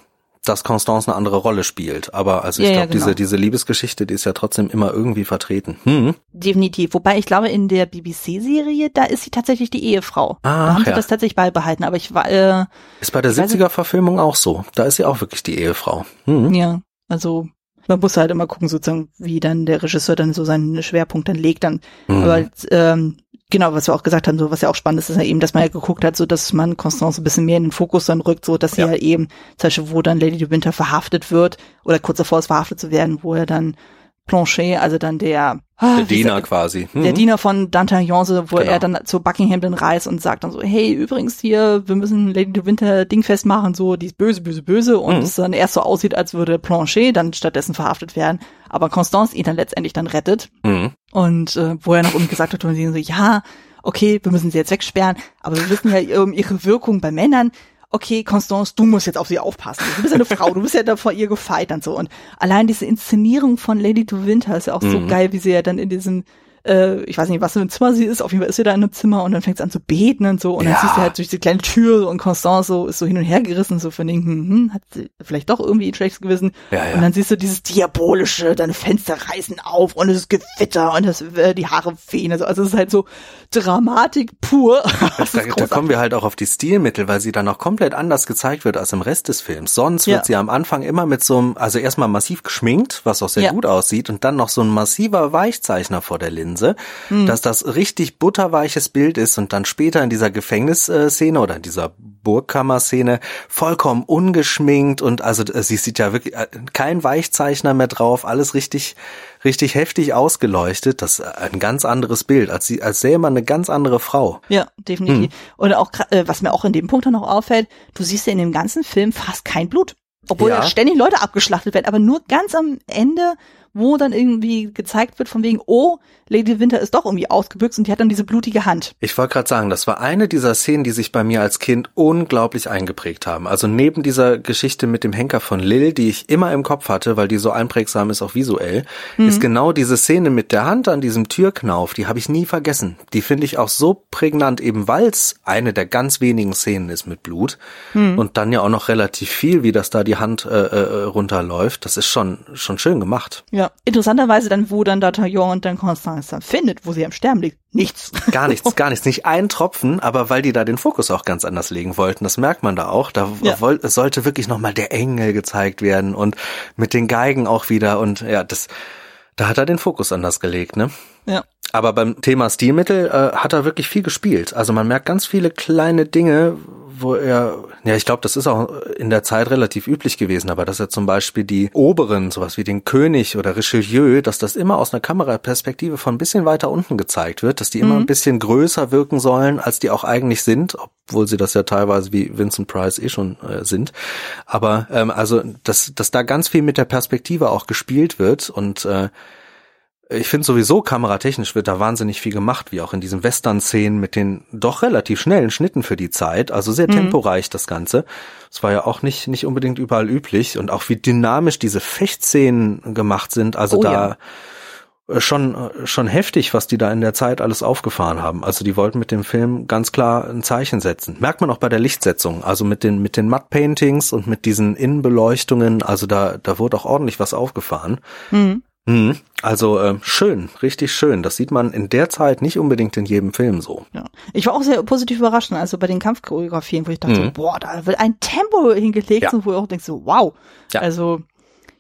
dass Constance eine andere Rolle spielt. Aber also ich ja, glaube, ja, genau. diese, diese Liebesgeschichte, die ist ja trotzdem immer irgendwie vertreten. Hm. Definitiv. Wobei ich glaube, in der BBC-Serie, da ist sie tatsächlich die Ehefrau. Ah, da haben ja. sie das tatsächlich beibehalten. Aber ich war. Äh, ist bei der 70er-Verfilmung auch so. Da ist sie auch wirklich die Ehefrau. Hm. Ja, also man muss halt immer gucken, sozusagen, wie dann der Regisseur dann so seinen Schwerpunkt dann legt. Dann, mhm. aber ähm, genau, was wir auch gesagt haben, so was ja auch spannend ist, ist ja eben, dass man ja geguckt hat, so dass man Constance ein bisschen mehr in den Fokus dann rückt, so dass sie ja, ja eben, zum Beispiel, wo dann Lady de Winter verhaftet wird oder kurz davor ist verhaftet zu werden, wo er dann Planchet, also dann der Ah, der Diener quasi. Mhm. Der Diener von D'Artagnan, wo genau. er dann zu Buckingham dann reist und sagt dann so, hey, übrigens hier, wir müssen Lady de Winter Ding festmachen, so, die ist böse, böse, böse und mhm. es dann erst so aussieht, als würde Planchet dann stattdessen verhaftet werden, aber Constance ihn dann letztendlich dann rettet. Mhm. Und äh, wo er noch irgendwie gesagt hat, und sie so, ja, okay, wir müssen sie jetzt wegsperren, aber wir wissen ja um ihre Wirkung bei Männern, okay, Constance, du musst jetzt auf sie aufpassen. Du bist ja eine Frau, du bist ja da vor ihr gefeit und so. Und allein diese Inszenierung von Lady to Winter ist ja auch mhm. so geil, wie sie ja dann in diesem äh, ich weiß nicht, was für ein Zimmer sie ist, auf jeden Fall ist sie da in einem Zimmer und dann fängt sie an zu beten und so und ja. dann siehst du halt durch die kleine Tür und Constance so ist so hin und her gerissen, so von den, hm, hm, hat sie vielleicht doch irgendwie ein schlechtes Gewissen. Ja, ja. Und dann siehst du dieses diabolische, deine Fenster reißen auf und es ist Gewitter und das, äh, die Haare fehlen. Also, also es ist halt so Dramatik pur. da, da kommen wir halt auch auf die Stilmittel, weil sie dann auch komplett anders gezeigt wird als im Rest des Films. Sonst wird sie am Anfang immer mit so einem, also erstmal massiv geschminkt, was auch sehr gut aussieht und dann noch so ein massiver Weichzeichner vor der Linse. Linse, hm. dass das richtig butterweiches Bild ist und dann später in dieser Gefängnisszene oder in dieser Burgkammer-Szene vollkommen ungeschminkt und also äh, sie sieht ja wirklich äh, kein Weichzeichner mehr drauf, alles richtig richtig heftig ausgeleuchtet. Das ist ein ganz anderes Bild, als sie, als sähe man eine ganz andere Frau. Ja, definitiv. Hm. Und auch, äh, was mir auch in dem Punkt noch auffällt, du siehst ja in dem ganzen Film fast kein Blut. Obwohl ja ständig Leute abgeschlachtet werden, aber nur ganz am Ende wo dann irgendwie gezeigt wird von wegen, oh, Lady Winter ist doch irgendwie ausgebüxt und die hat dann diese blutige Hand. Ich wollte gerade sagen, das war eine dieser Szenen, die sich bei mir als Kind unglaublich eingeprägt haben. Also neben dieser Geschichte mit dem Henker von Lil, die ich immer im Kopf hatte, weil die so einprägsam ist, auch visuell, mhm. ist genau diese Szene mit der Hand an diesem Türknauf, die habe ich nie vergessen. Die finde ich auch so prägnant, eben weil es eine der ganz wenigen Szenen ist mit Blut mhm. und dann ja auch noch relativ viel, wie das da die Hand äh, äh, runterläuft. Das ist schon schon schön gemacht. Ja, interessanterweise dann, wo dann D'Artagnan und dann Constance dann findet, wo sie am Sterben liegt. Nichts. Gar nichts, gar nichts. Nicht ein Tropfen, aber weil die da den Fokus auch ganz anders legen wollten, das merkt man da auch. Da ja. sollte wirklich nochmal der Engel gezeigt werden und mit den Geigen auch wieder und ja, das, da hat er den Fokus anders gelegt, ne? Ja. Aber beim Thema Stilmittel äh, hat er wirklich viel gespielt. Also man merkt ganz viele kleine Dinge, wo er, ja, ich glaube, das ist auch in der Zeit relativ üblich gewesen, aber dass er zum Beispiel die Oberen, sowas wie den König oder Richelieu, dass das immer aus einer Kameraperspektive von ein bisschen weiter unten gezeigt wird, dass die immer mhm. ein bisschen größer wirken sollen, als die auch eigentlich sind, obwohl sie das ja teilweise wie Vincent Price eh schon äh, sind. Aber ähm, also, dass, dass da ganz viel mit der Perspektive auch gespielt wird und äh, ich finde sowieso kameratechnisch wird da wahnsinnig viel gemacht, wie auch in diesen Western-Szenen mit den doch relativ schnellen Schnitten für die Zeit, also sehr mhm. temporeich das Ganze. Es war ja auch nicht, nicht unbedingt überall üblich und auch wie dynamisch diese Fechtszenen gemacht sind, also oh, da ja. Äh, schon, äh, schon heftig, was die da in der Zeit alles aufgefahren haben. Also die wollten mit dem Film ganz klar ein Zeichen setzen. Merkt man auch bei der Lichtsetzung, also mit den, mit den Matte Paintings und mit diesen Innenbeleuchtungen, also da, da wurde auch ordentlich was aufgefahren. Mhm. Mhm. Also äh, schön, richtig schön. Das sieht man in der Zeit nicht unbedingt in jedem Film so. Ja. Ich war auch sehr positiv überrascht, also bei den Kampfchoreografien, wo ich dachte, mhm. boah, da wird ein Tempo hingelegt, ja. wo ich auch denke, so, wow. Ja. Also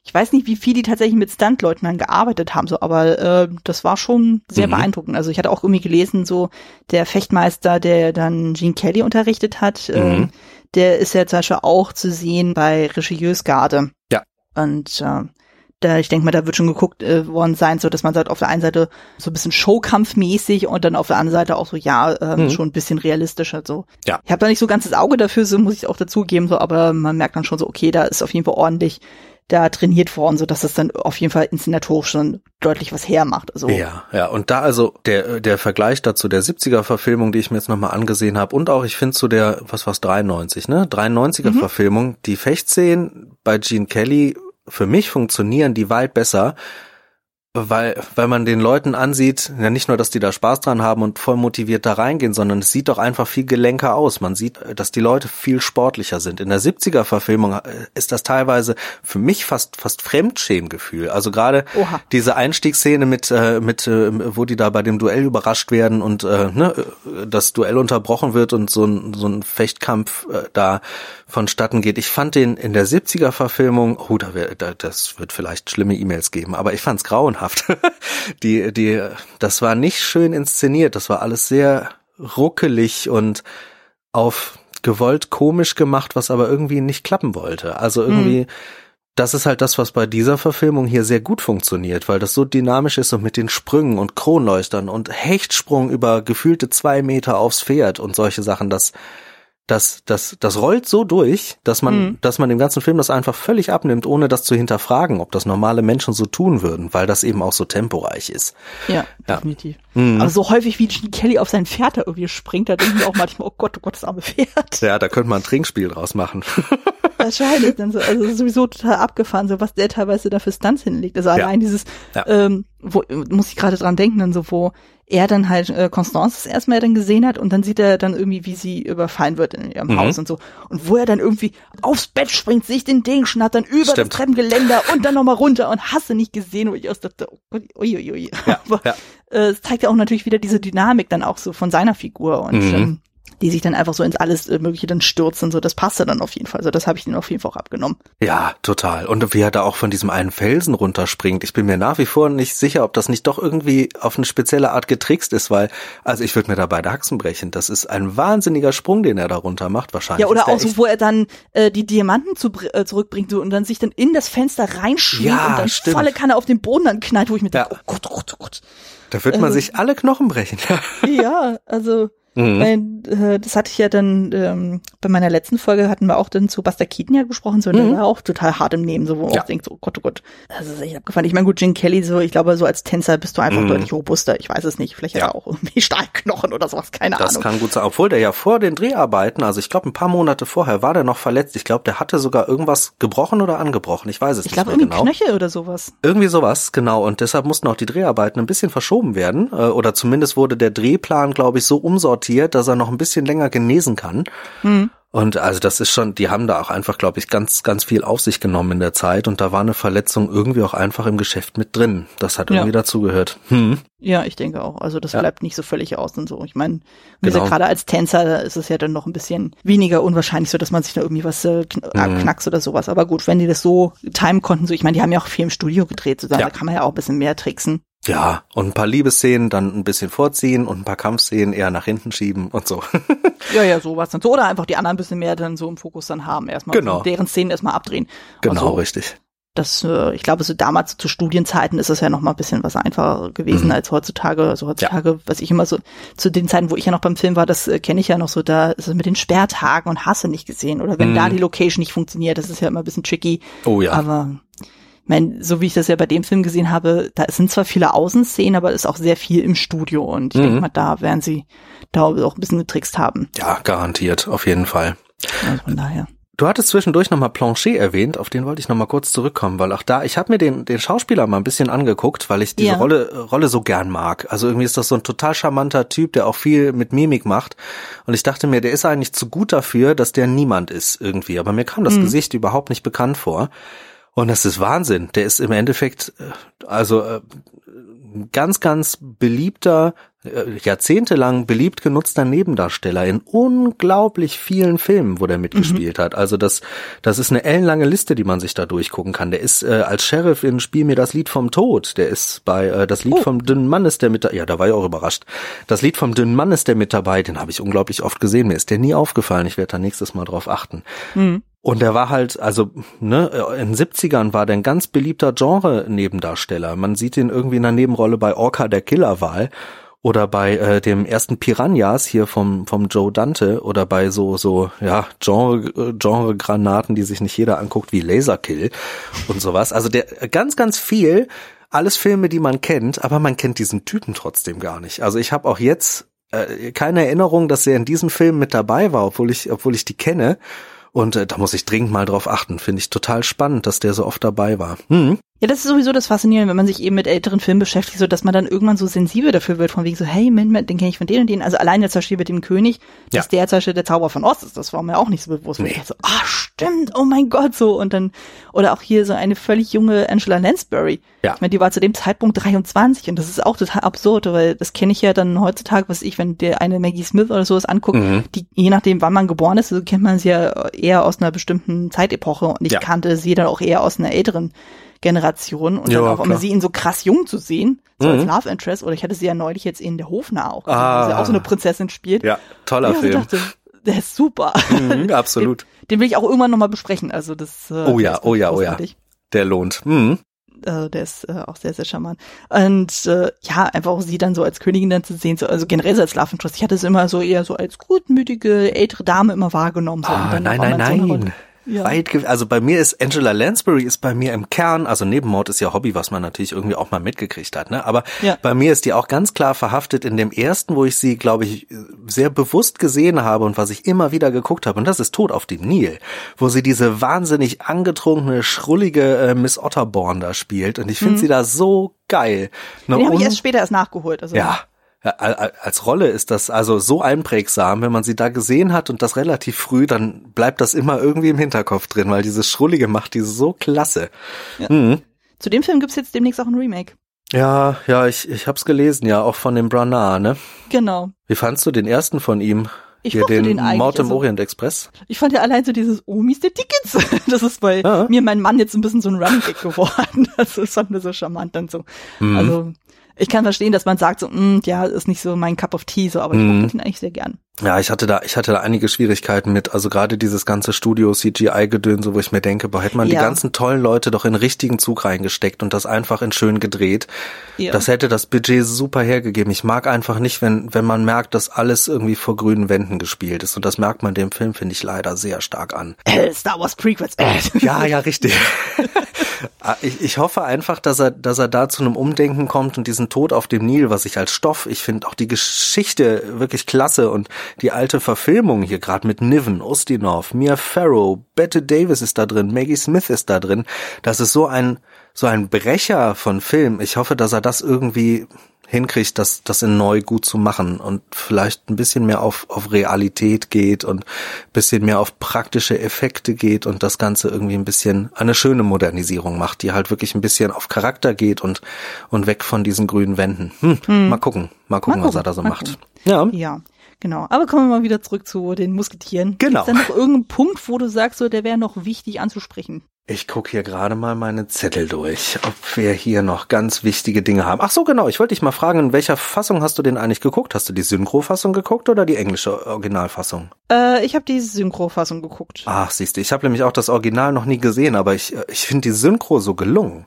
ich weiß nicht, wie viel die tatsächlich mit Stuntleuten dann gearbeitet haben, so, aber äh, das war schon sehr mhm. beeindruckend. Also ich hatte auch irgendwie gelesen, so der Fechtmeister, der dann Gene Kelly unterrichtet hat, mhm. äh, der ist ja zum Beispiel auch zu sehen bei Richelieus Garde. Ja. Und äh, da, ich denke mal, da wird schon geguckt äh, worden sein, so dass man sagt, auf der einen Seite so ein bisschen Showkampfmäßig und dann auf der anderen Seite auch so, ja, ähm, mhm. schon ein bisschen realistischer so. Ja. Ich habe da nicht so ganz das Auge dafür, so muss ich auch dazugeben, so, aber man merkt dann schon so, okay, da ist auf jeden Fall ordentlich da trainiert worden, so dass es dann auf jeden Fall inszenatorisch schon deutlich was hermacht. Also ja, ja. Und da also der der Vergleich dazu der 70er Verfilmung, die ich mir jetzt nochmal angesehen habe, und auch ich finde zu der was war's 93, ne 93er mhm. Verfilmung, die Fechtszenen bei Gene Kelly für mich funktionieren die weit besser, weil, weil man den Leuten ansieht, ja nicht nur, dass die da Spaß dran haben und voll motiviert da reingehen, sondern es sieht doch einfach viel gelenker aus. Man sieht, dass die Leute viel sportlicher sind. In der 70er Verfilmung äh, ist das teilweise für mich fast, fast Fremdschämgefühl. Also gerade diese Einstiegsszene mit, äh, mit, äh, wo die da bei dem Duell überrascht werden und äh, ne, das Duell unterbrochen wird und so ein, so ein Fechtkampf äh, da vonstatten geht. Ich fand den in der 70er Verfilmung, oh, da, wär, da das wird vielleicht schlimme E-Mails geben, aber ich fand's grauenhaft grauenhaft. die, die, das war nicht schön inszeniert. Das war alles sehr ruckelig und auf gewollt komisch gemacht, was aber irgendwie nicht klappen wollte. Also irgendwie, mhm. das ist halt das, was bei dieser Verfilmung hier sehr gut funktioniert, weil das so dynamisch ist und mit den Sprüngen und Kronleuchtern und Hechtsprung über gefühlte zwei Meter aufs Pferd und solche Sachen, das, das, das, das rollt so durch, dass man, mhm. dass man dem ganzen Film das einfach völlig abnimmt, ohne das zu hinterfragen, ob das normale Menschen so tun würden, weil das eben auch so temporeich ist. Ja, ja. definitiv. Mhm. Aber so häufig wie Gene Kelly auf sein Pferd da irgendwie springt, da denken wir auch manchmal, oh Gott, oh Gott, das arme Pferd. Ja, da könnte man ein Trinkspiel draus machen. Wahrscheinlich dann so, also sowieso total abgefahren, so was der teilweise da für Stunts hinlegt. Also ja. allein dieses, ja. ähm, wo, muss ich gerade dran denken, dann so, wo er dann halt äh, Constance das erstmal dann gesehen hat und dann sieht er dann irgendwie, wie sie überfallen wird in ihrem mhm. Haus und so. Und wo er dann irgendwie aufs Bett springt, sich den Ding schnattern über Stimmt. das Treppengeländer und dann nochmal runter und hasse nicht gesehen, wo ich aus dachte, uiuiui. Ja, Aber ja. Äh, es zeigt ja auch natürlich wieder diese Dynamik dann auch so von seiner Figur und mhm. ähm, die sich dann einfach so ins alles äh, Mögliche dann stürzen. So, das passte dann auf jeden Fall. Also das habe ich den auf jeden Fall auch abgenommen. Ja, total. Und wie er da auch von diesem einen Felsen runterspringt. Ich bin mir nach wie vor nicht sicher, ob das nicht doch irgendwie auf eine spezielle Art getrickst ist, weil, also ich würde mir da beide Achsen brechen. Das ist ein wahnsinniger Sprung, den er da runter macht, wahrscheinlich. Ja, oder auch so, wo er dann äh, die Diamanten zu, äh, zurückbringt so, und dann sich dann in das Fenster reinschwingt ja, und dann stimmt. volle Kanne auf den Boden dann knallt, wo ich mir ja. denke, oh Gott, oh Gott, oh Gott. Da wird man also, sich alle Knochen brechen. ja, also Mhm. Weil, äh, das hatte ich ja dann, ähm, bei meiner letzten Folge hatten wir auch dann zu Buster Keaton ja gesprochen, so, und mhm. der war auch total hart im Nehmen, so, wo man ja. auch denkt, so, oh Gott, oh Gott, das ist echt abgefahren. Ich meine, gut, Jim Kelly, so, ich glaube, so als Tänzer bist du einfach mhm. deutlich robuster, ich weiß es nicht, vielleicht ja. hat er auch irgendwie Stahlknochen oder sowas, keine das Ahnung. Das kann gut sein, obwohl der ja vor den Dreharbeiten, also ich glaube, ein paar Monate vorher war der noch verletzt, ich glaube, der hatte sogar irgendwas gebrochen oder angebrochen, ich weiß es ich glaub, nicht mehr genau. Ich glaube, irgendwie Knöchel oder sowas. Irgendwie sowas, genau, und deshalb mussten auch die Dreharbeiten ein bisschen verschoben werden, äh, oder zumindest wurde der Drehplan, glaube ich, so umsortiert, dass er noch ein bisschen länger genesen kann. Mhm. Und also das ist schon, die haben da auch einfach, glaube ich, ganz, ganz viel auf sich genommen in der Zeit und da war eine Verletzung irgendwie auch einfach im Geschäft mit drin. Das hat irgendwie ja. dazugehört. Hm. Ja, ich denke auch. Also das ja. bleibt nicht so völlig aus und so. Ich meine, genau. gerade als Tänzer ist es ja dann noch ein bisschen weniger unwahrscheinlich, so dass man sich da irgendwie was äh, mhm. knackst oder sowas. Aber gut, wenn die das so timen konnten, so ich meine, die haben ja auch viel im Studio gedreht, so, ja. da kann man ja auch ein bisschen mehr tricksen. Ja, und ein paar Liebesszenen dann ein bisschen vorziehen und ein paar Kampfszenen eher nach hinten schieben und so. ja, ja, sowas dann so. Oder einfach die anderen ein bisschen mehr dann so im Fokus dann haben. Erstmal genau. So deren Szenen erstmal abdrehen. Genau, so. richtig. Das, äh, ich glaube, so damals zu Studienzeiten ist es ja noch mal ein bisschen was einfacher gewesen mhm. als heutzutage. Also heutzutage, ja. was ich immer so, zu den Zeiten, wo ich ja noch beim Film war, das äh, kenne ich ja noch so, da ist es mit den Sperrtagen und Hasse nicht gesehen. Oder wenn mhm. da die Location nicht funktioniert, das ist ja immer ein bisschen tricky. Oh ja. Aber ich meine, so wie ich das ja bei dem Film gesehen habe, da sind zwar viele Außenszenen, aber es ist auch sehr viel im Studio und ich mhm. denke mal, da werden sie da auch ein bisschen getrickst haben. Ja, garantiert, auf jeden Fall. Also von daher. Du hattest zwischendurch nochmal Planchet erwähnt, auf den wollte ich nochmal kurz zurückkommen, weil auch da, ich habe mir den, den Schauspieler mal ein bisschen angeguckt, weil ich diese ja. Rolle, Rolle so gern mag. Also irgendwie ist das so ein total charmanter Typ, der auch viel mit Mimik macht. Und ich dachte mir, der ist eigentlich zu gut dafür, dass der niemand ist irgendwie. Aber mir kam das mhm. Gesicht überhaupt nicht bekannt vor. Und das ist Wahnsinn. Der ist im Endeffekt, äh, also äh, ganz, ganz beliebter, äh, jahrzehntelang beliebt genutzter Nebendarsteller in unglaublich vielen Filmen, wo der mitgespielt mhm. hat. Also das, das ist eine ellenlange Liste, die man sich da durchgucken kann. Der ist äh, als Sheriff in Spiel mir das Lied vom Tod. Der ist bei äh, das Lied oh. vom dünnen Mann ist der mit, ja, da war ich auch überrascht. Das Lied vom dünnen Mann ist der mit dabei. Den habe ich unglaublich oft gesehen. Mir ist der nie aufgefallen. Ich werde da nächstes Mal drauf achten. Mhm. Und er war halt, also ne, in den 70ern war der ein ganz beliebter Genre-Nebendarsteller. Man sieht ihn irgendwie in der Nebenrolle bei Orca der Killerwahl oder bei äh, dem ersten Piranhas hier vom vom Joe Dante oder bei so so ja Genre Genre Granaten, die sich nicht jeder anguckt wie Laserkill und sowas. Also der ganz ganz viel alles Filme, die man kennt, aber man kennt diesen Typen trotzdem gar nicht. Also ich habe auch jetzt äh, keine Erinnerung, dass er in diesem Film mit dabei war, obwohl ich obwohl ich die kenne. Und äh, da muss ich dringend mal drauf achten. Finde ich total spannend, dass der so oft dabei war. Hm. Ja, das ist sowieso das Faszinierende, wenn man sich eben mit älteren Filmen beschäftigt, so dass man dann irgendwann so sensibel dafür wird, von wegen so, hey, Moment, den kenne ich von denen und denen. Also allein jetzt zum Beispiel mit dem König, dass ja. der zum Beispiel der Zauber von Ost ist, das war mir auch nicht so bewusst. Nee. Ich so, ah, stimmt, oh mein Gott, so. Und dann, oder auch hier so eine völlig junge Angela Lansbury. Ja. Ich meine, die war zu dem Zeitpunkt 23 und das ist auch total absurd, weil das kenne ich ja dann heutzutage, was ich, wenn der eine Maggie Smith oder sowas anguckt, mhm. die, je nachdem, wann man geboren ist, so kennt man sie ja eher aus einer bestimmten Zeitepoche und ich ja. kannte sie dann auch eher aus einer älteren Generation und ja, dann auch immer sie ihn so krass jung zu sehen, so mhm. als Love Interest, oder ich hatte sie ja neulich jetzt in der Hofner auch, ah. wo sie auch so eine Prinzessin spielt. Ja, toller ja, Film. Dachte, der ist super. Mhm, absolut. Den, den, will ich auch irgendwann nochmal besprechen. Also das. Äh, oh ja, oh ja, oh ja. Der lohnt. Mhm. Äh, der ist äh, auch sehr, sehr charmant. Und äh, ja, einfach auch sie dann so als Königin dann zu sehen, so, also generell so als Love Interest. Ich hatte es immer so eher so als gutmütige ältere Dame immer wahrgenommen. So, ah, nein, nein, nein. So ja. weit, also bei mir ist Angela Lansbury ist bei mir im Kern, also Nebenmord ist ja Hobby, was man natürlich irgendwie auch mal mitgekriegt hat, ne? Aber ja. bei mir ist die auch ganz klar verhaftet in dem ersten, wo ich sie, glaube ich, sehr bewusst gesehen habe und was ich immer wieder geguckt habe, und das ist Tod auf dem Nil, wo sie diese wahnsinnig angetrunkene, schrullige äh, Miss Otterborn da spielt. Und ich finde mhm. sie da so geil. Ne? Den habe ich erst später erst nachgeholt. Also ja, als Rolle ist das also so einprägsam, wenn man sie da gesehen hat und das relativ früh, dann bleibt das immer irgendwie im Hinterkopf drin, weil dieses Schrullige macht die so klasse. Ja. Mhm. Zu dem Film gibt's jetzt demnächst auch ein Remake. Ja, ja, ich, ich hab's gelesen, ja, auch von dem Branagh, ne? Genau. Wie fandst du den ersten von ihm? Ich Hier den, den Mord im also, Orient Express. Ich fand ja allein so dieses Omis der Tickets. Das ist bei ja. mir mein Mann jetzt ein bisschen so ein Running Gag geworden. Das ist fand so charmant dann so. Mhm. Also ich kann verstehen, dass man sagt so, mh, ja, ist nicht so mein Cup of Tea, so, aber ich mhm. mochte ihn eigentlich sehr gern. Ja, ich hatte da, ich hatte da einige Schwierigkeiten mit, also gerade dieses ganze Studio CGI-Gedönse, wo ich mir denke, boah, hätte man ja. die ganzen tollen Leute doch in richtigen Zug reingesteckt und das einfach in schön gedreht. Ja. Das hätte das Budget super hergegeben. Ich mag einfach nicht, wenn, wenn man merkt, dass alles irgendwie vor grünen Wänden gespielt ist. Und das merkt man dem Film, finde ich, leider sehr stark an. Äh, Star Wars Prequels. Äh. Ja, ja, richtig. Ah, ich, ich hoffe einfach, dass er, dass er da zu einem Umdenken kommt und diesen Tod auf dem Nil, was ich als Stoff, ich finde auch die Geschichte wirklich klasse und die alte Verfilmung hier gerade mit Niven, Ustinov, Mia Farrow, Bette Davis ist da drin, Maggie Smith ist da drin. Das ist so ein, so ein Brecher von Film. Ich hoffe, dass er das irgendwie hinkriegt, das, das in neu gut zu machen und vielleicht ein bisschen mehr auf, auf Realität geht und ein bisschen mehr auf praktische Effekte geht und das Ganze irgendwie ein bisschen eine schöne Modernisierung macht, die halt wirklich ein bisschen auf Charakter geht und, und weg von diesen grünen Wänden. Hm, hm. Mal gucken, mal gucken, mal gucken was er da so macht. Gucken. Ja. Ja. Genau. Aber kommen wir mal wieder zurück zu den Musketieren. Genau. Ist da noch irgendein Punkt, wo du sagst, so, der wäre noch wichtig anzusprechen? Ich gucke hier gerade mal meine Zettel durch, ob wir hier noch ganz wichtige Dinge haben. Ach so, genau. Ich wollte dich mal fragen, in welcher Fassung hast du den eigentlich geguckt? Hast du die Synchro-Fassung geguckt oder die englische Originalfassung? Äh, ich habe die Synchro-Fassung geguckt. Ach, siehst du, ich habe nämlich auch das Original noch nie gesehen, aber ich, ich finde die Synchro so gelungen.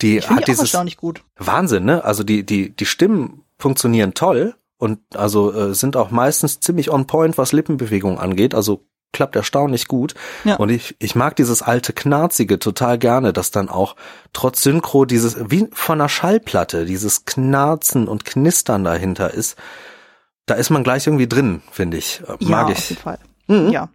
Die ich hat die dieses auch erstaunlich gut. Wahnsinn, ne? Also die die die Stimmen funktionieren toll und also äh, sind auch meistens ziemlich on point, was Lippenbewegung angeht. Also klappt erstaunlich gut. Ja. Und ich, ich mag dieses alte Knarzige total gerne, dass dann auch trotz Synchro dieses, wie von einer Schallplatte, dieses Knarzen und Knistern dahinter ist. Da ist man gleich irgendwie drin, finde ich. Äh, Ja, Mag auf ich. jeden Fall. Mhm. Ja.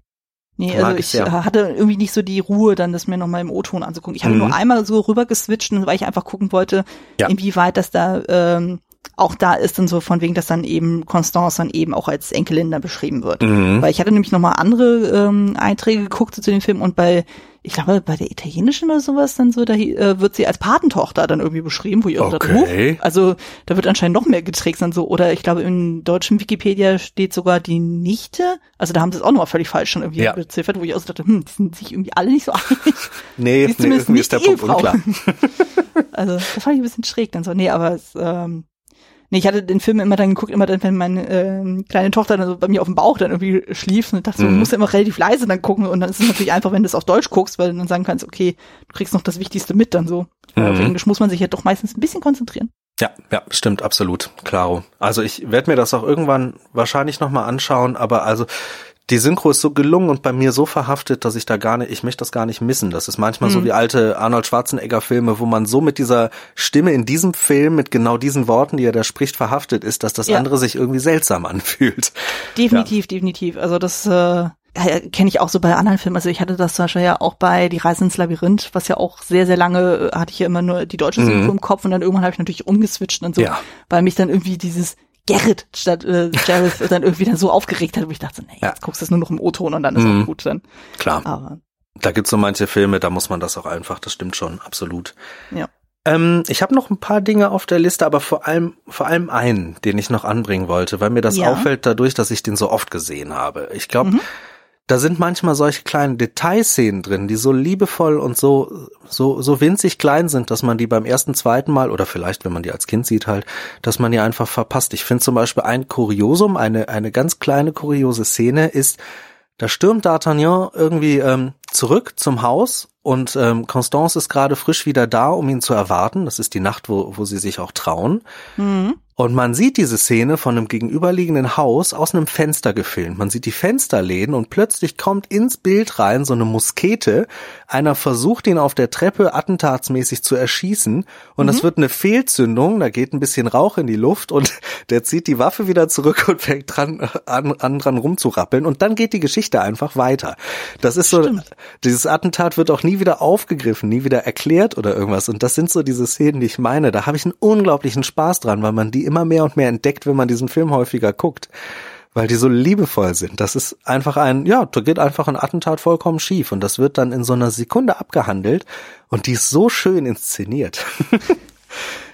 Nee, also ich ich hatte irgendwie nicht so die Ruhe, dann das mir nochmal im O-Ton anzugucken. Ich habe Mhm. nur einmal so rüber geswitcht, weil ich einfach gucken wollte, Ja. inwieweit das da ähm, auch da ist und so von wegen, dass dann eben Constance dann eben auch als Enkelin dann beschrieben wird. Mhm. Weil ich hatte nämlich nochmal andere ähm, Einträge geguckt zu dem Film und bei, ich glaube, bei der italienischen oder sowas dann so, da äh, wird sie als Patentochter dann irgendwie beschrieben, wo ich auch dachte, Okay. huch, also da wird anscheinend noch mehr getrickst dann so. Oder ich glaube, im deutschen Wikipedia steht sogar die Nichte. Also da haben sie es auch nochmal völlig falsch schon irgendwie Ja. beziffert, wo ich auch so dachte, hm, die sind sich irgendwie alle nicht so einig. Nee, nee irgendwie ist der Punkt unklar. Also das fand ich ein bisschen schräg dann so. Nee, aber es, ähm, nee, ich hatte den Film immer dann geguckt, immer dann, wenn meine ähm, kleine Tochter dann so bei mir auf dem Bauch dann irgendwie schlief und dachte so, Mhm. muss immer relativ leise dann gucken und dann ist es natürlich einfach, wenn du es auf Deutsch guckst, weil du dann sagen kannst, okay, du kriegst noch das Wichtigste mit dann so. Weil Auf Mhm. Englisch muss man sich ja doch meistens ein bisschen konzentrieren. Ja, ja, stimmt, absolut, klaro. Also ich werde mir das auch irgendwann wahrscheinlich nochmal anschauen, aber also die Synchro ist so gelungen und bei mir so verhaftet, dass ich da gar nicht, ich möchte das gar nicht missen. Das ist manchmal so Mhm. wie alte Arnold Schwarzenegger Filme, wo man so mit dieser Stimme in diesem Film, mit genau diesen Worten, die er da spricht, verhaftet ist, dass das Ja. andere sich irgendwie seltsam anfühlt. Definitiv, definitiv. Also das äh, kenne ich auch so bei anderen Filmen. Also ich hatte das zum Beispiel ja auch bei Die Reise ins Labyrinth, was ja auch sehr, sehr lange äh, hatte ich ja immer nur die deutsche Synchro Mhm. im Kopf und dann irgendwann habe ich natürlich umgeswitcht und so, Ja. weil mich dann irgendwie dieses Gerrit statt äh, Jareth dann irgendwie dann so aufgeregt hat, wo ich dachte, nee, Ja. jetzt guckst du es nur noch im O-Ton und dann ist Mhm. auch gut dann. Klar, Aber da gibt's so manche Filme, da muss man das auch einfach, das stimmt schon, absolut. ja. Ähm, ich habe noch ein paar Dinge auf der Liste, aber vor allem vor allem einen, den ich noch anbringen wollte, weil mir das Ja. auffällt dadurch, dass ich den so oft gesehen habe. Ich glaube, Mhm. Da sind manchmal solche kleinen Detailszenen drin, die so liebevoll und so so so winzig klein sind, dass man die beim ersten, zweiten Mal oder vielleicht, wenn man die als Kind sieht halt, dass man die einfach verpasst. Ich finde zum Beispiel ein Kuriosum, eine eine ganz kleine kuriose Szene ist, da stürmt D'Artagnan irgendwie ähm, zurück zum Haus und ähm, Constance ist gerade frisch wieder da, um ihn zu erwarten. Das ist die Nacht, wo, wo sie sich auch trauen. Mhm. Und man sieht diese Szene von einem gegenüberliegenden Haus aus einem Fenster gefilmt. Man sieht die Fensterläden und plötzlich kommt ins Bild rein so eine Muskete. Einer versucht ihn auf der Treppe attentatsmäßig zu erschießen und das wird eine Fehlzündung. Da geht ein bisschen Rauch in die Luft und der zieht die Waffe wieder zurück und fängt dran, an, an dran rumzurappeln und dann geht die Geschichte einfach weiter. Das ist so, Stimmt. dieses Attentat wird auch nie wieder aufgegriffen, nie wieder erklärt oder irgendwas. Und das sind so diese Szenen, die ich meine. Da habe ich einen unglaublichen Spaß dran, weil man die immer mehr und mehr entdeckt, wenn man diesen Film häufiger guckt. Weil die so liebevoll sind. Das ist einfach ein, ja, da geht einfach ein Attentat vollkommen schief. Und das wird dann in so einer Sekunde abgehandelt. Und die ist so schön inszeniert.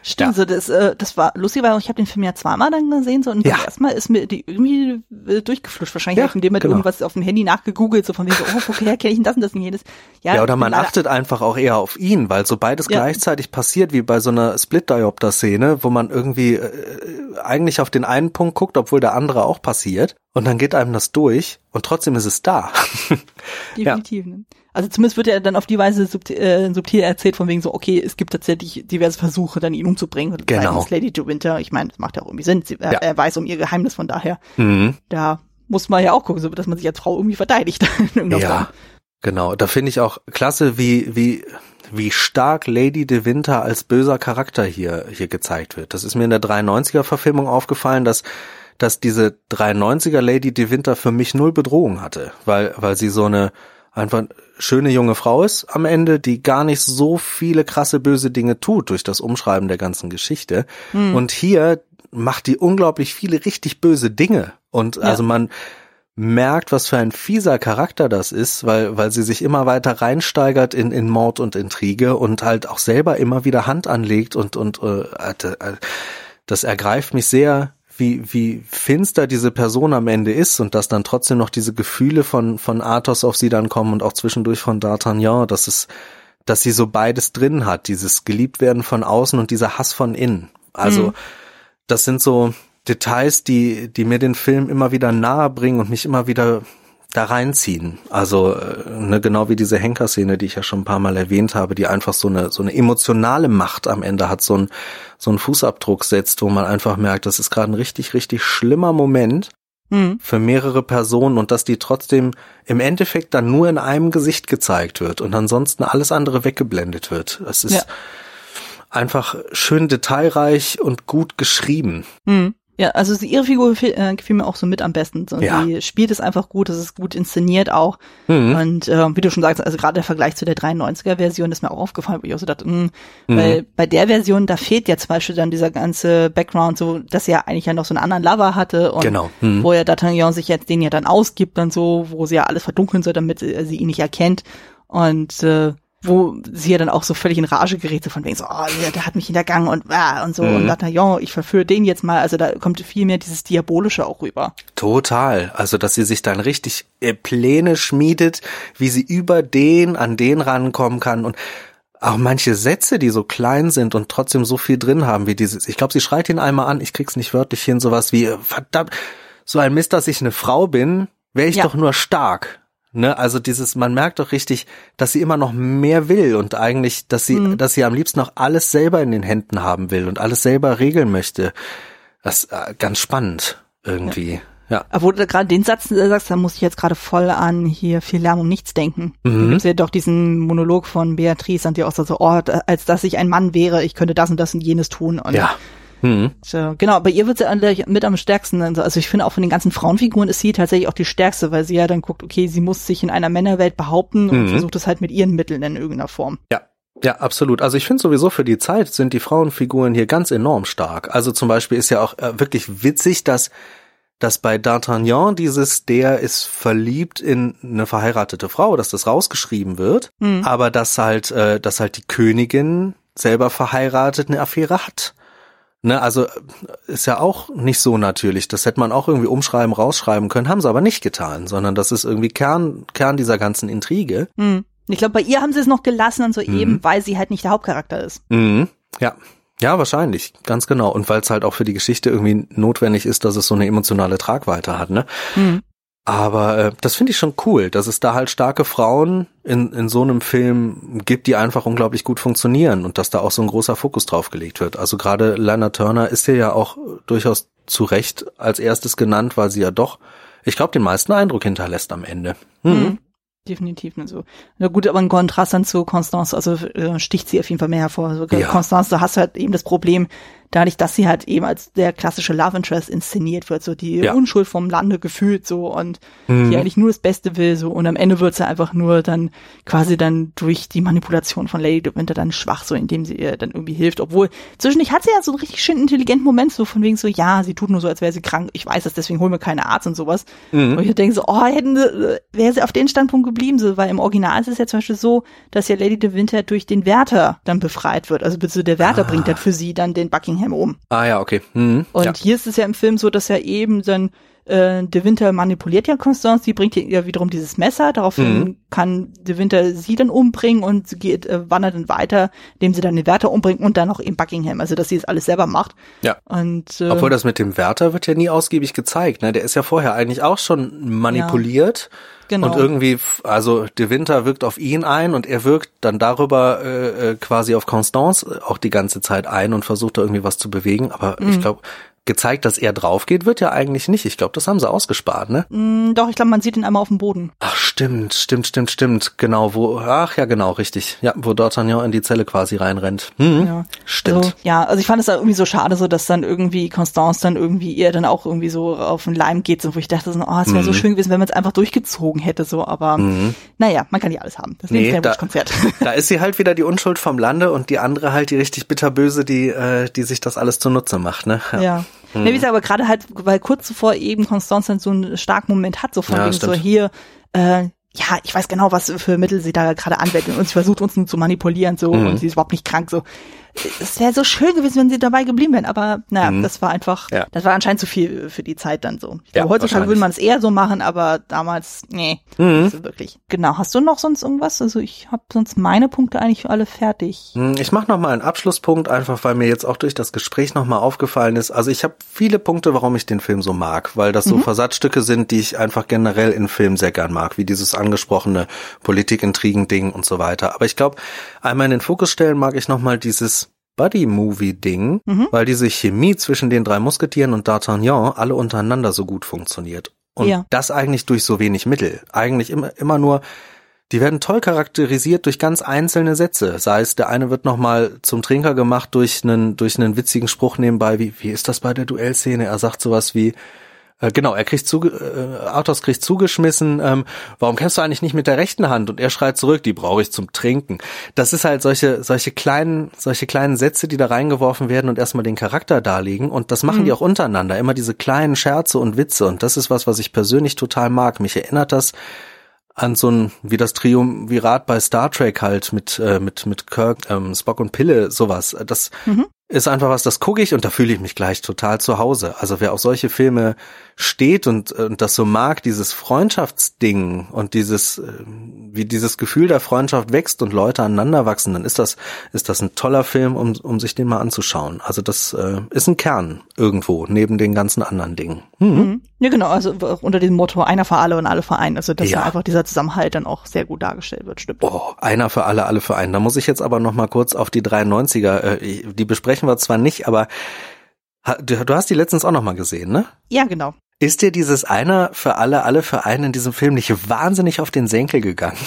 Stimmt, so das, äh, das war lustig, weil ich habe den Film ja zweimal dann gesehen, so und Ja. beim ersten Mal ist mir die irgendwie äh, durchgefluscht. Wahrscheinlich Ja, habe ich dem Moment genau. irgendwas auf dem Handy nachgegoogelt, so von wegen so, oh, woher kenne ich denn das und das und jenes. Ja, oder ich bin man achtet einfach auch eher auf ihn, weil so beides Ja. gleichzeitig passiert, wie bei so einer Split-Diopter-Szene, wo man irgendwie äh, eigentlich auf den einen Punkt guckt, obwohl der andere auch passiert. Und dann geht einem das durch und trotzdem ist es da. Definitiv. Ne? Also zumindest wird er dann auf die Weise subtil, äh, subtil erzählt, von wegen so, okay, es gibt tatsächlich diverse Versuche, dann ihn umzubringen. Genau. Lady de Winter. Ich meine, das macht ja auch irgendwie Sinn. Sie, er, Ja. er weiß um ihr Geheimnis, von daher, mhm. da muss man ja auch gucken, so, dass man sich als Frau irgendwie verteidigt. irgendeiner Form. Ja, genau. Da finde ich auch klasse, wie, wie, wie stark Lady de Winter als böser Charakter hier, hier gezeigt wird. Das ist mir in der 93er Verfilmung aufgefallen, dass, dass diese 93er Lady de Winter für mich null Bedrohung hatte, weil, weil sie so eine einfach schöne junge Frau ist am Ende, die gar nicht so viele krasse böse Dinge tut durch das Umschreiben der ganzen Geschichte. Und hier macht die unglaublich viele richtig böse Dinge. Und Ja. also man, merkt, was für ein fieser Charakter das ist, weil, weil sie sich immer weiter reinsteigert in, in Mord und Intrige und halt auch selber immer wieder Hand anlegt und, und äh, äh, das ergreift mich sehr, wie, wie finster diese Person am Ende ist und dass dann trotzdem noch diese Gefühle von, von Athos auf sie dann kommen und auch zwischendurch von D'Artagnan, das ist, dass sie so beides drin hat, dieses Geliebtwerden von außen und dieser Hass von innen. Also mhm. das sind so Details, die, die mir den Film immer wieder nahe bringen und mich immer wieder da reinziehen. Also äh, ne, genau wie diese Henker-Szene, die ich ja schon ein paar Mal erwähnt habe, die einfach so eine so eine emotionale Macht am Ende hat, so ein so ein Fußabdruck setzt, wo man einfach merkt, das ist gerade ein richtig richtig schlimmer Moment mhm. für mehrere Personen und dass die trotzdem im Endeffekt dann nur in einem Gesicht gezeigt wird und ansonsten alles andere weggeblendet wird. Das ist ja. einfach schön detailreich und gut geschrieben. Mhm. Ja, also ihre Figur gefiel, äh, gefiel mir auch so mit am besten. So, ja. Sie spielt es einfach gut, es ist gut inszeniert auch. Mhm. Und äh, wie du schon sagst, also gerade der Vergleich zu der 93er-Version ist mir auch aufgefallen, wo ich auch so dachte, mh, mhm. weil bei der Version, da fehlt ja zum Beispiel dann dieser ganze Background, so dass er ja eigentlich ja noch so einen anderen Lover hatte und genau. mhm. wo ja D'Artagnan sich jetzt den ja dann ausgibt und so, wo sie ja alles verdunkeln soll, damit sie, sie ihn nicht erkennt. Und äh, wo sie ja dann auch so völlig in Rage gerät, so von wegen so, oh, der, der hat mich hintergangen und ah, und so mhm. und D'Artagnan, ich verführe den jetzt mal, also da kommt viel mehr dieses Diabolische auch rüber. Total, also dass sie sich dann richtig äh, Pläne schmiedet, wie sie über den an den rankommen kann und auch manche Sätze, die so klein sind und trotzdem so viel drin haben, wie dieses, ich glaube, sie schreit ihn einmal an, ich krieg's nicht wörtlich hin, sowas wie, verdammt, so ein Mist, dass ich eine Frau bin, wäre ich ja. doch nur stark. Ne, also dieses, man merkt doch richtig, dass sie immer noch mehr will und eigentlich, dass sie, mhm. dass sie am liebsten noch alles selber in den Händen haben will und alles selber regeln möchte. Das ist äh, ganz spannend irgendwie. Ja. Ja. Obwohl du gerade den Satz äh, sagst, da muss ich jetzt gerade voll an hier viel Lärm um nichts denken. Mhm. Da gibt's ja doch diesen Monolog von Beatrice, an die auch so, oh, als dass ich ein Mann wäre, ich könnte das und das und jenes tun. Und ja. Mhm. So, genau, bei ihr wird sie mit am stärksten. Also ich finde auch von den ganzen Frauenfiguren ist sie tatsächlich auch die stärkste, weil sie ja dann guckt, okay, sie muss sich in einer Männerwelt behaupten und mhm. versucht es halt mit ihren Mitteln in irgendeiner Form. Ja. Ja, absolut. Also ich finde sowieso für die Zeit sind die Frauenfiguren hier ganz enorm stark. Also zum Beispiel ist ja auch äh, wirklich witzig, dass dass bei D'Artagnan dieses, der ist verliebt in eine verheiratete Frau, dass das rausgeschrieben wird, mhm. aber dass halt, äh, dass halt die Königin selber verheiratet eine Affäre hat. Ne, also ist ja auch nicht so natürlich. Das hätte man auch irgendwie umschreiben, rausschreiben können, haben sie aber nicht getan, sondern das ist irgendwie Kern, Kern dieser ganzen Intrige. Mhm. Ich glaube, bei ihr haben sie es noch gelassen und so mhm. eben, weil sie halt nicht der Hauptcharakter ist. Mhm. Ja. Ja, wahrscheinlich, ganz genau. Und weil es halt auch für die Geschichte irgendwie notwendig ist, dass es so eine emotionale Tragweite hat, ne? Mhm. Aber äh, das finde ich schon cool, dass es da halt starke Frauen in, in so einem Film gibt, die einfach unglaublich gut funktionieren und dass da auch so ein großer Fokus drauf gelegt wird. Also gerade Lana Turner ist hier ja auch durchaus zu Recht als erstes genannt, weil sie ja doch, ich glaube, den meisten Eindruck hinterlässt am Ende. Mhm. Mhm definitiv nicht so. Na gut, aber ein Kontrast dann zu Constance, also äh, sticht sie auf jeden Fall mehr hervor. Also ja. Constance, da hast du halt eben das Problem, dadurch, dass sie halt eben als der klassische Love Interest inszeniert wird, so die ja. Unschuld vom Lande gefühlt so und mhm. die eigentlich nur das Beste will so und am Ende wird sie einfach nur dann quasi dann durch die Manipulation von Lady de Winter dann schwach, so indem sie ihr dann irgendwie hilft, obwohl zwischendurch hat sie ja so einen richtig schön intelligenten Moment so von wegen so, ja, sie tut nur so, als wäre sie krank, ich weiß es, deswegen holen wir keine Arzt und sowas. Mhm. Und ich denke so, oh, hätten wäre sie auf den Standpunkt geblieben, so, weil im Original ist es ja zum Beispiel so, dass ja Lady de Winter durch den Wärter dann befreit wird, also bitte der Wärter ah. bringt dann für sie dann den Buckingham Buckingham um. Ah ja, okay. Mhm. Und ja. hier ist es ja im Film so, dass er eben dann äh, De Winter manipuliert ja Constance, sie bringt ihr wiederum dieses Messer, daraufhin mhm. kann De Winter sie dann umbringen und sie geht, äh, wandert dann weiter, indem sie dann den Wärter umbringt und dann noch eben Buckingham, also dass sie das alles selber macht. Ja. Und, äh, Obwohl das mit dem Wärter wird ja nie ausgiebig gezeigt, ne? Der ist ja vorher eigentlich auch schon manipuliert. Ja. Genau. Und irgendwie, also De Winter wirkt auf ihn ein und er wirkt dann darüber äh, äh quasi auf Constance auch die ganze Zeit ein und versucht da irgendwie was zu bewegen. Aber mhm. ich glaube, gezeigt, dass er drauf geht, wird ja eigentlich nicht. Ich glaube, das haben sie ausgespart, ne? Mm, doch, ich glaube, man sieht ihn einmal auf dem Boden. Ach, stimmt, stimmt, stimmt, stimmt. Genau, wo, ach ja, genau, richtig. Ja, wo D'Artagnan in die Zelle quasi reinrennt. Hm, ja. Stimmt. Also, ja, also ich fand es da irgendwie so schade, so dass dann irgendwie Constance dann irgendwie ihr dann auch irgendwie so auf den Leim geht, so wo ich dachte so, oh, es wäre mhm. so schön gewesen, wenn man es einfach durchgezogen hätte, so, aber mhm. naja, man kann nicht alles haben. Das nee, da, Konzert. Da ist sie halt wieder die Unschuld vom Lande und die andere halt die richtig bitterböse, die, äh, die sich das alles zunutze macht, ne? Ja. ja. Mhm. Nee, wie gesagt, aber gerade halt, weil kurz zuvor eben Konstanz so einen starken Moment hat, so von ja, wegen so hier, äh, ja, ich weiß genau, was für Mittel sie da gerade anwendet und sie versucht uns nur zu manipulieren so mhm. und sie ist überhaupt nicht krank so. Es wäre so schön gewesen, wenn sie dabei geblieben wären, aber naja, mhm. das war einfach, ja. das war anscheinend zu viel für die Zeit dann so. Ja, heutzutage würde man es eher so machen, aber damals, nee, mhm. nicht so wirklich. Genau, hast du noch sonst irgendwas? Also ich habe sonst meine Punkte eigentlich alle fertig. Hm, ich mache noch mal einen Abschlusspunkt, einfach weil mir jetzt auch durch das Gespräch noch mal aufgefallen ist. Also ich habe viele Punkte, warum ich den Film so mag, weil das so mhm. Versatzstücke sind, die ich einfach generell in Filmen sehr gern mag, wie dieses angesprochene Politikintrigen-Ding und so weiter. Aber ich glaube, einmal in den Fokus stellen mag ich noch mal dieses Buddy-Movie-Ding, mhm. weil diese Chemie zwischen den drei Musketieren und D'Artagnan alle untereinander so gut funktioniert. Und ja. das eigentlich durch so wenig Mittel. Eigentlich immer, immer nur, die werden toll charakterisiert durch ganz einzelne Sätze. Sei es, der eine wird nochmal zum Trinker gemacht durch einen, durch einen witzigen Spruch nebenbei, wie, wie ist das bei der Duellszene? Er sagt sowas wie, äh, genau, er kriegt zu, äh, Arthos kriegt zugeschmissen, ähm, warum kämpfst du eigentlich nicht mit der rechten Hand? Und er schreit zurück, die brauche ich zum Trinken. Das ist halt solche, solche kleinen, solche kleinen Sätze, die da reingeworfen werden und erstmal den Charakter darlegen. Und das machen mhm. die auch untereinander. Immer diese kleinen Scherze und Witze. Und das ist was, was ich persönlich total mag. Mich erinnert das an so ein, wie das Triumvirat bei Star Trek halt mit, äh, mit, mit Kirk, ähm, Spock und Pille, sowas. Das mhm ist einfach was, das gucke ich und da fühle ich mich gleich total zu Hause. Also wer auf solche Filme steht und, und das so mag, dieses Freundschaftsding und dieses, äh, wie dieses Gefühl der Freundschaft wächst und Leute aneinander wachsen, dann ist das, ist das ein toller Film, um, um sich den mal anzuschauen. Also das äh, ist ein Kern irgendwo, neben den ganzen anderen Dingen. Mhm. Mhm. Ja, genau, also unter diesem Motto einer für alle und alle für einen. Also dass ja. da einfach dieser Zusammenhalt dann auch sehr gut dargestellt wird, stimmt. Oh, einer für alle, alle für einen. Da muss ich jetzt aber noch mal kurz auf die 93er, äh, die besprechen wir zwar nicht, aber du, du hast die letztens auch noch mal gesehen, ne? Ja, genau. Ist dir dieses einer für alle, alle für einen in diesem Film nicht wahnsinnig auf den Senkel gegangen?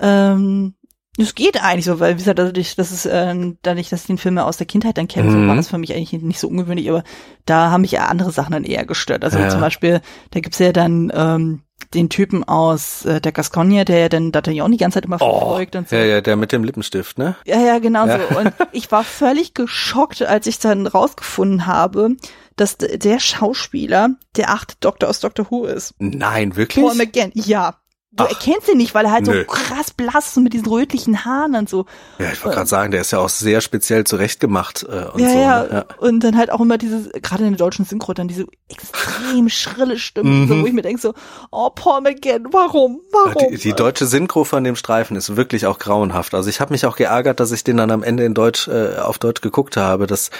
Ähm, es geht eigentlich so, weil wie gesagt, dadurch, das ist, äh, dadurch, dass ich den Film aus der Kindheit dann kenne, mhm. so war das für mich eigentlich nicht so ungewöhnlich, aber da haben mich ja andere Sachen dann eher gestört. Also ja. zum Beispiel, da gibt's ja dann ähm, den Typen aus äh, der Gascogne, der ja dann D'Artagnan die ganze Zeit immer oh, verfolgt und so. Ja, ja, der mit dem Lippenstift, ne? Ja, ja, genau ja. so. Und ich war völlig geschockt, als ich dann rausgefunden habe, dass der Schauspieler der achte Doktor aus Doctor Who ist. Nein, wirklich? Paul McGann, ja. Du Ach, erkennst ihn nicht, weil er halt nö. so krass blass und mit diesen rötlichen Haaren und so. Ja, ich wollte gerade sagen, der ist ja auch sehr speziell zurechtgemacht äh, und ja, so. Ja. Ne? ja, und dann halt auch immer dieses, gerade in der deutschen Synchro, dann diese extrem schrille Stimme, mhm. so, wo ich mir denke so, oh Paul McGann, warum, warum? Die, die, deutsche Synchro von dem Streifen ist wirklich auch grauenhaft. Also ich habe mich auch geärgert, dass ich den dann am Ende in Deutsch äh, auf Deutsch geguckt habe. Das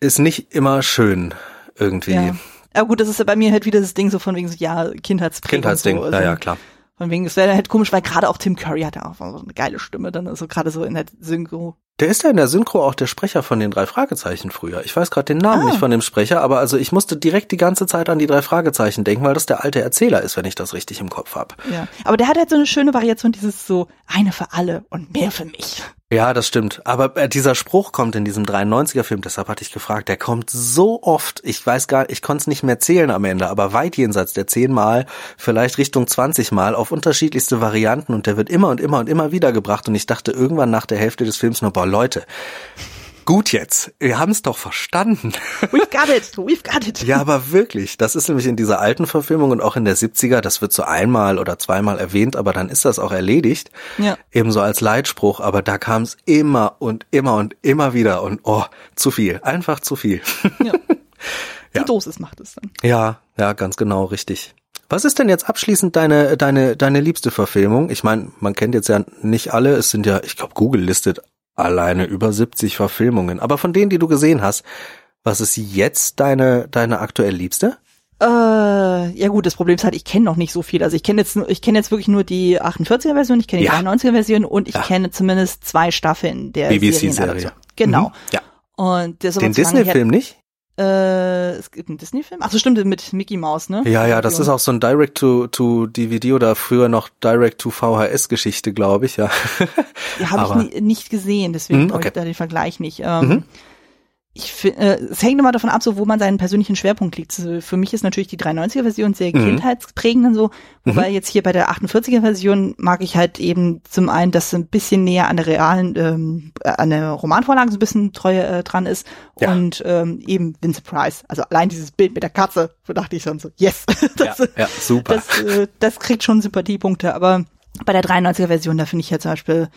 ist nicht immer schön irgendwie. Ja. Aber gut, das ist ja bei mir halt wieder das Ding so von wegen so, ja, Kindheitsprägung. Kindheitsding, so. also, ja, ja, klar. Von wegen, es wäre halt komisch, weil gerade auch Tim Curry hat ja auch so eine geile Stimme, dann also gerade so in der Synchro. Der ist ja in der Synchro auch der Sprecher von den drei Fragezeichen früher. Ich weiß gerade den Namen ah. nicht von dem Sprecher, aber also ich musste direkt die ganze Zeit an die drei Fragezeichen denken, weil das der alte Erzähler ist, wenn ich das richtig im Kopf habe. Ja, aber der hat halt so eine schöne Variation, dieses so eine für alle und mehr für mich. Ja, das stimmt. Aber äh, dieser Spruch kommt in diesem 93er-Film, deshalb hatte ich gefragt, der kommt so oft, ich weiß gar ich konnte es nicht mehr zählen am Ende, aber weit jenseits der 10 Mal, vielleicht Richtung 20 Mal, auf unterschiedlichste Varianten und der wird immer und immer und immer wieder gebracht und ich dachte irgendwann nach der Hälfte des Films nur, boah Leute, Gut jetzt, wir haben es doch verstanden. We've got it, we've got it. Ja, aber wirklich, das ist nämlich in dieser alten Verfilmung und auch in der 70er, das wird so einmal oder zweimal erwähnt, aber dann ist das auch erledigt. Ja. Ebenso als Leitspruch, aber da kam es immer und immer und immer wieder und oh, zu viel, einfach zu viel. Ja. Die ja. Dosis macht es dann. Ja, ja, ganz genau, richtig. Was ist denn jetzt abschließend deine deine deine liebste Verfilmung? Ich meine, man kennt jetzt ja nicht alle. Es sind ja, ich glaube, Google listet alleine über 70 Verfilmungen. Aber von denen, die du gesehen hast, was ist jetzt deine, deine aktuell liebste? Äh, ja gut, das Problem ist halt, ich kenne noch nicht so viel. Also ich kenne jetzt, ich kenne jetzt wirklich nur die 48er Version, ich kenne die ja. 93er Version und ich ja. kenne zumindest zwei Staffeln der BBC-Serie. Genau. Mhm. Ja. Und der ist Den Disney-Film nicht? Äh, es gibt einen Disney-Film? Ach so, stimmt, mit Mickey Mouse, ne? Ja, ja, das ist auch so ein Direct-to-DVD oder früher noch Direct-to-VHS-Geschichte, glaube ich, ja. Die habe ich nie, nicht gesehen, deswegen mm, okay. ich da den Vergleich nicht. Ähm, mhm ich finde, äh, es hängt immer davon ab, so wo man seinen persönlichen Schwerpunkt liegt. Also für mich ist natürlich die 390er Version sehr mhm. kindheitsprägend und so, wobei mhm. jetzt hier bei der 48er Version mag ich halt eben zum einen, dass es ein bisschen näher an der realen, ähm, äh, an der Romanvorlage so ein bisschen treu äh, dran ist ja. und ähm, eben Vincent Price. Also allein dieses Bild mit der Katze, wo dachte ich schon so, yes, das, ja, ja, super. Das, äh, das kriegt schon Sympathiepunkte, aber bei der 93er Version, da finde ich ja zum Beispiel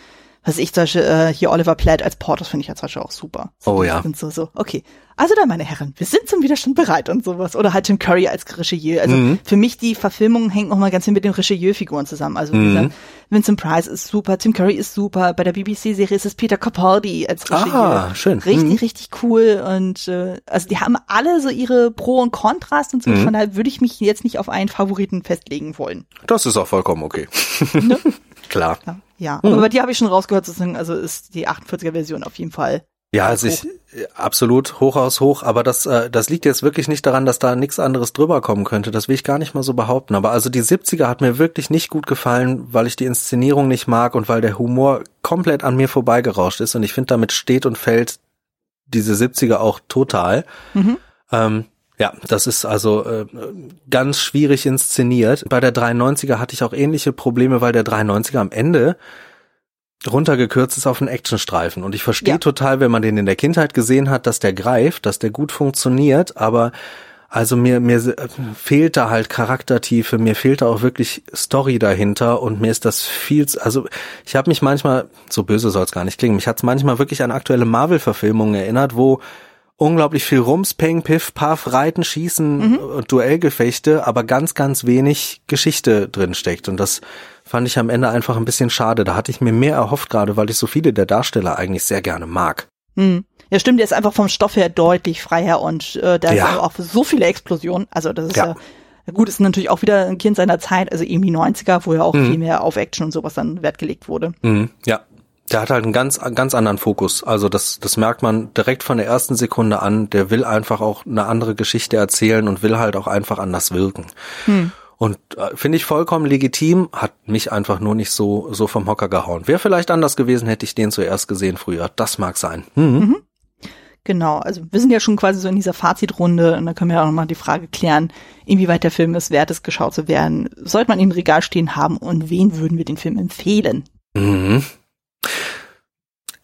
was ich zum Beispiel, äh, hier Oliver Platt als Portos finde ich ja zum Beispiel auch super. So, oh ja. Und so, so, okay. Also dann, meine Herren, wir sind zum Widerstand bereit und sowas. Oder halt Tim Curry als Richelieu. Also mhm. für mich, die Verfilmung hängt nochmal ganz viel mit den Richelieu-Figuren zusammen. Also mhm. dieser Vincent Price ist super, Tim Curry ist super. Bei der BBC-Serie ist es Peter Capaldi als Richelieu. Ah, schön. Richtig, mhm. richtig cool. Und äh, also die haben alle so ihre Pro und Kontrast und so. Mhm. Von daher würde ich mich jetzt nicht auf einen Favoriten festlegen wollen. Das ist auch vollkommen okay. Ne? Klar. Ja, ja. Mhm. aber bei dir habe ich schon rausgehört, sozusagen, also ist die 48er Version auf jeden Fall ja, also ich absolut hoch aus hoch, aber das äh, das liegt jetzt wirklich nicht daran, dass da nichts anderes drüber kommen könnte. Das will ich gar nicht mal so behaupten. Aber also die 70er hat mir wirklich nicht gut gefallen, weil ich die Inszenierung nicht mag und weil der Humor komplett an mir vorbeigerauscht ist. Und ich finde, damit steht und fällt diese 70er auch total. Mhm. Ähm, ja, das ist also äh, ganz schwierig inszeniert. Bei der 93er hatte ich auch ähnliche Probleme, weil der 93er am Ende runtergekürzt ist auf einen Actionstreifen. Und ich verstehe ja. total, wenn man den in der Kindheit gesehen hat, dass der greift, dass der gut funktioniert, aber also mir, mir fehlt da halt Charaktertiefe, mir fehlt da auch wirklich Story dahinter und mir ist das viel, also ich habe mich manchmal, so böse soll es gar nicht klingen, mich hat es manchmal wirklich an aktuelle Marvel-Verfilmungen erinnert, wo unglaublich viel Rums, Peng, Piff, Paff, Reiten, Schießen, mhm. Duellgefechte, aber ganz, ganz wenig Geschichte drin steckt. Und das fand ich am Ende einfach ein bisschen schade. Da hatte ich mir mehr erhofft, gerade weil ich so viele der Darsteller eigentlich sehr gerne mag. Hm. Ja, stimmt, der ist einfach vom Stoff her deutlich freier und äh, da ja. ist auch so viele Explosionen. Also das ist ja, ja gut, ist natürlich auch wieder ein Kind seiner Zeit, also irgendwie 90er, wo ja auch mhm. viel mehr auf Action und sowas dann Wert gelegt wurde. Mhm. Ja, der hat halt einen ganz, ganz anderen Fokus. Also das, das merkt man direkt von der ersten Sekunde an. Der will einfach auch eine andere Geschichte erzählen und will halt auch einfach anders wirken. Hm. Und äh, finde ich vollkommen legitim, hat mich einfach nur nicht so, so vom Hocker gehauen. Wäre vielleicht anders gewesen, hätte ich den zuerst gesehen früher. Das mag sein. Mhm. Mhm. Genau, also wir sind ja schon quasi so in dieser Fazitrunde und da können wir ja auch nochmal die Frage klären, inwieweit der Film es wert ist, geschaut zu werden. Sollte man ihn im Regal stehen haben und wen würden wir den Film empfehlen? Mhm.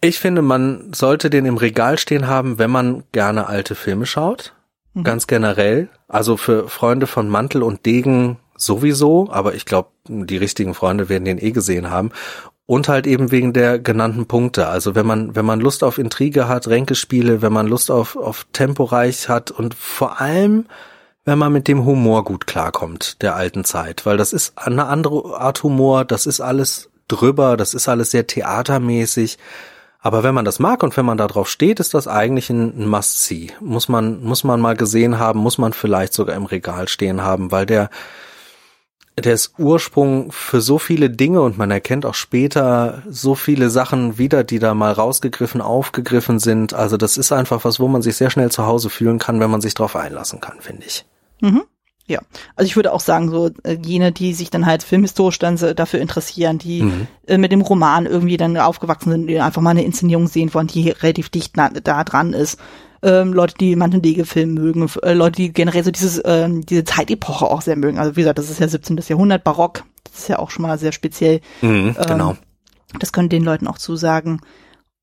Ich finde, man sollte den im Regal stehen haben, wenn man gerne alte Filme schaut. Mhm. Ganz generell. Also für Freunde von Mantel und Degen sowieso, aber ich glaube, die richtigen Freunde werden den eh gesehen haben. Und halt eben wegen der genannten Punkte. Also wenn man, wenn man Lust auf Intrige hat, Ränkespiele, wenn man Lust auf, auf Temporeich hat und vor allem, wenn man mit dem Humor gut klarkommt, der alten Zeit. Weil das ist eine andere Art Humor, das ist alles drüber, das ist alles sehr theatermäßig. Aber wenn man das mag und wenn man da drauf steht, ist das eigentlich ein Must-See. Muss man, muss man mal gesehen haben, muss man vielleicht sogar im Regal stehen haben, weil der, der ist Ursprung für so viele Dinge und man erkennt auch später so viele Sachen wieder, die da mal rausgegriffen, aufgegriffen sind. Also das ist einfach was, wo man sich sehr schnell zu Hause fühlen kann, wenn man sich drauf einlassen kann, finde ich. Mhm. Ja, also ich würde auch sagen, so äh, jene, die sich dann halt filmhistorisch dann dafür interessieren, die mhm. äh, mit dem Roman irgendwie dann aufgewachsen sind, die einfach mal eine Inszenierung sehen wollen, die relativ dicht na, da dran ist, ähm, Leute, die Mantelndege-Film mögen, äh, Leute, die generell so dieses, ähm, diese Zeitepoche auch sehr mögen. Also wie gesagt, das ist ja 17. Jahrhundert, Barock, das ist ja auch schon mal sehr speziell. Mhm, genau. Ähm, das können den Leuten auch zusagen.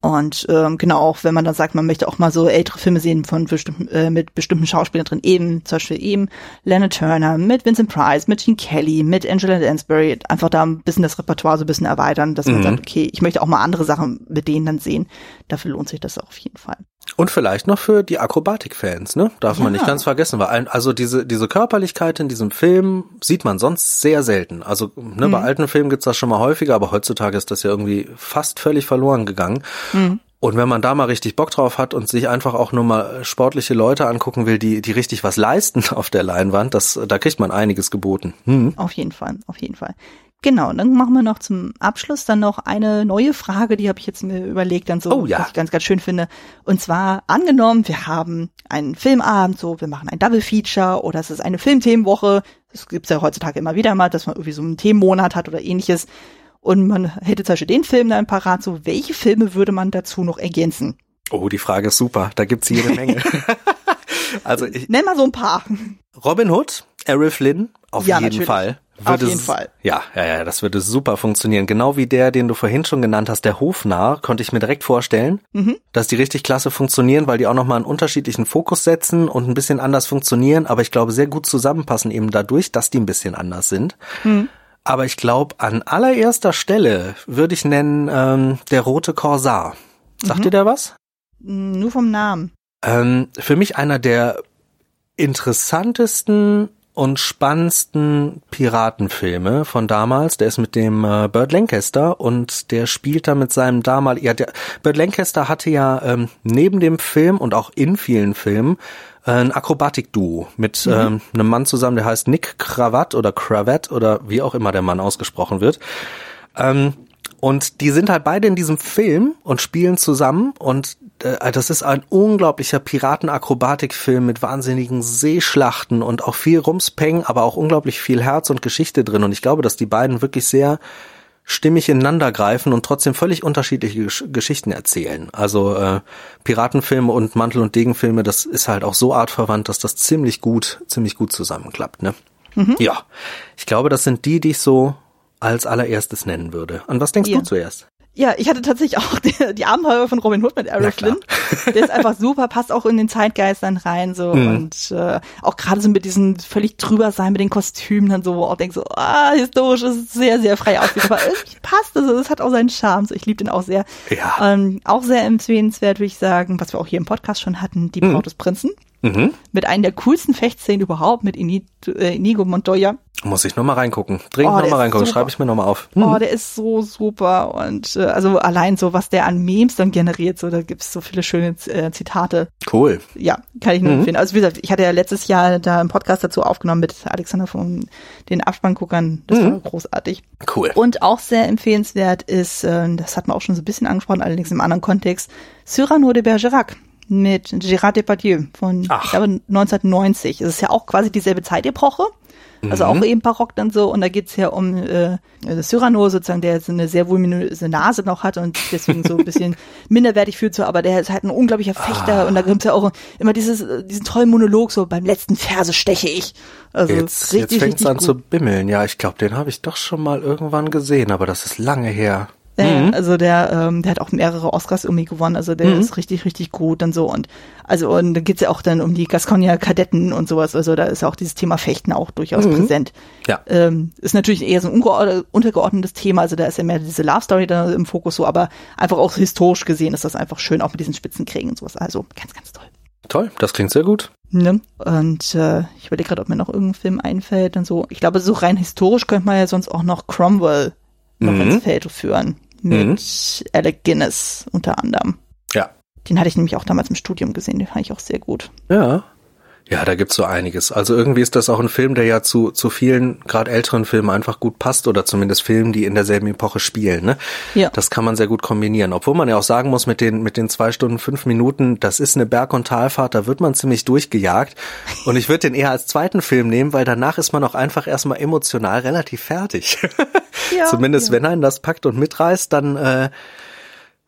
Und ähm, genau auch, wenn man dann sagt, man möchte auch mal so ältere Filme sehen von bestimmten, äh, mit bestimmten Schauspielern drin, eben zum Beispiel eben Leonard Turner, mit Vincent Price, mit Gene Kelly, mit Angela Lansbury, einfach da ein bisschen das Repertoire so ein bisschen erweitern, dass man mhm. sagt, okay, ich möchte auch mal andere Sachen mit denen dann sehen. Dafür lohnt sich das auf jeden Fall. Und vielleicht noch für die Akrobatik-Fans, ne? Darf ja. man nicht ganz vergessen, weil ein, also diese, diese Körperlichkeit in diesem Film sieht man sonst sehr selten. Also ne, mhm. bei alten Filmen gibt's das schon mal häufiger, aber heutzutage ist das ja irgendwie fast völlig verloren gegangen. Mhm. Und wenn man da mal richtig Bock drauf hat und sich einfach auch nur mal sportliche Leute angucken will, die, die richtig was leisten auf der Leinwand, das, da kriegt man einiges geboten. Hm. Auf jeden Fall, auf jeden Fall. Genau, dann machen wir noch zum Abschluss dann noch eine neue Frage, die habe ich jetzt mir überlegt, dann so, oh, ja. was ich ganz, ganz schön finde. Und zwar angenommen, wir haben einen Filmabend, so, wir machen ein Double Feature oder es ist eine Filmthemenwoche. Das gibt's ja heutzutage immer wieder mal, dass man irgendwie so einen Themenmonat hat oder ähnliches. Und man hätte zum Beispiel den Film dann parat, so, welche Filme würde man dazu noch ergänzen? Oh, die Frage ist super, da gibt's jede Menge. also ich. Nenn mal so ein paar. Robin Hood, Errol Flynn, auf ja, jeden natürlich. Fall. Auf jeden Fall. Ja, ja, ja, das würde super funktionieren. Genau wie der, den du vorhin schon genannt hast, der Hofnarr, konnte ich mir direkt vorstellen, mhm. dass die richtig klasse funktionieren, weil die auch nochmal einen unterschiedlichen Fokus setzen und ein bisschen anders funktionieren, aber ich glaube sehr gut zusammenpassen eben dadurch, dass die ein bisschen anders sind. Mhm. Aber ich glaube, an allererster Stelle würde ich nennen ähm, der rote Korsar. Sagt mhm. dir der was? Nur vom Namen. Ähm, für mich einer der interessantesten und spannendsten Piratenfilme von damals. Der ist mit dem äh, Burt Lancaster und der spielt da mit seinem damaligen. Ja, der, Burt Lancaster hatte ja ähm, neben dem Film und auch in vielen Filmen äh, ein Akrobatik-Duo mit mhm. ähm, einem Mann zusammen, der heißt Nick Kravat oder Cravat oder wie auch immer der Mann ausgesprochen wird. Ähm, und die sind halt beide in diesem Film und spielen zusammen und äh, das ist ein unglaublicher Piratenakrobatikfilm mit wahnsinnigen Seeschlachten und auch viel Rumspeng, aber auch unglaublich viel Herz und Geschichte drin. Und ich glaube, dass die beiden wirklich sehr stimmig ineinander greifen und trotzdem völlig unterschiedliche Gesch Geschichten erzählen. Also äh, Piratenfilme und Mantel- und Degenfilme, das ist halt auch so artverwandt, dass das ziemlich gut, ziemlich gut zusammenklappt. Ne? Mhm. Ja, ich glaube, das sind die, die ich so als allererstes nennen würde. An was denkst ja. du zuerst? Ja, ich hatte tatsächlich auch die, die Abenteuer von Robin Hood mit Eric Flynn. Der ist einfach super, passt auch in den Zeitgeistern rein so mhm. und äh, auch gerade so mit diesen völlig drüber sein mit den Kostümen dann so, wo auch denkst so, ah, historisch ist sehr sehr frei aussieht, aber irgendwie passt es, also, es hat auch seinen Charme. So, ich liebe den auch sehr. Ja. Ähm, auch sehr empfehlenswert, würde ich sagen, was wir auch hier im Podcast schon hatten, die Braut mhm. des Prinzen. Mhm. Mit einer der coolsten Fechtszenen überhaupt mit äh, Inigo Montoya. Muss ich nochmal reingucken. Dringend oh, nochmal reingucken. Schreibe ich mir nochmal auf. Mhm. Oh, der ist so super. Und äh, also allein so, was der an Memes dann generiert, so, da gibt's so viele schöne äh, Zitate. Cool. Ja, kann ich nur mhm. empfehlen. Also wie gesagt, ich hatte ja letztes Jahr da einen Podcast dazu aufgenommen mit Alexander von den Abspannguckern. Das mhm. war großartig. Cool. Und auch sehr empfehlenswert ist, äh, das hat man auch schon so ein bisschen angesprochen, allerdings im anderen Kontext, Cyrano de Bergerac mit Gérard Depardieu von ich glaube, 1990. Es ist ja auch quasi dieselbe Zeitepoche. Also auch mhm. eben barock dann so. Und da geht's ja um äh, Cyrano sozusagen, der so eine sehr voluminöse Nase noch hat und deswegen so ein bisschen minderwertig fühlt so, aber der ist halt ein unglaublicher Fechter ah. und da gibt's ja auch immer dieses, diesen tollen Monolog, so beim letzten Verse steche ich. Also jetzt, richtig, jetzt fängt's an gut. zu bimmeln. Ja, ich glaube, den habe ich doch schon mal irgendwann gesehen, aber das ist lange her. Ja, mhm. Also der, ähm, der hat auch mehrere Oscars irgendwie gewonnen. Also der mhm. ist richtig, richtig gut und so. Und also und da geht's ja auch dann um die Gasconia Kadetten und sowas. Also da ist ja auch dieses Thema Fechten auch durchaus mhm. präsent. Ja. Ähm, ist natürlich eher so ein untergeordnetes Thema. Also da ist ja mehr diese Love Story da im Fokus so, aber einfach auch historisch gesehen ist das einfach schön, auch mit diesen Spitzenkriegen und sowas. Also ganz, ganz toll. Toll, das klingt sehr gut. Ne? Und äh, ich überlege gerade, ob mir noch irgendein Film einfällt und so. Ich glaube, so rein historisch könnte man ja sonst auch noch Cromwell noch mhm. ins Feld führen mit mhm. Alec Guinness unter anderem. Ja. Den hatte ich nämlich auch damals im Studium gesehen, den fand ich auch sehr gut. Ja. Ja, da gibt's so einiges. Also irgendwie ist das auch ein Film, der ja zu, zu vielen, gerade älteren Filmen einfach gut passt oder zumindest Filmen, die in derselben Epoche spielen. Ne? Ja. Das kann man sehr gut kombinieren. Obwohl man ja auch sagen muss, mit den, mit den zwei Stunden, fünf Minuten, das ist eine Berg- und Talfahrt, da wird man ziemlich durchgejagt. Und ich würde den eher als zweiten Film nehmen, weil danach ist man auch einfach erstmal emotional relativ fertig. Ja, Zumindest ja. wenn einen das packt und mitreißt, dann äh,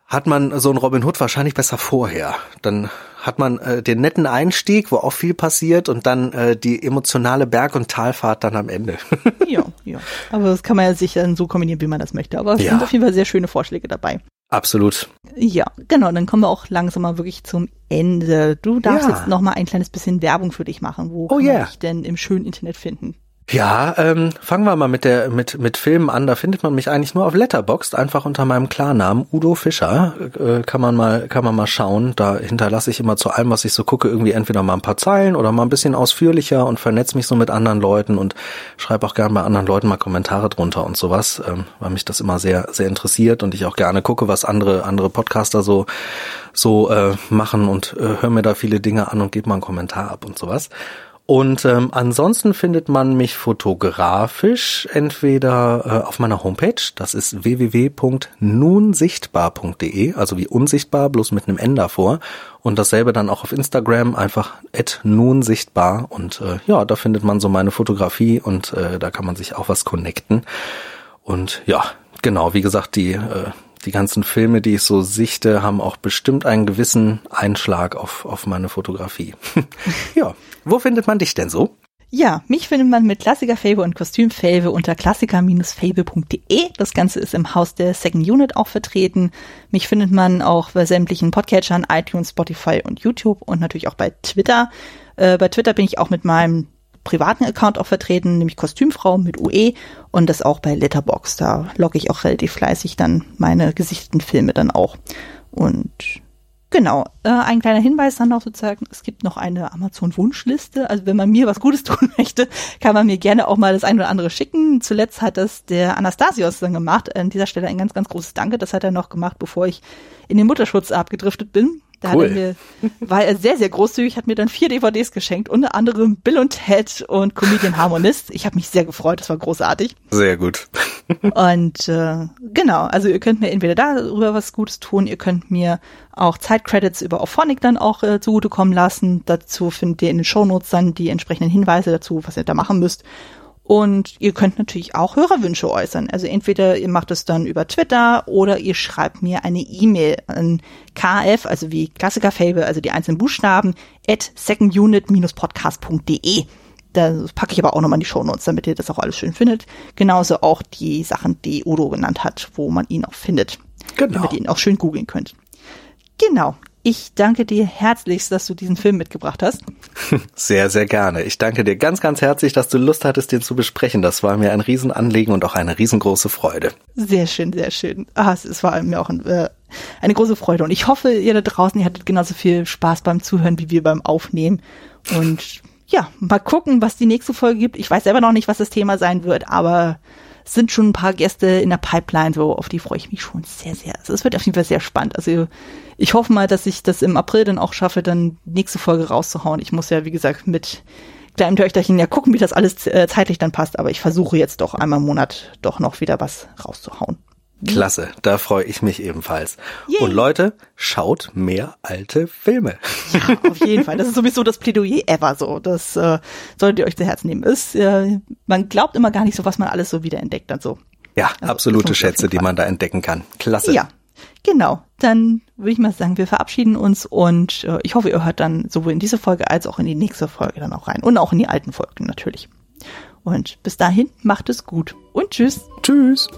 hat man so einen Robin Hood wahrscheinlich besser vorher. Dann hat man äh, den netten Einstieg, wo auch viel passiert und dann äh, die emotionale Berg- und Talfahrt dann am Ende. ja, ja. Aber das kann man ja sich dann so kombinieren, wie man das möchte. Aber es ja. sind auf jeden Fall sehr schöne Vorschläge dabei. Absolut. Ja, genau. Dann kommen wir auch langsam mal wirklich zum Ende. Du darfst ja. jetzt noch mal ein kleines bisschen Werbung für dich machen. Wo oh, kann yeah. man dich denn im schönen Internet finden? Ja, ähm, fangen wir mal mit der mit mit Filmen an. Da findet man mich eigentlich nur auf Letterboxd, einfach unter meinem Klarnamen Udo Fischer. Äh, kann man mal kann man mal schauen. Da hinterlasse ich immer zu allem, was ich so gucke, irgendwie entweder mal ein paar Zeilen oder mal ein bisschen ausführlicher und vernetze mich so mit anderen Leuten und schreibe auch gerne bei anderen Leuten mal Kommentare drunter und sowas, ähm, weil mich das immer sehr sehr interessiert und ich auch gerne gucke, was andere andere Podcaster so so äh, machen und äh, höre mir da viele Dinge an und gebe mal einen Kommentar ab und sowas. Und ähm, ansonsten findet man mich fotografisch entweder äh, auf meiner Homepage, das ist www.nunsichtbar.de, also wie unsichtbar, bloß mit einem N davor. Und dasselbe dann auch auf Instagram, einfach at nunsichtbar. Und äh, ja, da findet man so meine Fotografie und äh, da kann man sich auch was connecten. Und ja, genau, wie gesagt, die äh, die ganzen Filme, die ich so sichte, haben auch bestimmt einen gewissen Einschlag auf, auf meine Fotografie. ja, wo findet man dich denn so? Ja, mich findet man mit Klassikerfave und Kostümfave unter klassiker-fave.de. Das Ganze ist im Haus der Second Unit auch vertreten. Mich findet man auch bei sämtlichen Podcatchern, iTunes, Spotify und YouTube und natürlich auch bei Twitter. Äh, bei Twitter bin ich auch mit meinem privaten Account auch vertreten, nämlich Kostümfrau mit UE und das auch bei Letterbox. Da logge ich auch relativ fleißig dann meine gesichteten Filme dann auch. Und Genau, äh, ein kleiner Hinweis dann noch sozusagen, es gibt noch eine Amazon-Wunschliste. Also wenn man mir was Gutes tun möchte, kann man mir gerne auch mal das ein oder andere schicken. Zuletzt hat das der Anastasios dann gemacht. An dieser Stelle ein ganz, ganz großes Danke. Das hat er noch gemacht, bevor ich in den Mutterschutz abgedriftet bin. Da cool. hat er mir, war er sehr, sehr großzügig, hat mir dann vier DVDs geschenkt, unter anderem Bill und Ted und Comedian Harmonist. Ich habe mich sehr gefreut, das war großartig. Sehr gut. und äh, genau, also ihr könnt mir entweder darüber was Gutes tun, ihr könnt mir auch Zeitcredits über Auphonic dann auch äh, zugutekommen lassen. Dazu findet ihr in den Shownotes dann die entsprechenden Hinweise dazu, was ihr da machen müsst. Und ihr könnt natürlich auch Hörerwünsche äußern. Also entweder ihr macht es dann über Twitter oder ihr schreibt mir eine E-Mail an kf, also wie Klassiker Fable, also die einzelnen Buchstaben, at secondunit-podcast.de. Da packe ich aber auch nochmal in die Shownotes, damit ihr das auch alles schön findet. Genauso auch die Sachen, die Udo genannt hat, wo man ihn auch findet. Genau. Damit ihr ihn auch schön googeln könnt. Genau. Ich danke dir herzlichst, dass du diesen Film mitgebracht hast. Sehr, sehr gerne. Ich danke dir ganz, ganz herzlich, dass du Lust hattest, den zu besprechen. Das war mir ein Riesenanliegen und auch eine riesengroße Freude. Sehr schön, sehr schön. Ah, es war mir auch ein, äh, eine große Freude. Und ich hoffe, ihr da draußen, ihr hattet genauso viel Spaß beim Zuhören wie wir beim Aufnehmen. Und ja, mal gucken, was die nächste Folge gibt. Ich weiß selber noch nicht, was das Thema sein wird, aber sind schon ein paar Gäste in der Pipeline, so auf die freue ich mich schon sehr, sehr. Also es wird auf jeden Fall sehr spannend. Also ich hoffe mal, dass ich das im April dann auch schaffe, dann nächste Folge rauszuhauen. Ich muss ja, wie gesagt, mit kleinem Töchterchen ja gucken, wie das alles äh, zeitlich dann passt, aber ich versuche jetzt doch einmal im Monat doch noch wieder was rauszuhauen. Klasse, da freue ich mich ebenfalls. Yay. Und Leute, schaut mehr alte Filme. Ja, auf jeden Fall. Das ist sowieso das Plädoyer ever so. Das äh, solltet ihr euch zu Herzen nehmen. Ist, äh, man glaubt immer gar nicht so, was man alles so wieder entdeckt dann so. Ja, also, absolute Schätze, die man da entdecken kann. Klasse. Ja, genau. Dann würde ich mal sagen, wir verabschieden uns und äh, ich hoffe, ihr hört dann sowohl in diese Folge als auch in die nächste Folge dann auch rein. Und auch in die alten Folgen natürlich. Und bis dahin, macht es gut und tschüss. Tschüss.